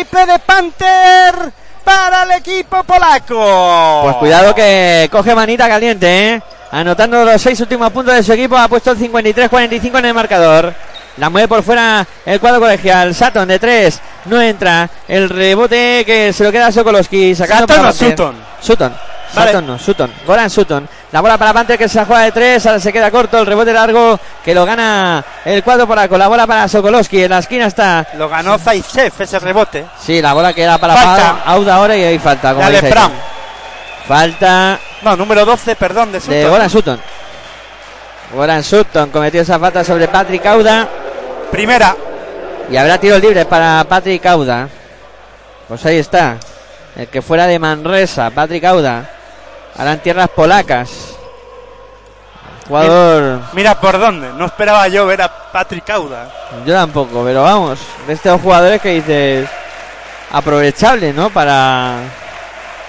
triple de Panther para el equipo polaco. Pues cuidado que coge manita caliente, ¿eh? Anotando los seis últimos puntos de su equipo, ha puesto el 53-45 en el marcador. La mueve por fuera el cuadro colegial. Sutton de 3, no entra. El rebote que se lo queda a Sokolowski. Sacando ¿Sutton para o. Sutton? Sutton. Vale. Sutton no, Sutton. Goran Sutton. La bola para Panther que se la juega de 3. Ahora se queda corto. El rebote largo que lo gana el cuadro polaco. La bola para Sokolowski. En la esquina está. Lo ganó Zaisev ese rebote. Sí, la bola que era para Auda ahora y ahí falta. Como Dale Brown. Falta No, número 12, perdón, de de Sutton. Goran Sutton. Goran Sutton cometió esa falta sobre Patrick Auda Primera. y habrá tiros libres para Patrick Auda. Pues ahí está. El que fuera de Manresa, Patrick Auda. Ahora en tierras polacas. Jugador, Mira por dónde. No esperaba yo ver a Patrick Auda. yo tampoco, pero vamos, de estos jugadores que dices aprovechable, ¿no? Para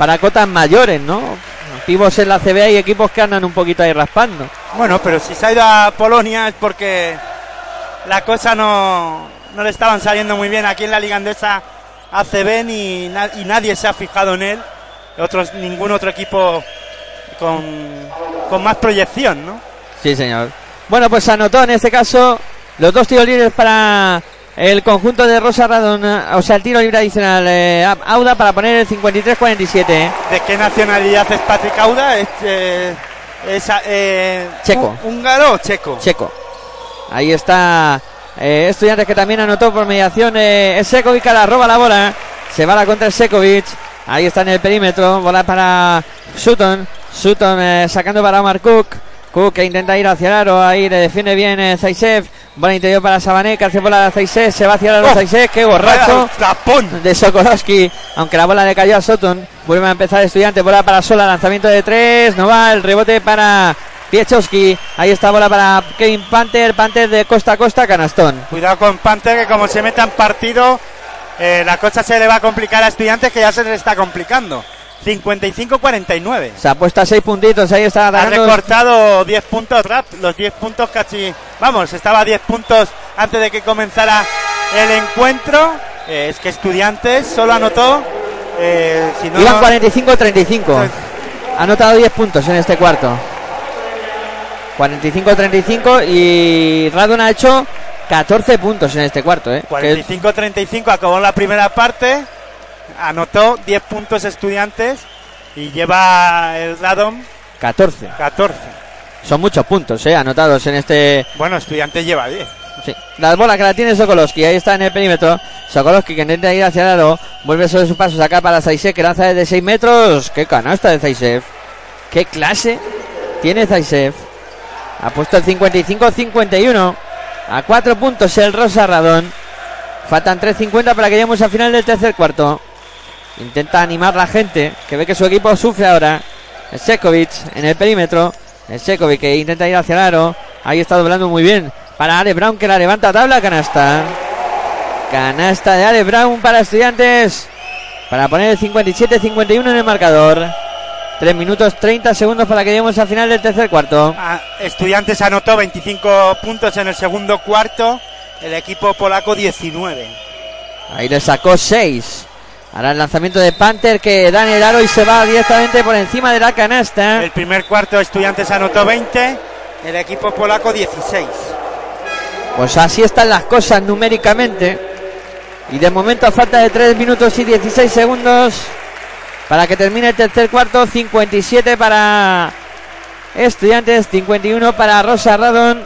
para cotas mayores, ¿no? Pibos en la CBA y equipos que andan un poquito ahí raspando. Bueno, pero si se ha ido a Polonia es porque la cosa no, no le estaban saliendo muy bien aquí en la Liga Andesa ACB ni, y nadie se ha fijado en él. Otros, ningún otro equipo con, con más proyección, ¿no? Sí, señor. Bueno, pues anotó en este caso los dos tiros libres para el conjunto de Rosa Radon, o sea, el tiro libre adicional eh, Auda para poner el 53-47. ¿eh? ¿De qué nacionalidad es Patrick Auda? ¿Es, eh, es, eh, Checo. hú- ¿Húngaro o checo? Checo. Ahí está Estudiantes que también anotó por mediación es Sekovic, ahora roba la bola. Se va la contra Sekovic. Ahí está en el perímetro. Bola para Sutton. Sutton sacando para Omar Cook. Cook que intenta ir hacia el aro. Ahí le defiende bien eh, Zaisev. Bola interior para Sabané. Que hace bola a Zaisev. Se va hacia el aro Oh, Zaisev. Qué borracho tapón. de Sokolowski, aunque la bola le cayó a Sutton. Vuelve a empezar Estudiante, bola para Sola, lanzamiento de tres, no va, el rebote para Piechowski. Ahí está bola para Kevin Panther, Panther de costa a costa, canastón. Cuidado con Panther que como se meta en partido eh, la cosa se le va a complicar a estudiantes que ya se le está complicando. 55-49. Se ha puesto a seis puntitos, ahí está Ha atacando. recortado 10 puntos rap, los 10 puntos casi, vamos, estaba a 10 puntos antes de que comenzara el encuentro. Eh, es que estudiantes solo anotó, eh, si no, Iban 45-35. Ha anotado 10 puntos en este cuarto. 45-35 y Radon ha hecho 14 puntos en este cuarto. ¿eh? Que- 45-35 acabó la primera parte, anotó 10 puntos estudiantes y lleva el Radom 14. 14. Son muchos puntos ¿eh? anotados en este Bueno, estudiantes lleva 10. Sí. La bola que la tiene Sokolowski, ahí está en el perímetro. Sokolowski que intenta ir hacia el aro, vuelve sobre sus pasos acá para Zaisev que lanza desde 6 metros. Qué canasta de Zaisev. Qué clase tiene Zaisev. Ha puesto el 55-51. A 4 puntos el Rosa Radón. Faltan 3.50 para que lleguemos al final del tercer cuarto. Intenta animar la gente, que ve que su equipo sufre ahora. El Sekovic en el perímetro. El Sekovic que intenta ir hacia el aro. Ahí está doblando muy bien. Para Ale Brown que la levanta a tabla. Canasta. Canasta de Ale Brown para estudiantes. Para poner el 57-51 en el marcador. 3 minutos 30 segundos para que lleguemos al final del tercer cuarto. Ah, Estudiantes anotó 25 puntos en el segundo cuarto, el equipo polaco 19. Ahí le sacó 6. Ahora el lanzamiento de Panther que da en el aro y se va directamente por encima de la canasta. El primer cuarto Estudiantes anotó 20, el equipo polaco 16. Pues así están las cosas numéricamente. Y de momento a falta de 3 minutos y 16 segundos para que termine el tercer cuarto. 57 para Estudiantes, 51 para Rosa Radon.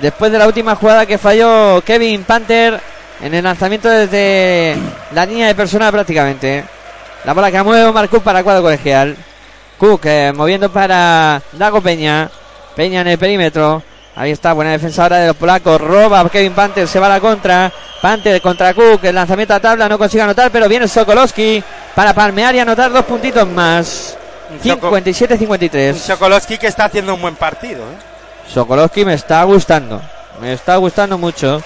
Después de la última jugada que falló Kevin Panther en el lanzamiento desde la línea de persona prácticamente. La bola que mueve Omar Cook para cuadro colegial. Cook eh, moviendo para Dago Peña. Peña en el perímetro. Ahí está, buena defensa ahora de los polacos. Roba Kevin Panther, se va a la contra. Panther contra Cook. El lanzamiento a tabla no consigue anotar, pero viene Sokolowski para palmear y anotar dos puntitos más. Un Soko- 57-53. un Sokolowski que está haciendo un buen partido. ¿eh? Sokolowski me está gustando. Me está gustando mucho.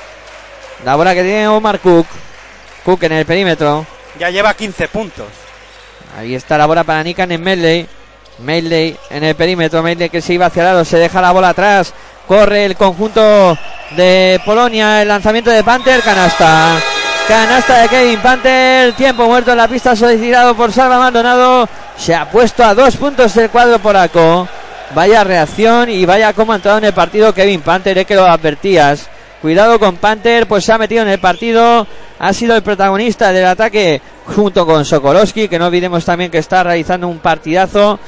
La bola que tiene Omar Cook. Cook en el perímetro. Ya lleva 15 puntos. Ahí está la bola para Nikan en Medley. Medley en el perímetro. Medley que se iba hacia el lado. Se deja la bola atrás. Corre el conjunto de Polonia. El lanzamiento de Panther. Canasta. Canasta de Kevin Panther. Tiempo muerto en la pista solicitado por Salva Maldonado. Se ha puesto a dos puntos del cuadro polaco. Vaya reacción y vaya cómo ha entrado en el partido Kevin Panther. Es que lo advertías. Cuidado con Panther, pues se ha metido en el partido. Ha sido el protagonista del ataque junto con Sokolowski, que no olvidemos también que está realizando un partidazo.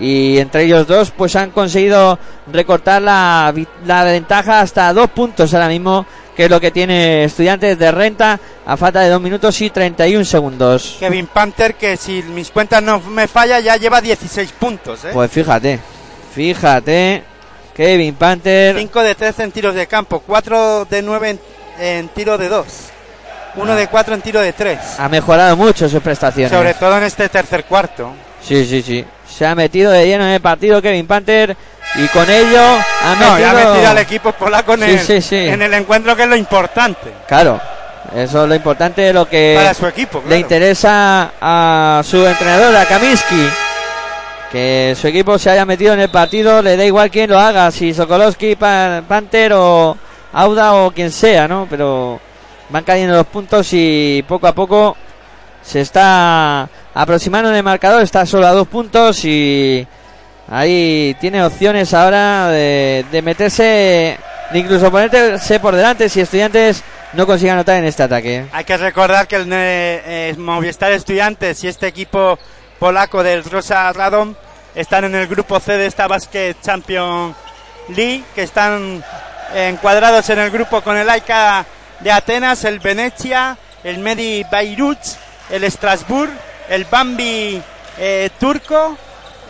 Y entre ellos dos, pues han conseguido recortar la, ventaja hasta dos puntos ahora mismo, que es lo que tiene Estudiantes de Renta a falta de dos minutos y 31 segundos. Kevin Panther, que si mis cuentas no me falla, ya lleva 16 puntos. ¿eh? Pues fíjate, fíjate, Kevin Panther. 5 de 13 en tiros de campo, 4 de 9 en, en tiro de 2, 1 de 4 en tiro de 3. Ha mejorado mucho sus prestaciones. Sobre todo en este tercer cuarto. Sí, sí, sí. Se ha metido de lleno en el partido Kevin Panther y con ello ha No, ya ha metido... metido al equipo polaco en, Sí, el, sí, sí. en el encuentro, que es lo importante Claro, eso es lo importante, lo que para su equipo. le claro. interesa a su entrenador, a Kaminsky. Que su equipo se haya metido en el partido, le da igual quién lo haga, si Sokolowski, Pa- Panther o Auda o quien sea, ¿no? Pero van cayendo los puntos y poco a poco se está aproximando el marcador, está solo a dos puntos y ahí tiene opciones ahora de, de meterse, de incluso ponerse por delante si estudiantes no consigan anotar en este ataque. Hay que recordar que el eh, Movistar Estudiantes y este equipo polaco del Rosa Radom están en el grupo C de esta Basket Champion League, que están encuadrados en el grupo con el AICA de Atenas, el Venecia, el Medi Beirut, el Strasbourg, el Bambi eh, turco,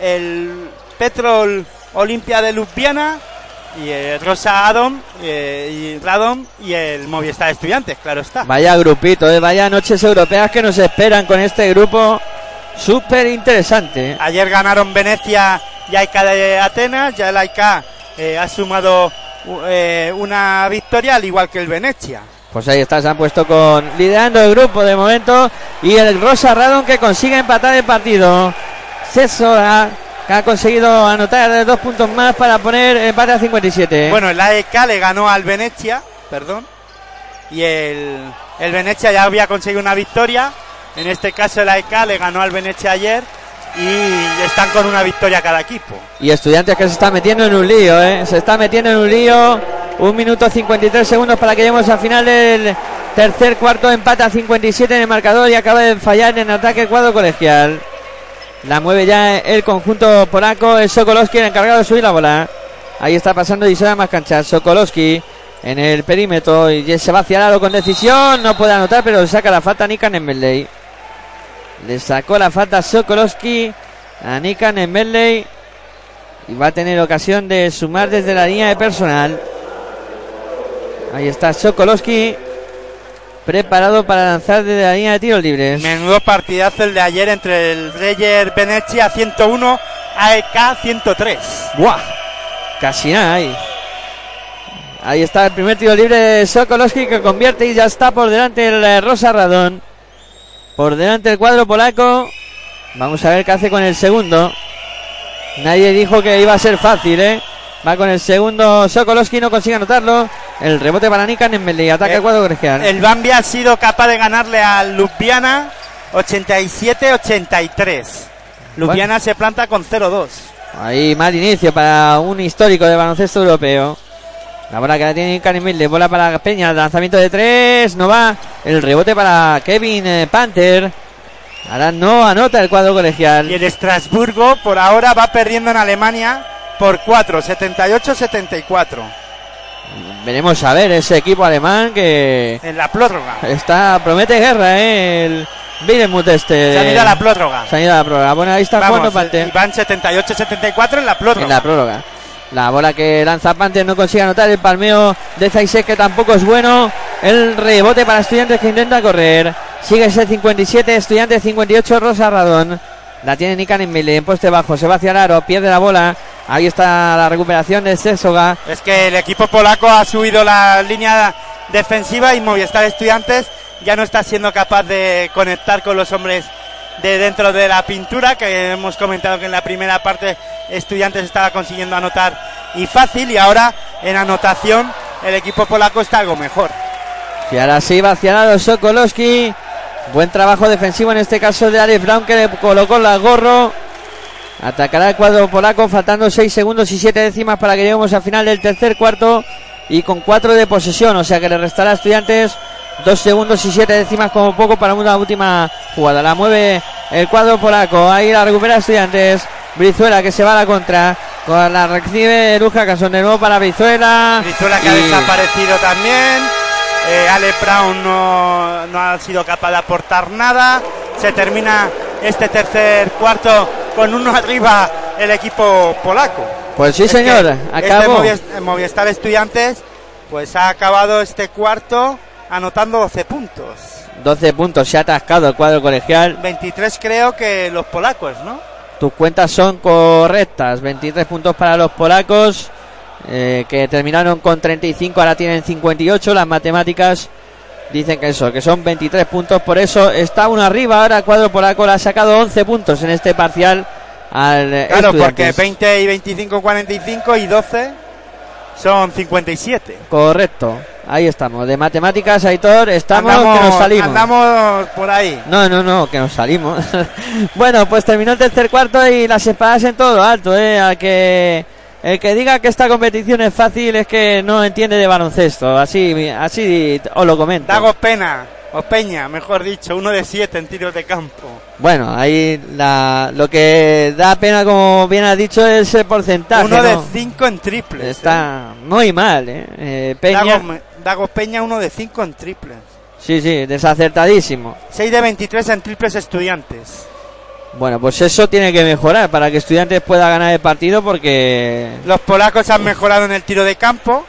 el Petrol Olimpia de Ljubljana y el Rosa Adom eh, y Radom y el Movistar Estudiantes, claro está. Vaya grupito, ¿eh? vaya noches europeas que nos esperan con este grupo súper interesante. ¿eh? Ayer ganaron Venecia y AICA de Atenas, ya el AICA eh, ha sumado eh, una victoria al igual que el Venecia. Pues ahí está, se han puesto con liderando el grupo de momento y el Rosa Radon que consigue empatar el partido. César que ha conseguido anotar dos puntos más para poner empate a 57. Bueno, el AEK le ganó al Venecia, perdón, y el, el Venecia ya había conseguido una victoria. En este caso el AEK le ganó al Venecia ayer y están con una victoria cada equipo. Y estudiantes que se está metiendo en un lío, ¿eh? Se está metiendo en un lío. Un minuto 53 segundos para que lleguemos al final del tercer cuarto. Empata a 57 en el marcador y acaba de fallar en ataque el cuadro colegial. La mueve ya el conjunto polaco. Es Sokolowski el encargado de subir la bola. Ahí está pasando y se da más canchas. Sokolowski en el perímetro y se va hacia el aro con decisión. No puede anotar, pero saca la falta Nikan Enmedley. Le sacó la falta Sokolowski a Nikan Enmedley. Y va a tener ocasión de sumar desde la línea de personal. Ahí está Sokolowski. Preparado para lanzar desde la línea de tiros libres. Menudo partidazo el de ayer entre el Reyer Venecia 101, AEK 103. ¡Buah! Casi nada ahí. Ahí está el primer tiro libre de Sokolowski que convierte y ya está por delante el eh, Rosa Radón. Por delante el cuadro polaco. Vamos a ver qué hace con el segundo. Nadie dijo que iba a ser fácil, ¿eh? Va con el segundo Sokolowski, no consigue anotarlo. El rebote para Nikan en Medley, ataque Eh, al cuadro colegial. El Bambi ha sido capaz de ganarle al Ljubljana 87-83. Ljubljana se planta con 0-2. Ahí mal inicio para un histórico de baloncesto europeo. La bola que la tiene Karen Milde, bola para Peña, lanzamiento de tres, no va. El rebote para Kevin eh, Panther. Ahora no anota el cuadro Y colegial. el Estrasburgo por ahora va perdiendo en Alemania por 4, 78-74. Veremos a ver ese equipo alemán que En la prórroga. está promete guerra, eh, el este. Se han ido a la prórroga. Se han ido a la prórroga. Bueno, ahí está Vamos, jugando Panther. y van 78-74 en la prórroga. En la prórroga. La bola que lanza Panther no consigue anotar. El palmeo de Zaisek que tampoco es bueno. El rebote para Estudiantes que intenta correr. Sigue ese 57, Estudiantes 58, Rosa Radón. La tiene Nikan en en poste bajo. Se va hacia el aro. Pierde la bola. Ahí está la recuperación de Sesoga. Es que el equipo polaco ha subido la línea defensiva y Movistar Estudiantes ya no está siendo capaz de conectar con los hombres de dentro de la pintura, que hemos comentado que en la primera parte Estudiantes estaba consiguiendo anotar y fácil, y ahora en anotación el equipo polaco está algo mejor. Y ahora sí va hacia lado Sokolowski. Buen trabajo defensivo en este caso de Alex Brown que le colocó la gorro. Atacará el cuadro polaco faltando 6 segundos y 7 décimas para que lleguemos al final del tercer cuarto y con 4 de posesión, o sea que le restará a estudiantes 2 segundos y 7 décimas como poco para una última jugada. La mueve el cuadro polaco, ahí la recupera estudiantes. Brizuela que se va a la contra. Con la recibe Luja Casón de nuevo para Brizuela. Brizuela que ha desaparecido también. Eh, Ale Brown no, no ha sido capaz de aportar nada. Se termina este tercer cuarto con uno arriba el equipo polaco. Pues sí, Es señor, que acabó. Este Movistar Estudiantes pues ha acabado este cuarto anotando 12 puntos. 12 puntos, se ha atascado el cuadro colegial. 23 creo que los polacos, ¿no? Tus cuentas son correctas. 23 puntos para los polacos, eh, que terminaron con 35, ahora tienen 58. Las matemáticas dicen que eso, que son 23 puntos. Por eso está uno arriba. Ahora el cuadro polaco le ha sacado 11 puntos en este parcial al eh, Claro, porque Estudiantes. 20 y 25, 45 y 12 son 57. Correcto. Ahí estamos. De matemáticas, Aitor, estamos que nos salimos. andamos por ahí. No, no, no, que nos salimos. bueno, pues terminó el tercer cuarto y las espadas en todo alto, ¿eh? Al que, el que diga que esta competición es fácil es que no entiende de baloncesto. Así, así os lo comento. Dago Pena, o Peña, mejor dicho, uno de 7 en tiros de campo. Bueno, ahí la, lo que da pena, como bien has dicho, es el porcentaje. uno de. 5 en triples. Está muy mal, ¿eh? Eh, ¿eh? Peña. Dago, Dago Peña, uno de 5 en triples. Sí, sí, desacertadísimo. 6 de 23 en triples estudiantes. Bueno, pues eso tiene que mejorar para que Estudiantes pueda ganar el partido porque Los polacos han mejorado en el tiro de campo.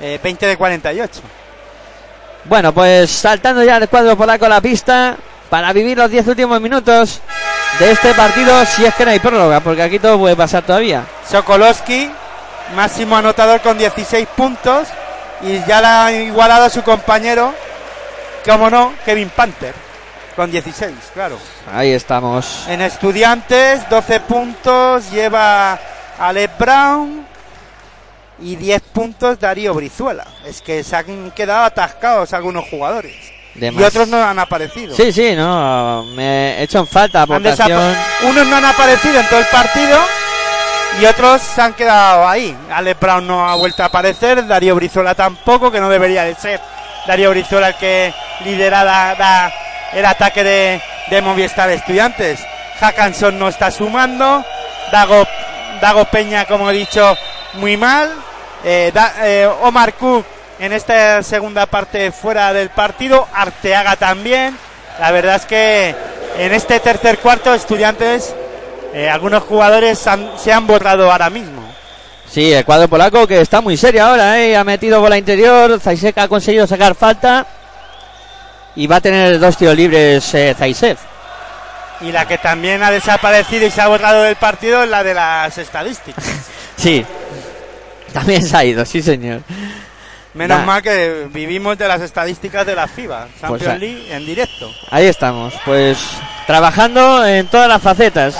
eh, 20 de 48. Bueno, pues saltando ya el cuadro polaco a la pista para vivir los 10 últimos minutos de este partido, si es que no hay prórroga, porque aquí todo puede pasar todavía. Sokolowski, máximo anotador con 16 puntos. Y ya la ha igualado a su compañero, como no, Kevin Panther, con 16, claro. Ahí estamos. En estudiantes, 12 puntos, lleva Ale Brown. Y 10 puntos Darío Brizuela. Es que se han quedado atascados algunos jugadores. Y otros no han aparecido. Sí, sí, no, me he hecho en falta desapa- Unos no han aparecido en todo el partido y otros se han quedado ahí. Ale Brown no ha vuelto a aparecer, Darío Brizuela tampoco, que no debería de ser Darío Brizuela el que lidera la- la- el ataque de, de Movistar Estudiantes. Hackanson no está sumando, Dago, Dago Peña, como he dicho, muy mal. Eh, Da- eh, Omar Cook en esta segunda parte fuera del partido, Arteaga también. La verdad es que en este tercer cuarto, estudiantes, eh, algunos jugadores han- se han borrado ahora mismo. Sí, el cuadro polaco que está muy serio ahora, ¿eh? ha metido bola interior, Zaisek ha conseguido sacar falta y va a tener dos tiros libres eh, Zaisek. Y la que también ha desaparecido y se ha borrado del partido es la de las estadísticas. Sí, también se ha ido, sí señor. Menos Nah. mal que vivimos de las estadísticas de la FIBA, Champions Pues. League en directo. Ahí estamos, pues trabajando en todas las facetas.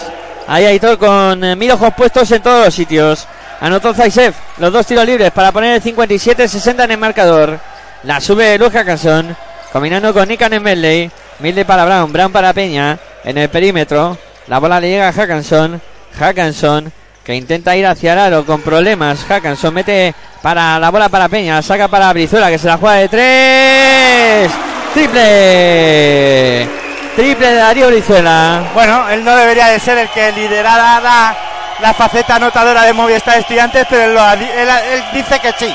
Ahí Aitor con eh, mil ojos puestos en todos los sitios. Anotó Zaisev los dos tiros libres para poner el 57-60 en el marcador. La sube Luja Casson, combinando con Nikan Medley. Medley para Brown, Brown para Peña en el perímetro. La bola le llega a Hackanson. Hackanson que intenta ir hacia el aro con problemas. Hackanson mete para la bola para Peña, saca para Brizuela que se la juega de tres. Triple. Triple de Darío Brizuela. Bueno, él no debería de ser el que liderara la, la faceta anotadora de Movistar Estudiantes, pero él, lo ha di- él- él dice que sí,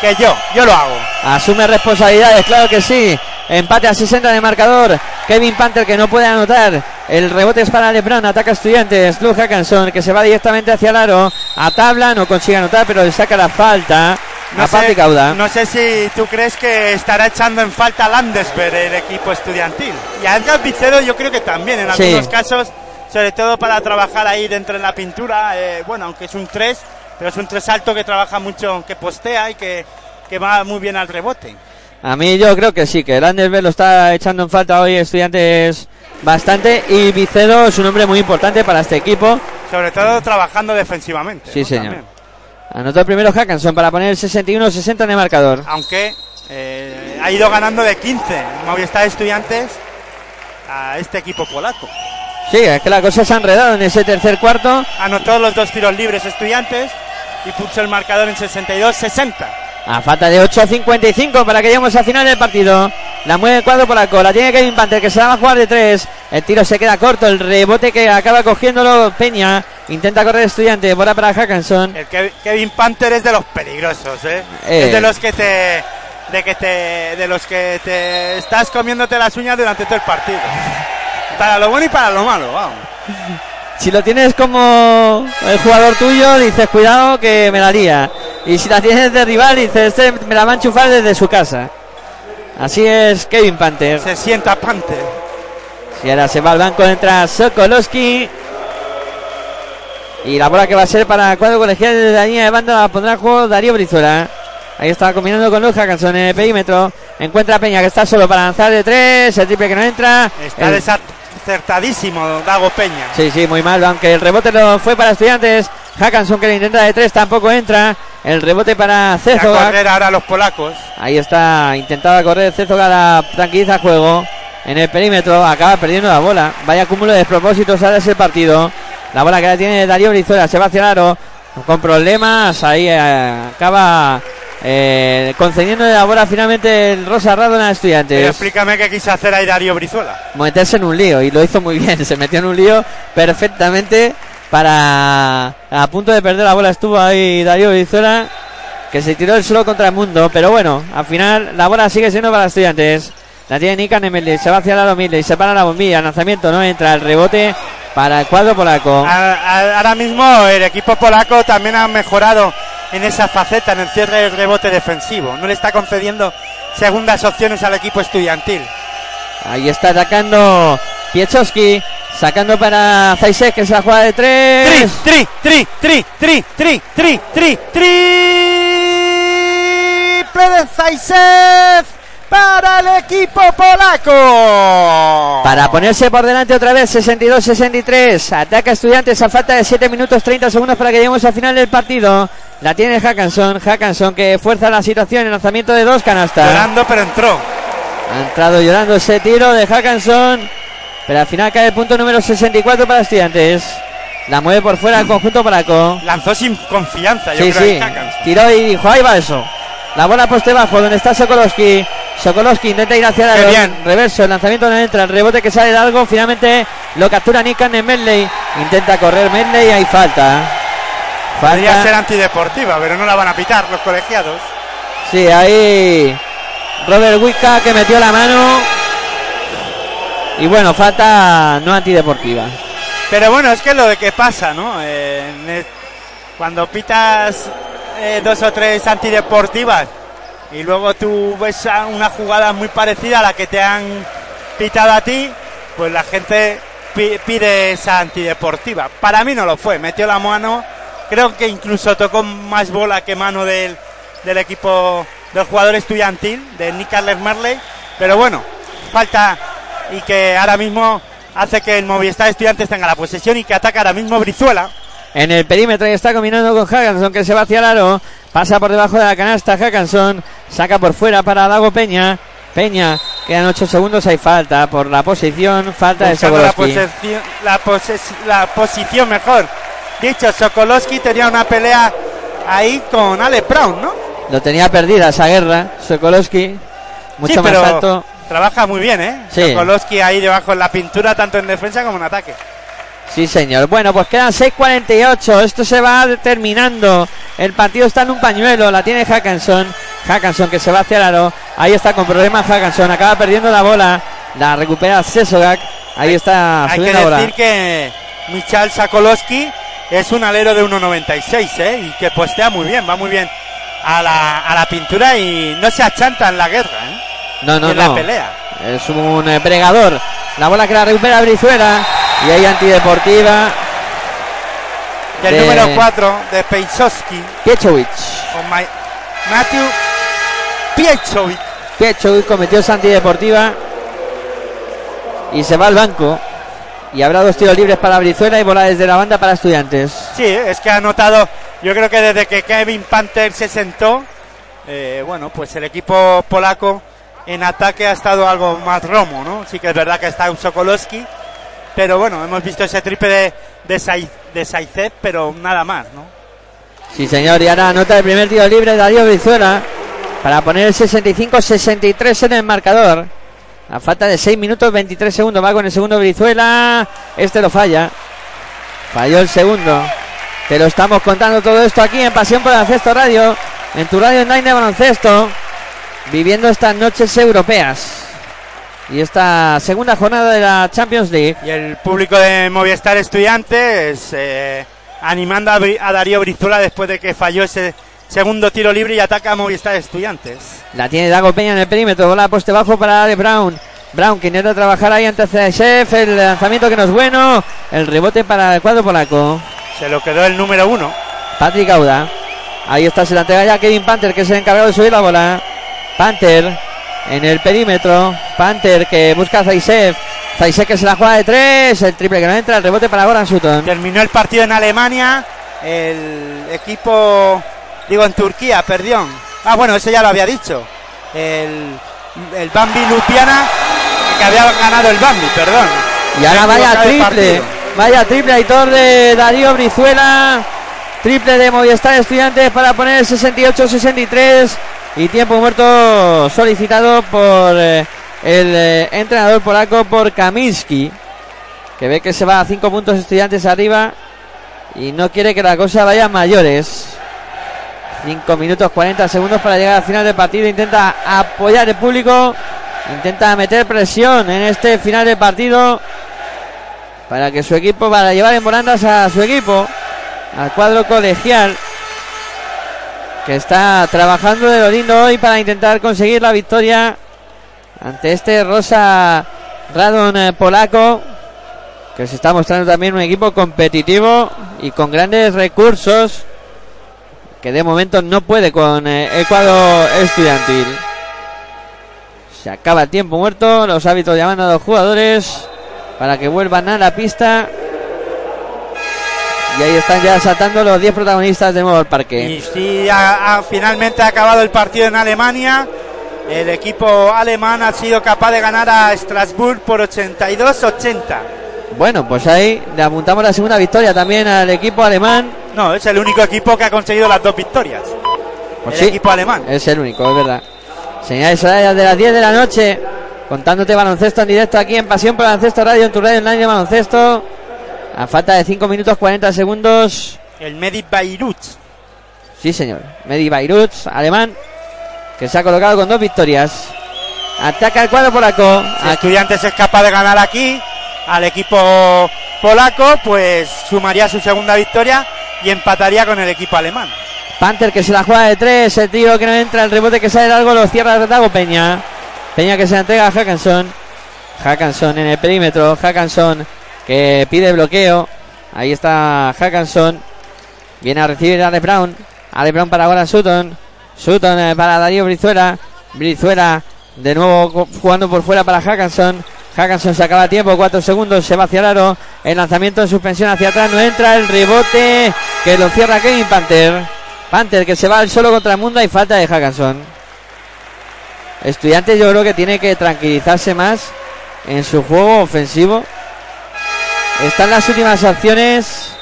que yo, yo lo hago. Asume responsabilidades, claro que sí. Empate a 60 de marcador. Kevin Panther que no puede anotar. El rebote es para LeBron. Ataca a Estudiantes. Luke Hackanson que se va directamente hacia el aro. A tabla, no consigue anotar, pero le saca la falta. a Pati Cauda. no sé si tú crees que estará echando en falta a Landesberg el equipo estudiantil. Y a Edgar Vicedo yo creo que también, en Sí. algunos casos sobre todo para trabajar ahí dentro en la pintura. eh, bueno, aunque es un 3, pero es un 3 alto que trabaja mucho, que postea y que, que va muy bien al rebote. A mí yo creo que sí, que el Andersberg lo está echando en falta hoy estudiantes bastante y Vicedo es un hombre muy importante para este equipo. Sobre todo trabajando defensivamente. Sí, ¿no? señor. También. Anotó el primero Hackanson para poner el 61-60 en el marcador. Aunque eh, ha ido ganando de 15 Movistar Estudiantes a este equipo polaco. Sí, es que la cosa se ha enredado en ese tercer cuarto. Anotó los dos tiros libres Estudiantes y puso el marcador en 62-60. A falta de 8.55 para que lleguemos al final del partido. La mueve el cuadro polaco. La tiene Kevin Panther que se la va a jugar de tres. El tiro se queda corto. El rebote que acaba cogiéndolo Peña. Intenta correr estudiante. Bola para Hackanson. El Kev- Kevin Panther es de los peligrosos, ¿eh? Eh. Es de los que te de que te de los que te estás comiéndote las uñas durante todo el partido. Para lo bueno y para lo malo, vamos. Si lo tienes como el jugador tuyo, dices cuidado que me la lía. Y si la tienes de rival, dices este me la va a enchufar desde su casa. Así es Kevin Panther. Se sienta Panther. Y ahora se va al banco, entra Sokolowski. Y la bola que va a ser para cuadro colegial de la línea de banda la pondrá en juego Darío Brizuela. Ahí está combinando con Luz Hackanson en el perímetro. Encuentra a Peña que está solo para lanzar de tres. El triple que no entra. Está El- desacertadísimo Dago Peña. Sí, sí, muy mal, aunque el rebote lo fue para estudiantes. Hackanson que lo intenta de tres, tampoco entra. El rebote para A Cezoga. correr ahora los polacos. Ahí está, intentaba correr Cezoga, la tranquiliza el juego. En el perímetro, acaba perdiendo la bola. Vaya cúmulo de despropósitos ahora ese partido. La bola que la tiene Darío Brizuela, se va hacia el aro. Con problemas, ahí eh, acaba eh, concediendo la bola finalmente el Rosa Rado a Pero estudiantes. explícame qué quiso hacer ahí Darío Brizuela. meterse en un lío y lo hizo muy bien, se metió en un lío perfectamente para a punto de perder la bola estuvo ahí Darío Brizuela que se tiró el suelo contra el mundo, pero bueno, al final la bola sigue siendo para estudiantes. La tiene Nikan se va hacia la y se para la bombilla, lanzamiento no entra, el rebote para el cuadro polaco. Ahora mismo el equipo polaco también ha mejorado en esa faceta, en el cierre del rebote defensivo. No le está concediendo segundas opciones al equipo estudiantil. Ahí está atacando Piechowski, sacando para Zaisek que se la juega de Tri, tres. tri, tri, tri, tri, tri, tri, tri, triple de Zaisev para el equipo polaco. Para ponerse por delante otra vez, 62-63. Ataca Estudiantes a falta de 7 minutos 30 segundos para que lleguemos al final del partido. La tiene Hackanson. Hackanson que fuerza la situación en lanzamiento de dos canastas. Llorando, pero entró. Ha entrado llorando ese tiro de Hackanson. Pero al final cae el punto número 64 para Estudiantes. La mueve por fuera el conjunto polaco. Lanzó sin confianza, yo Sí, creo, sí. Hackanson. Tiró y dijo, ahí va eso. La bola poste bajo, donde está Sokolowski. Sokolowski intenta ir hacia el bien. reverso, el lanzamiento no entra, el rebote que sale de algo, finalmente lo captura Nikan en Medley. Intenta correr Medley, hay falta. Podría Falta. ser antideportiva, pero no la van a pitar los colegiados. Sí, ahí Robert Wicca que metió la mano. Y bueno, falta no antideportiva. Pero bueno, es que es lo de que pasa, ¿no? Eh, cuando pitas eh, dos o tres antideportivas y luego tú ves una jugada muy parecida a la que te han pitado a ti, pues la gente pi- pide esa antideportiva. Para mí no lo fue, metió la mano, creo que incluso tocó más bola que mano del, del equipo del jugador estudiantil, de Nick Carles pero bueno, falta y que ahora mismo hace que el Movistar Estudiantes tenga la posesión y que ataca ahora mismo Brizuela. En el perímetro y está combinando con Hackanson que se va hacia el aro. Pasa por debajo de la canasta Hackanson. Saca por fuera para Dago Peña. Peña, quedan 8 segundos, hay falta por la posición, falta de buscando la, Sokolowski. posesión- la, poses- la posición mejor. Dicho, Sokolowski tenía una pelea ahí con Ale Brown, ¿no? Lo tenía perdida esa guerra, Sokolowski. Mucho sí, más pero alto. trabaja muy bien, ¿eh? Sí. Sokolowski ahí debajo en la pintura, tanto en defensa como en ataque. Sí, señor. Bueno, pues quedan 6.48. Esto se va terminando. El partido está en un pañuelo. La tiene Hackanson. Hackanson que se va hacia el aro. Ahí está con problemas Hackanson. Acaba perdiendo la bola. La recupera Sesogak. Ahí está Hay que decir que Michal Sokolowski es un alero de 1.96, ¿eh? Y que postea muy bien, va muy bien a la, a la pintura y no se achanta en la guerra, ¿eh? No, no, en no. la pelea. Es un eh, pregador. La bola que la recupera Brizuela. Y hay antideportiva. Y el de número 4 de Pejowski Piechovich. con Ma- Matthew Piechovich. Piechovich cometió esa antideportiva. Y se va al banco. Y habrá dos tiros libres para Brizuela y bola desde la banda para estudiantes. Sí, es que ha notado, yo creo que desde que Kevin Panther se sentó, eh, bueno, pues el equipo polaco en ataque ha estado algo más romo, ¿no? Sí que es verdad que está un Sokolowski, pero bueno, hemos visto ese triple de, de, Sai- de Saizet, pero nada más, ¿no? Sí, señor. Y ahora anota el primer tiro libre Darío Brizuela para poner el 65-63 en el marcador. A falta de 6 minutos 23 segundos va con el segundo Brizuela. Este lo falla. Falló el segundo. Te lo estamos contando todo esto aquí en Pasión por el Baloncesto Radio. En tu radio online de baloncesto. Viviendo estas noches europeas. Y esta segunda jornada de la Champions League. Y el público de Movistar Estudiantes eh, animando a, a Darío Brizuela después de que falló ese segundo tiro libre y ataca a Movistar Estudiantes. La tiene Dago Peña en el perímetro. Bola poste bajo para Ale Brown. Brown que intenta trabajar ahí ante Chef. El lanzamiento que no es bueno. El rebote para el cuadro polaco. Se lo quedó el número uno. Patrick Auda. Ahí está, se la entrega ya Kevin Panther, que es el encargado de subir la bola. Panther en el perímetro. Panther que busca a Zaisef. Zaisef que se la juega de tres. El triple que no entra. El rebote para Goran Sutton. Terminó el partido en Alemania. El equipo, digo en Turquía, perdón. Ah, bueno, eso ya lo había dicho. El, el Bambi Lupiana, que había ganado el Bambi, perdón. Y ahora vaya triple. Vaya triple Aitor de Darío Brizuela. Triple de Movistar Estudiantes para poner el 68-63. Y tiempo muerto solicitado por eh, el eh, entrenador polaco por Kaminski. Que ve que se va a 5 puntos estudiantes arriba. Y no quiere que la cosa vaya a mayores. 5 minutos 40 segundos para llegar al final del partido. Intenta apoyar el público. Intenta meter presión en este final de partido para que su equipo, para llevar en volandas a su equipo, al cuadro colegial, que está trabajando de lo lindo hoy para intentar conseguir la victoria ante este Rosa Radon eh, polaco, que se está mostrando también un equipo competitivo y con grandes recursos, que de momento no puede con eh, el cuadro estudiantil. Se acaba el tiempo muerto, los hábitos llamando a los jugadores para que vuelvan a la pista. Y ahí están ya saltando los 10 protagonistas de nuevo al parque. Y sí, ha, ha- finalmente ha acabado el partido en Alemania. El equipo alemán ha sido capaz de ganar a Strasbourg por 82-80. Bueno, pues ahí le apuntamos la segunda victoria también al equipo alemán. No, es el único equipo que ha conseguido las dos victorias. Pues el sí, equipo alemán. Es el único, es verdad. Señales horarias de las 10 de la noche. Contándote baloncesto en directo aquí en Pasión por Baloncesto Radio, en tu radio online de baloncesto. A falta de 5 minutos 40 segundos. El Medi. Sí, señor. Medi alemán, que se ha colocado con dos victorias. Ataca el cuadro polaco. Si Estudiantes es capaz de ganar aquí al equipo polaco, pues sumaría su segunda victoria y empataría con el equipo alemán. Panther que se la juega de tres. El tiro que no entra. El rebote que sale largo. Lo cierra Dago Peña. Peña que se la entrega a Hackanson. Hackanson en el perímetro. Hackanson que pide bloqueo. Ahí está Hackanson. Viene a recibir a Ale Brown. Ale Brown para ahora Sutton. Sutton eh, para Darío Brizuela. Brizuela de nuevo jugando por fuera para Hackanson. Hackanson se acaba tiempo, 4 segundos, se va hacia el aro. El lanzamiento en suspensión hacia atrás, no entra el rebote que lo cierra Kevin Panther. Panther que se va al solo contra el mundo y falta de Hackanson. Estudiantes yo creo que tiene que tranquilizarse más en su juego ofensivo. Están las últimas acciones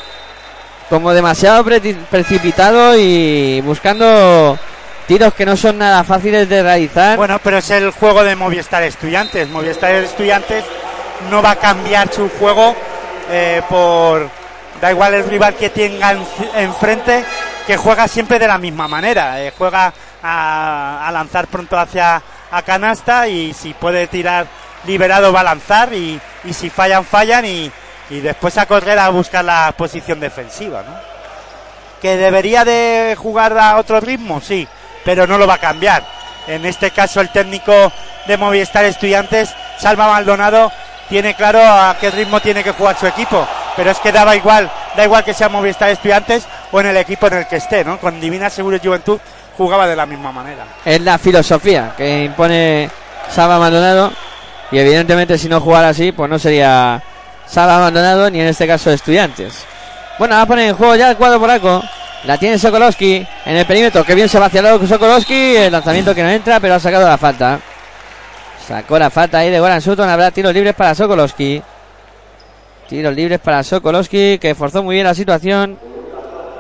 como demasiado pre- precipitado y buscando tiros que no son nada fáciles de realizar. Bueno, pero es el juego de Movistar Estudiantes. Movistar Estudiantes no va a cambiar su juego eh, por. Da igual el rival que tenga en- enfrente, que juega siempre de la misma manera. eh, juega a, a lanzar pronto hacia a canasta y si puede tirar liberado va a lanzar y, y si fallan, fallan y, y después a correr a buscar la posición defensiva, ¿no? que debería de jugar a otro ritmo, sí, pero no lo va a cambiar. En este caso el técnico de Movistar Estudiantes, Salva Maldonado, tiene claro a qué ritmo tiene que jugar su equipo. Pero es que daba igual, da igual que sea Movistar Estudiantes o en el equipo en el que esté, ¿no? Con Divina Seguro Juventud jugaba de la misma manera. Es la filosofía que impone Saba Maldonado. Y evidentemente si no jugara así, pues no sería Saba Maldonado ni en este caso Estudiantes. Bueno, va a poner en juego ya el cuadro polaco. La tiene Sokolowski en el perímetro. Que bien se va hacia el lado Sokolowski. El lanzamiento que no entra, pero ha sacado la falta. Sacó la falta ahí de Goran Sutton. Habrá tiros libres para Sokolowski. Tiros libres para Sokolowski, que forzó muy bien la situación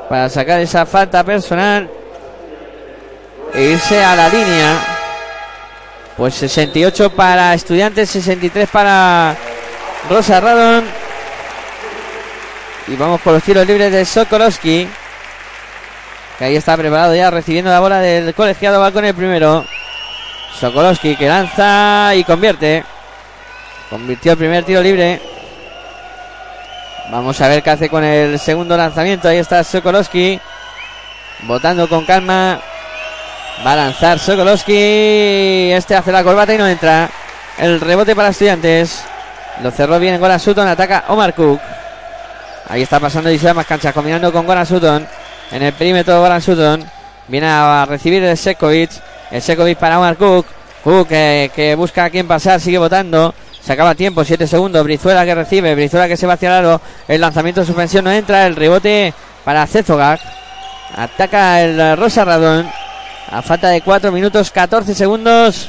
para sacar esa falta personal e irse a la línea. Pues 68 para Estudiantes, 63 para Rosa Radon. Y vamos con los tiros libres de Sokolowski. Que ahí está preparado ya recibiendo la bola del colegiado. Va con el primero. Sokolowski que lanza y convierte. Convirtió el primer tiro libre. Vamos a ver qué hace con el segundo lanzamiento. Ahí está Sokolowski. Votando con calma. Va a lanzar Sokolowski. Este hace la corbata y no entra. El rebote para estudiantes. Lo cerró bien Goran Sutton. Ataca Omar Cook. Ahí está pasando y se más canchas. Combinando con Goran Sutton. En el perímetro Goran Sutton. Viene a recibir el Sekovic. El Sekovic para Omar Cook. Cook que, que busca a quién pasar. Sigue votando. Se acaba tiempo, 7 segundos. Brizuela que recibe, Brizuela que se va hacia el aro. El lanzamiento de suspensión no entra. El rebote para Cezogak. Ataca el Rosa Radón. A falta de 4 minutos, 14 segundos.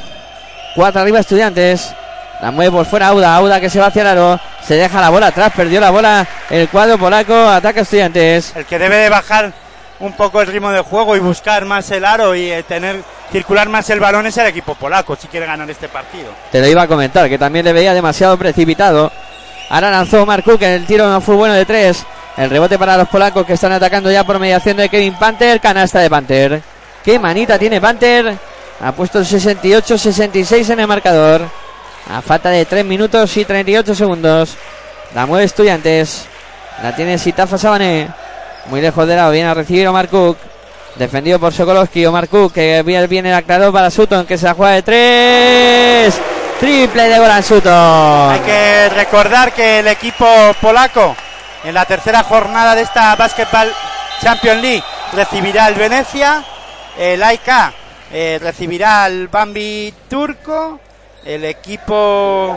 4 arriba estudiantes. La mueve por fuera Auda. Auda que se va hacia el aro. Se deja la bola atrás. Perdió la bola el cuadro polaco. Ataca estudiantes. El que debe de bajar un poco el ritmo de juego y buscar más el aro y eh, tener circular más el balón es el equipo polaco si quiere ganar este partido. Te lo iba a comentar, que también le veía demasiado precipitado. Ahora lanzó Mark que el tiro no fue bueno de tres. El rebote para los polacos que están atacando ya por mediación de Kevin Panther. Canasta de Panther. Qué manita tiene Panther. Ha puesto el 68-66 en el marcador. A falta de 3 minutos y 38 segundos. La mueve Estudiantes. La tiene Sitafa Sabané. Muy lejos de lado. Viene a recibir Omar Cook. Defendido por Sokolowski. Omar Cook que viene el aclarado para Sutton que se la juega de 3. Triple de Goran Sutton. Hay que recordar que el equipo polaco en la tercera jornada de esta Basketball Champions League recibirá el Venecia. El AIK eh, recibirá al Bambi turco. El equipo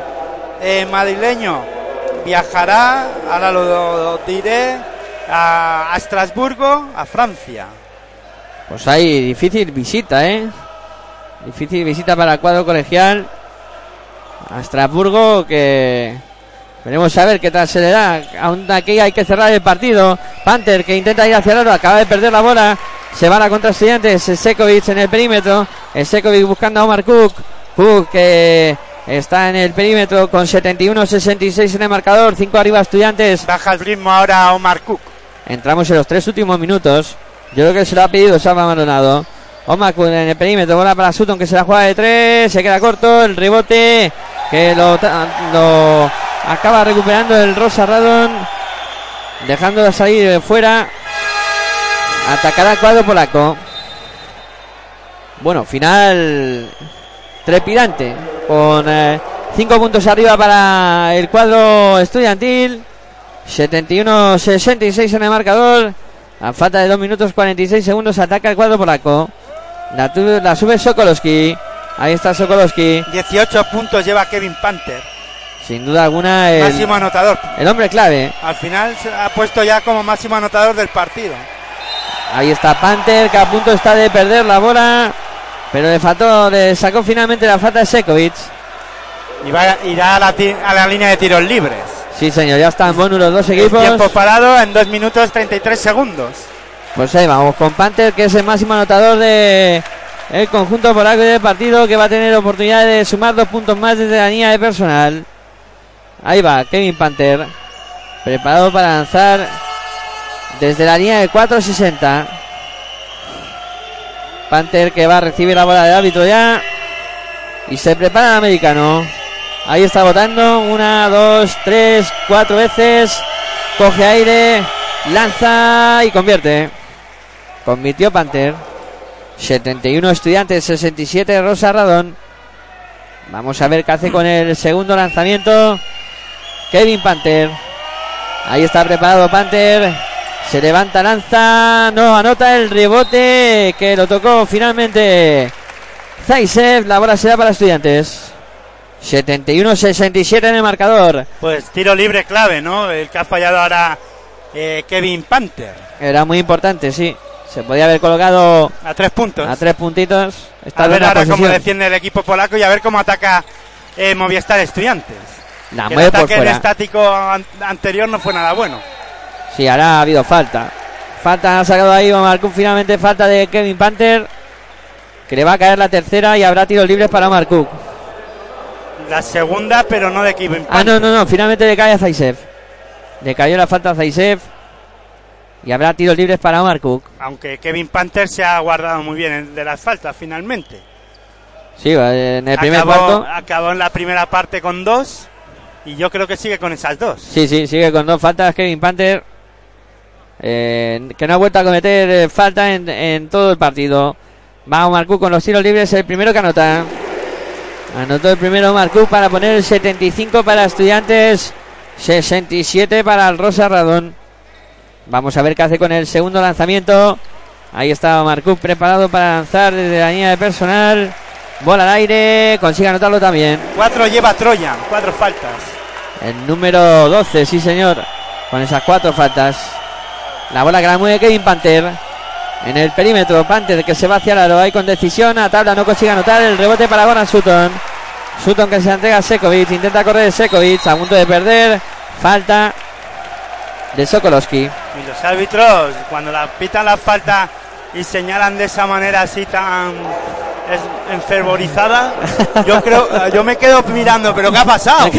eh, madrileño viajará, ahora lo, lo diré, a, a Estrasburgo, a Francia. Pues hay difícil visita, ¿eh? Difícil visita para el cuadro colegial a Estrasburgo que veremos a ver qué tal se le da. Aún aquí hay que cerrar el partido. Panther que intenta ir hacia el oro, acaba de perder la bola. Se va a contra estudiantes. Sekovic en el perímetro. Sekovic buscando a Omar Cook. Cook que está en el perímetro con 71-66 en el marcador. 5 arriba estudiantes. Baja el ritmo ahora Omar Cook. Entramos en los tres últimos minutos. Yo creo que se lo ha pedido Salva Maldonado. Omar Cook en el perímetro. Bola para Sutton que se la juega de tres. Se queda corto. El rebote que lo, lo acaba recuperando el Rosa Radon. Dejando de salir de fuera. Atacará el cuadro polaco. Bueno, final trepidante. Con 5 eh, puntos arriba para el cuadro estudiantil. 71-66 en el marcador. A falta de 2 minutos 46 segundos ataca el cuadro polaco. La, la sube Sokolowski. Ahí está Sokolowski. 18 puntos lleva Kevin Panther. Sin duda alguna el máximo anotador. El hombre clave. Al final se ha puesto ya como máximo anotador del partido. Ahí está Panther que a punto está de perder la bola. Pero le faltó, le sacó finalmente la falta de Sekovic. Y va, irá a la, a la línea de tiros libres. Sí, señor, ya están buenos los dos equipos. El tiempo parado en 2 minutos 33 segundos. Pues ahí vamos con Panther, que es el máximo anotador de el conjunto polaco del partido, que va a tener oportunidad de sumar dos puntos más desde la línea de personal. Ahí va, Kevin Panther, preparado para lanzar desde la línea de 4.60. Panther que va a recibir la bola de árbitro ya. Y se prepara el americano. Ahí está votando. Una, dos, tres, cuatro veces. Coge aire. Lanza y convierte. Convirtió Panther. 71 estudiantes, 67 Rosa Radón. Vamos a ver qué hace con el segundo lanzamiento. Kevin Panther. Ahí está preparado Panther. Se levanta, lanza. No, anota el rebote que lo tocó finalmente Zaisev. La bola será para estudiantes. 71-67 en el marcador. Pues tiro libre clave, ¿no? El que ha fallado ahora eh, Kevin Panther. Era muy importante, sí. Se podía haber colocado A tres puntos. a tres puntitos. Está a ver ahora cómo posición. defiende el equipo polaco y a ver cómo ataca eh, Movistar Estudiantes. La el mueve por ataque fuera. estático an- anterior no fue nada bueno. Sí, ahora ha habido falta. Falta ha sacado ahí Omar Cook. Finalmente falta de Kevin Panther. Que le va a caer la tercera y habrá tiros libres para Omar Cook. La segunda, pero no de Kevin Ah, no, no, no. Finalmente le cae a Zaisev. Le cayó la falta a Zaisev. Y habrá tiros libres para Omar Cook. Aunque Kevin Panther se ha guardado muy bien en- de las faltas finalmente. Sí, en el primer acabó, cuarto. acabó en la primera parte con dos y yo creo que sigue con esas dos. Sí, sí, sigue con dos faltas Kevin Panther. Eh, que no ha vuelto a cometer eh, falta en, en todo el partido. Va Omar Cook con los tiros libres, el primero que anota. Anotó el primero Omar Cook para poner el 75 para Estudiantes, 67 para el Rosa Radón. Vamos a ver qué hace con el segundo lanzamiento. Ahí está Omar Cook preparado para lanzar desde la línea de personal. Bola al aire, consigue anotarlo también. Cuatro lleva Troyan, cuatro faltas. El número 12, sí señor. Con esas cuatro faltas. La bola que la mueve Kevin Panther. En el perímetro, Panther que se va hacia el aro. Ahí con decisión. A tabla no consigue anotar. El rebote para Goran Sutton. Sutton que se la entrega a Sekovic. Intenta correr Sekovic. A punto de perder. Falta de Sokolowski. Y los árbitros, cuando la pitan la falta y señalan de esa manera así tan es- enfervorizada, yo creo, yo me quedo mirando, pero ¿qué ha pasado?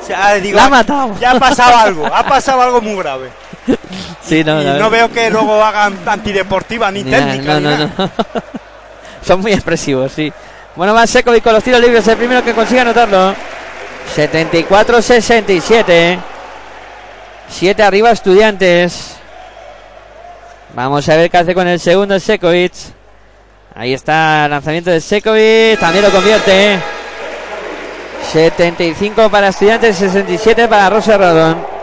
O sea, digo, La ha matado. Ya ha pasado algo, ha pasado algo muy grave. Sí, no, y no, no veo que luego hagan antideportiva ni Ni técnica. nada, ni no, nada. no, no. Son muy expresivos, sí. Bueno, va Sekovic con los tiros libres, el primero que consigue anotarlo. 74-67. 7 arriba estudiantes. Vamos a ver qué hace con el segundo Sekovic. Ahí está el lanzamiento de Sekovic. También lo convierte. 75 para estudiantes, 67 para Rosa Radón.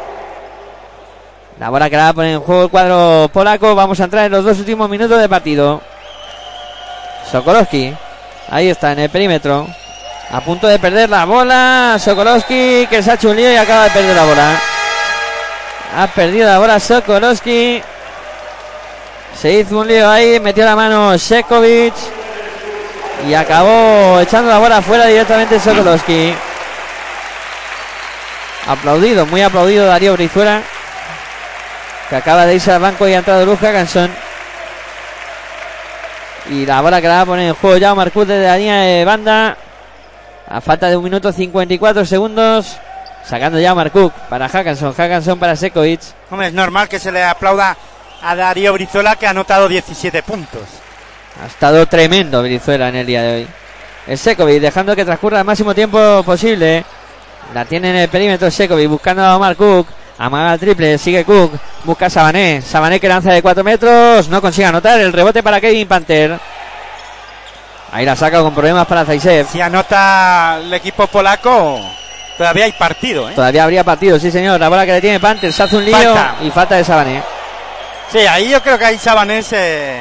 La bola que la va a poner en juego el cuadro polaco. Vamos a entrar en los dos últimos minutos de partido. Sokolowski. Ahí está, en el perímetro. A punto de perder la bola. Sokolowski que se ha hecho un lío y acaba de perder la bola. Ha perdido la bola Sokolowski. Se hizo un lío ahí. Metió la mano Sekovic. Y acabó echando la bola fuera directamente Sokolowski. Aplaudido, muy aplaudido Darío Brizuela que acaba de irse al banco y ha entrado Luz Hackanson. Y la bola que la va a poner en juego ya Marcus desde la línea de banda. A falta de un minuto 54 segundos. Sacando ya Marcuk para Hackanson. Hackanson para Sekovic. Hombre, es normal que se le aplauda a Darío Brizuela que ha anotado 17 puntos. Ha estado tremendo Brizuela en el día de hoy. Es Sekovic dejando que transcurra el máximo tiempo posible. La tiene en el perímetro Sekovic buscando a Omar Cook. Amaga el triple, sigue Cook. Busca a Sabané. Sabané que lanza de 4 metros. No consigue anotar. El rebote para Kevin Panther. Ahí la saca con problemas para Zaisev. Si anota el equipo polaco, todavía hay partido, ¿eh? Todavía habría partido, sí señor. La bola que le tiene Panther. Se hace un lío Falta. y falta de Sabané. Sí, ahí yo creo que ahí Sabanés se,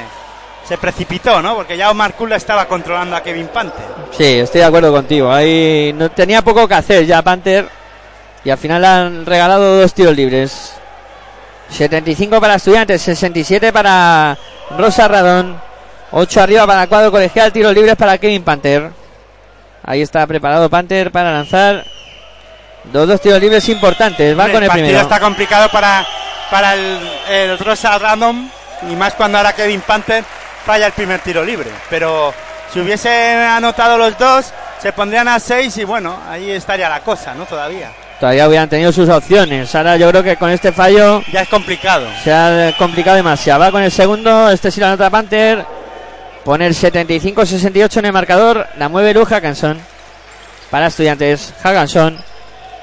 se precipitó, ¿no? Porque ya Omar Kula estaba controlando a Kevin Panther. Sí, estoy de acuerdo contigo. Ahí no tenía poco que hacer ya Panther. Y al final han regalado dos tiros libres. 75 para Estudiantes, 67 para Rosa Radón. 8 arriba para el cuadro colegial, tiros libres para Kevin Panther. Ahí está preparado Panther para lanzar. Dos, dos tiros libres importantes. Va Hombre, con el primero. está complicado para, para el, el Rosa Random y más cuando ahora Kevin Panther falla el primer tiro libre. Pero si hubiese anotado los dos, se pondrían a seis y bueno, ahí estaría la cosa, ¿no? Todavía. Todavía hubieran tenido sus opciones. Ahora yo creo que con este fallo Ya es complicado. Se ha complicado demasiado. Va con el segundo. Este sí la nota Panther. Pone el 75-68 en el marcador. La mueve Lu Hackanson. Para estudiantes. Hackanson.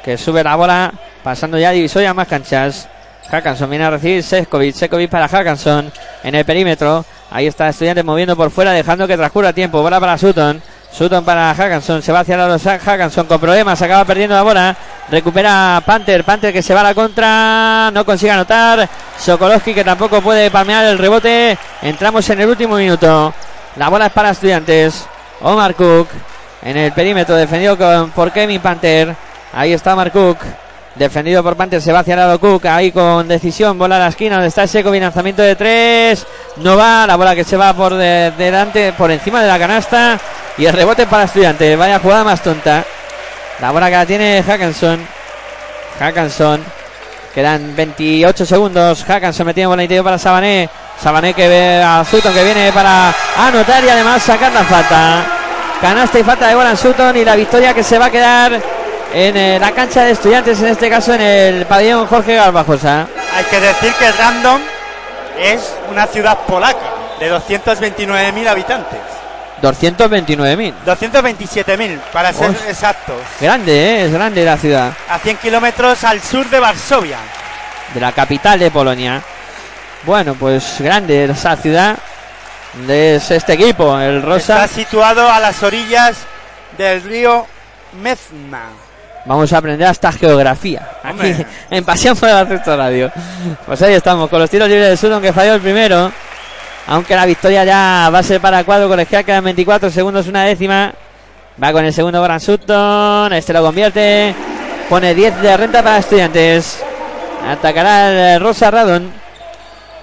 Que sube la bola. Pasando ya a divisoria más canchas. Hackanson viene a recibir Sekovic. Sekovic para Hackanson. En el perímetro. Ahí está estudiantes moviendo por fuera. Dejando que transcurra tiempo. Bola para Sutton. Sutton para Hackanson. Se va hacia los Hackanson con problemas. Acaba perdiendo la bola. Recupera Panther. Panther que se va a la contra. No consigue anotar. Sokolowski que tampoco puede palmear el rebote. Entramos en el último minuto. La bola es para estudiantes. Omar Cook en el perímetro defendido con, por Kevin Panther. Ahí está Omar Cook. Defendido por Panther, se va hacia el lado Cook, ahí con decisión, bola a la esquina, donde está Seco, lanzamiento de tres, no va, la bola que se va por de- delante, por encima de la canasta, y el rebote para estudiante, vaya jugada más tonta. La bola que la tiene Hackanson, Hackanson, quedan 28 segundos, Hackanson metiendo bola interior para Sabané, Sabané que ve a Sutton que viene para anotar y además sacar la falta. Canasta y falta de Goran Sutton y la victoria que se va a quedar en eh, la cancha de estudiantes, en este caso en el pabellón Jorge Garbajosa. Hay que decir que Random es una ciudad polaca de 229.000 habitantes. 229.000. 227.000 para ser Uf. exactos. Grande, ¿eh? es grande la ciudad, A 100 kilómetros al sur de Varsovia. de la capital de Polonia. Bueno, pues grande esa ciudad de este equipo, el Rosa. Está situado a las orillas del río Mezna. Vamos a aprender hasta geografía. Aquí Hombre. en Pasión por el Radio. Pues ahí estamos, con los tiros libres de Sutton que falló el primero. Aunque la victoria ya va a ser para el cuadro colegial, quedan 24 segundos, una décima. Va con el segundo Goran Sutton, este lo convierte. Pone 10 de renta para estudiantes. Atacará el Rosa Radon.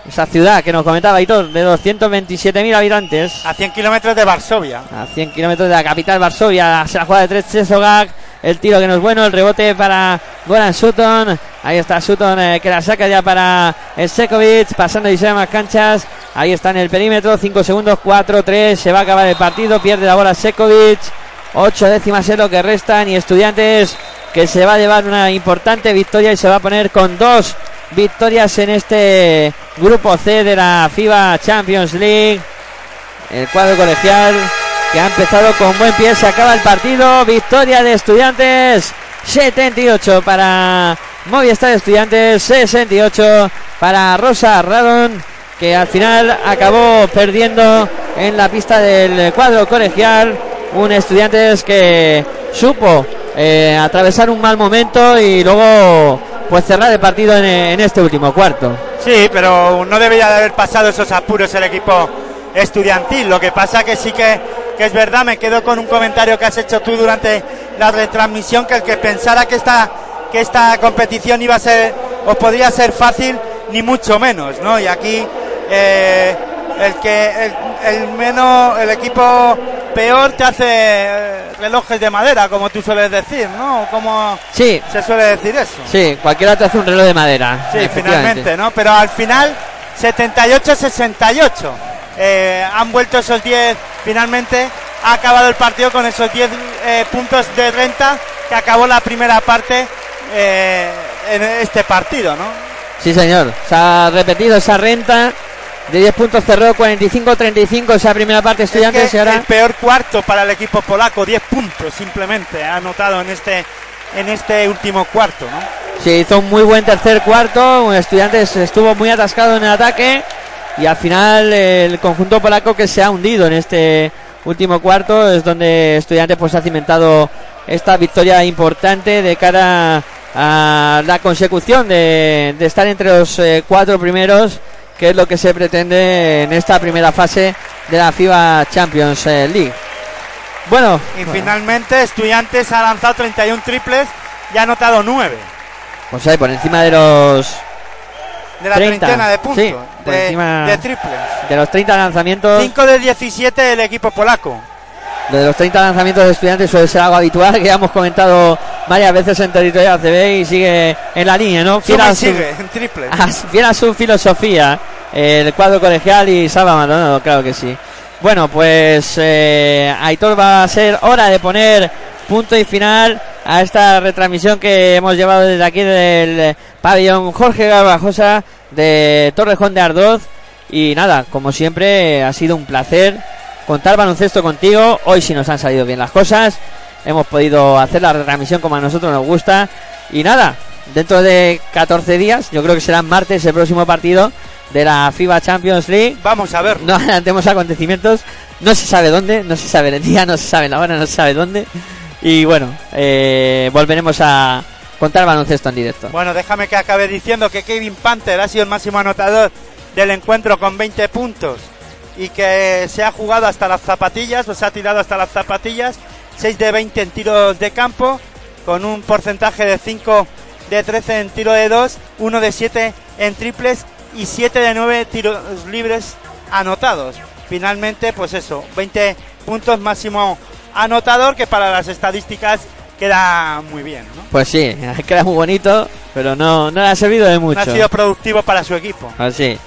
Esa ciudad que nos comentaba Hitor, de 227.000 habitantes. A 100 kilómetros de Varsovia. A 100 kilómetros de la capital Varsovia. Se la juega de tres Chesogak. El tiro que no es bueno. El rebote para Goran Sutton. Ahí está Sutton eh, que la saca ya para Sekovic. Pasando y se más canchas. Ahí está en el perímetro. 5 segundos. 4-3. Se va a acabar el partido. Pierde la bola Sekovic. 8 décimas es lo que restan. Y estudiantes que se va a llevar una importante victoria y se va a poner con dos victorias en este grupo C de la FIBA Champions League. El cuadro colegial que ha empezado con buen pie. Se acaba el partido. Victoria de estudiantes. 78 para Movistar Estudiantes. 68 para Rosa Radon. Que al final acabó perdiendo en la pista del cuadro colegial. Un estudiantes que supo eh, atravesar un mal momento y luego pues cerrar el partido en, en este último cuarto. Sí, pero no debería de haber pasado esos apuros el equipo estudiantil. Lo que pasa que sí que, que es verdad, me quedo con un comentario que has hecho tú durante la retransmisión, que el que pensara que esta, que esta competición iba a ser o podría ser fácil, ni mucho menos, ¿no? Y aquí eh, el que el, el menos el equipo peor te hace eh, relojes de madera, como tú sueles decir, ¿no? Como Sí, se suele decir eso. sí, cualquiera te hace un reloj de madera. Sí, finalmente, ¿no? Pero al final, 78-68. Eh, han vuelto esos 10, finalmente ha acabado el partido con esos 10 eh, puntos de renta que acabó la primera parte eh, en este partido, ¿no? Sí, señor. Se ha repetido esa renta de 10 puntos, cerró 45-35 esa primera parte estudiantes Es que y ahora... El peor cuarto para el equipo polaco, 10 puntos simplemente ha anotado en este, en este último cuarto, ¿no? Se hizo un muy buen tercer cuarto, un Estudiantes estuvo muy atascado en el ataque y al final el conjunto polaco que se ha hundido en este último cuarto es donde Estudiantes pues ha cimentado esta victoria importante de cara a la consecución de, de estar entre los eh, cuatro primeros que es lo que se pretende en esta primera fase de la FIBA Champions eh, League. Bueno, Y finalmente Estudiantes ha lanzado 31 triples y ha anotado 9 pues ahí por encima de los de la 30, treintena de puntos. sí, por de, encima- de triples. de los 30 lanzamientos 5 de 17 el equipo polaco. De los 30 lanzamientos de estudiantes suele ser algo habitual que ya hemos comentado varias veces en territorio ACB y sigue en la línea, ¿no? Fiel a su, sigue en triples. a, fiel a su filosofía, el cuadro colegial y Salva Maldonado, claro que sí. Bueno, pues eh, Aitor va a ser hora de poner punto y final a esta retransmisión que hemos llevado desde aquí del pabellón Jorge Garbajosa de Torrejón de Ardoz. Y nada, como siempre, ha sido un placer contar baloncesto contigo. Hoy sí nos han salido bien las cosas. Hemos podido hacer la retransmisión como a nosotros nos gusta. Y nada, dentro de 14 días, yo creo que será martes el próximo partido de la FIBA Champions League. Vamos a ver. No adelantemos acontecimientos. No se sabe dónde, no se sabe el día, no se sabe la hora, no se sabe dónde. Y bueno, eh, volveremos a, contar baloncesto en directo. Bueno, déjame que acabe diciendo que Kevin Panther ha sido el máximo anotador del encuentro con 20 puntos y que se ha jugado hasta las zapatillas, o se ha tirado hasta las zapatillas, 6 de 20 en tiros de campo, con un porcentaje de 5 de 13 en tiro de 2, 1 de 7 en triples y 7 de 9 tiros libres anotados. Finalmente, pues eso, 20 puntos máximo anotador que para las estadísticas queda muy bien, ¿no? Pues sí, queda muy bonito, pero no, no le ha servido de mucho. No ha sido productivo para su equipo. Así.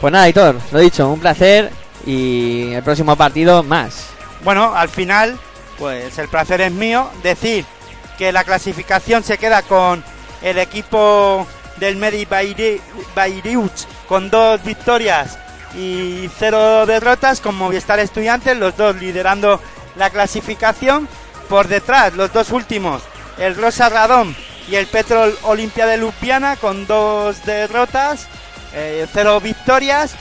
Pues nada, Hitor, lo dicho, un placer y el próximo partido más. Bueno, al final, pues el placer es mío decir que la clasificación se queda con el equipo del Medi Bayreuth con dos victorias y cero derrotas con Movistar Estudiantes, los dos liderando la clasificación. Por detrás, los dos últimos, el Rosa Radón y el Petrol Olimpia de Lupiana con dos derrotas, eh, cero victorias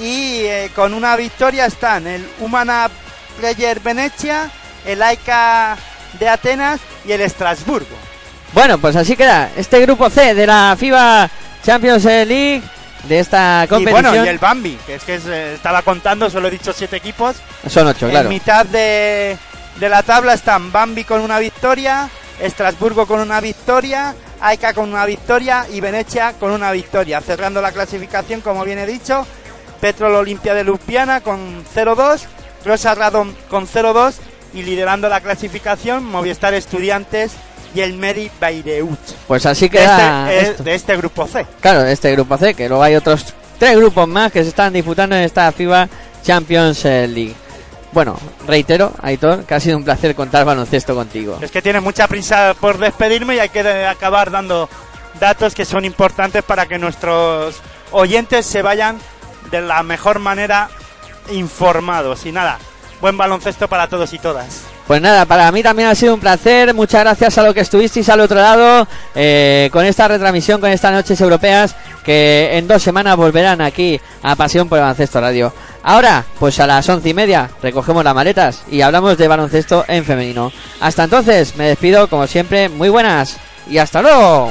y eh, con una victoria están el Humana Player Venecia, el AICA de Atenas y el Estrasburgo. Bueno, pues así queda este grupo C de la FIBA Champions League de esta Y competición. bueno, y el Bambi, que es que se estaba contando, solo he dicho siete equipos. Son ocho, claro. En mitad de, de la tabla están Bambi con una victoria, Estrasburgo con una victoria, Aika con una victoria y Venecia con una victoria. Cerrando la clasificación, como bien he dicho, Petrol Olimpia de Lupiana con 0-2, Rosa Radom con 0-2 y liderando la clasificación Movistar Estudiantes y el Meri Bayreuth. Pues así queda este, eh, esto. de este grupo C. Claro, de este grupo C, que luego hay otros tres grupos más que se están disputando en esta FIBA Champions League. Bueno, reitero, Aitor, que ha sido un placer contar baloncesto contigo. Es que tiene mucha prisa por despedirme y hay que acabar dando datos que son importantes para que nuestros oyentes se vayan de la mejor manera informados. Y nada, buen baloncesto para todos y todas. Pues nada, para mí también ha sido un placer. Muchas gracias a lo que estuvisteis al otro lado eh, con esta retransmisión, con estas noches europeas que en dos semanas volverán aquí a Pasión por Baloncesto Radio. Ahora, pues a las once y media recogemos las maletas y hablamos de baloncesto en femenino. Hasta entonces, me despido como siempre. Muy buenas y hasta luego.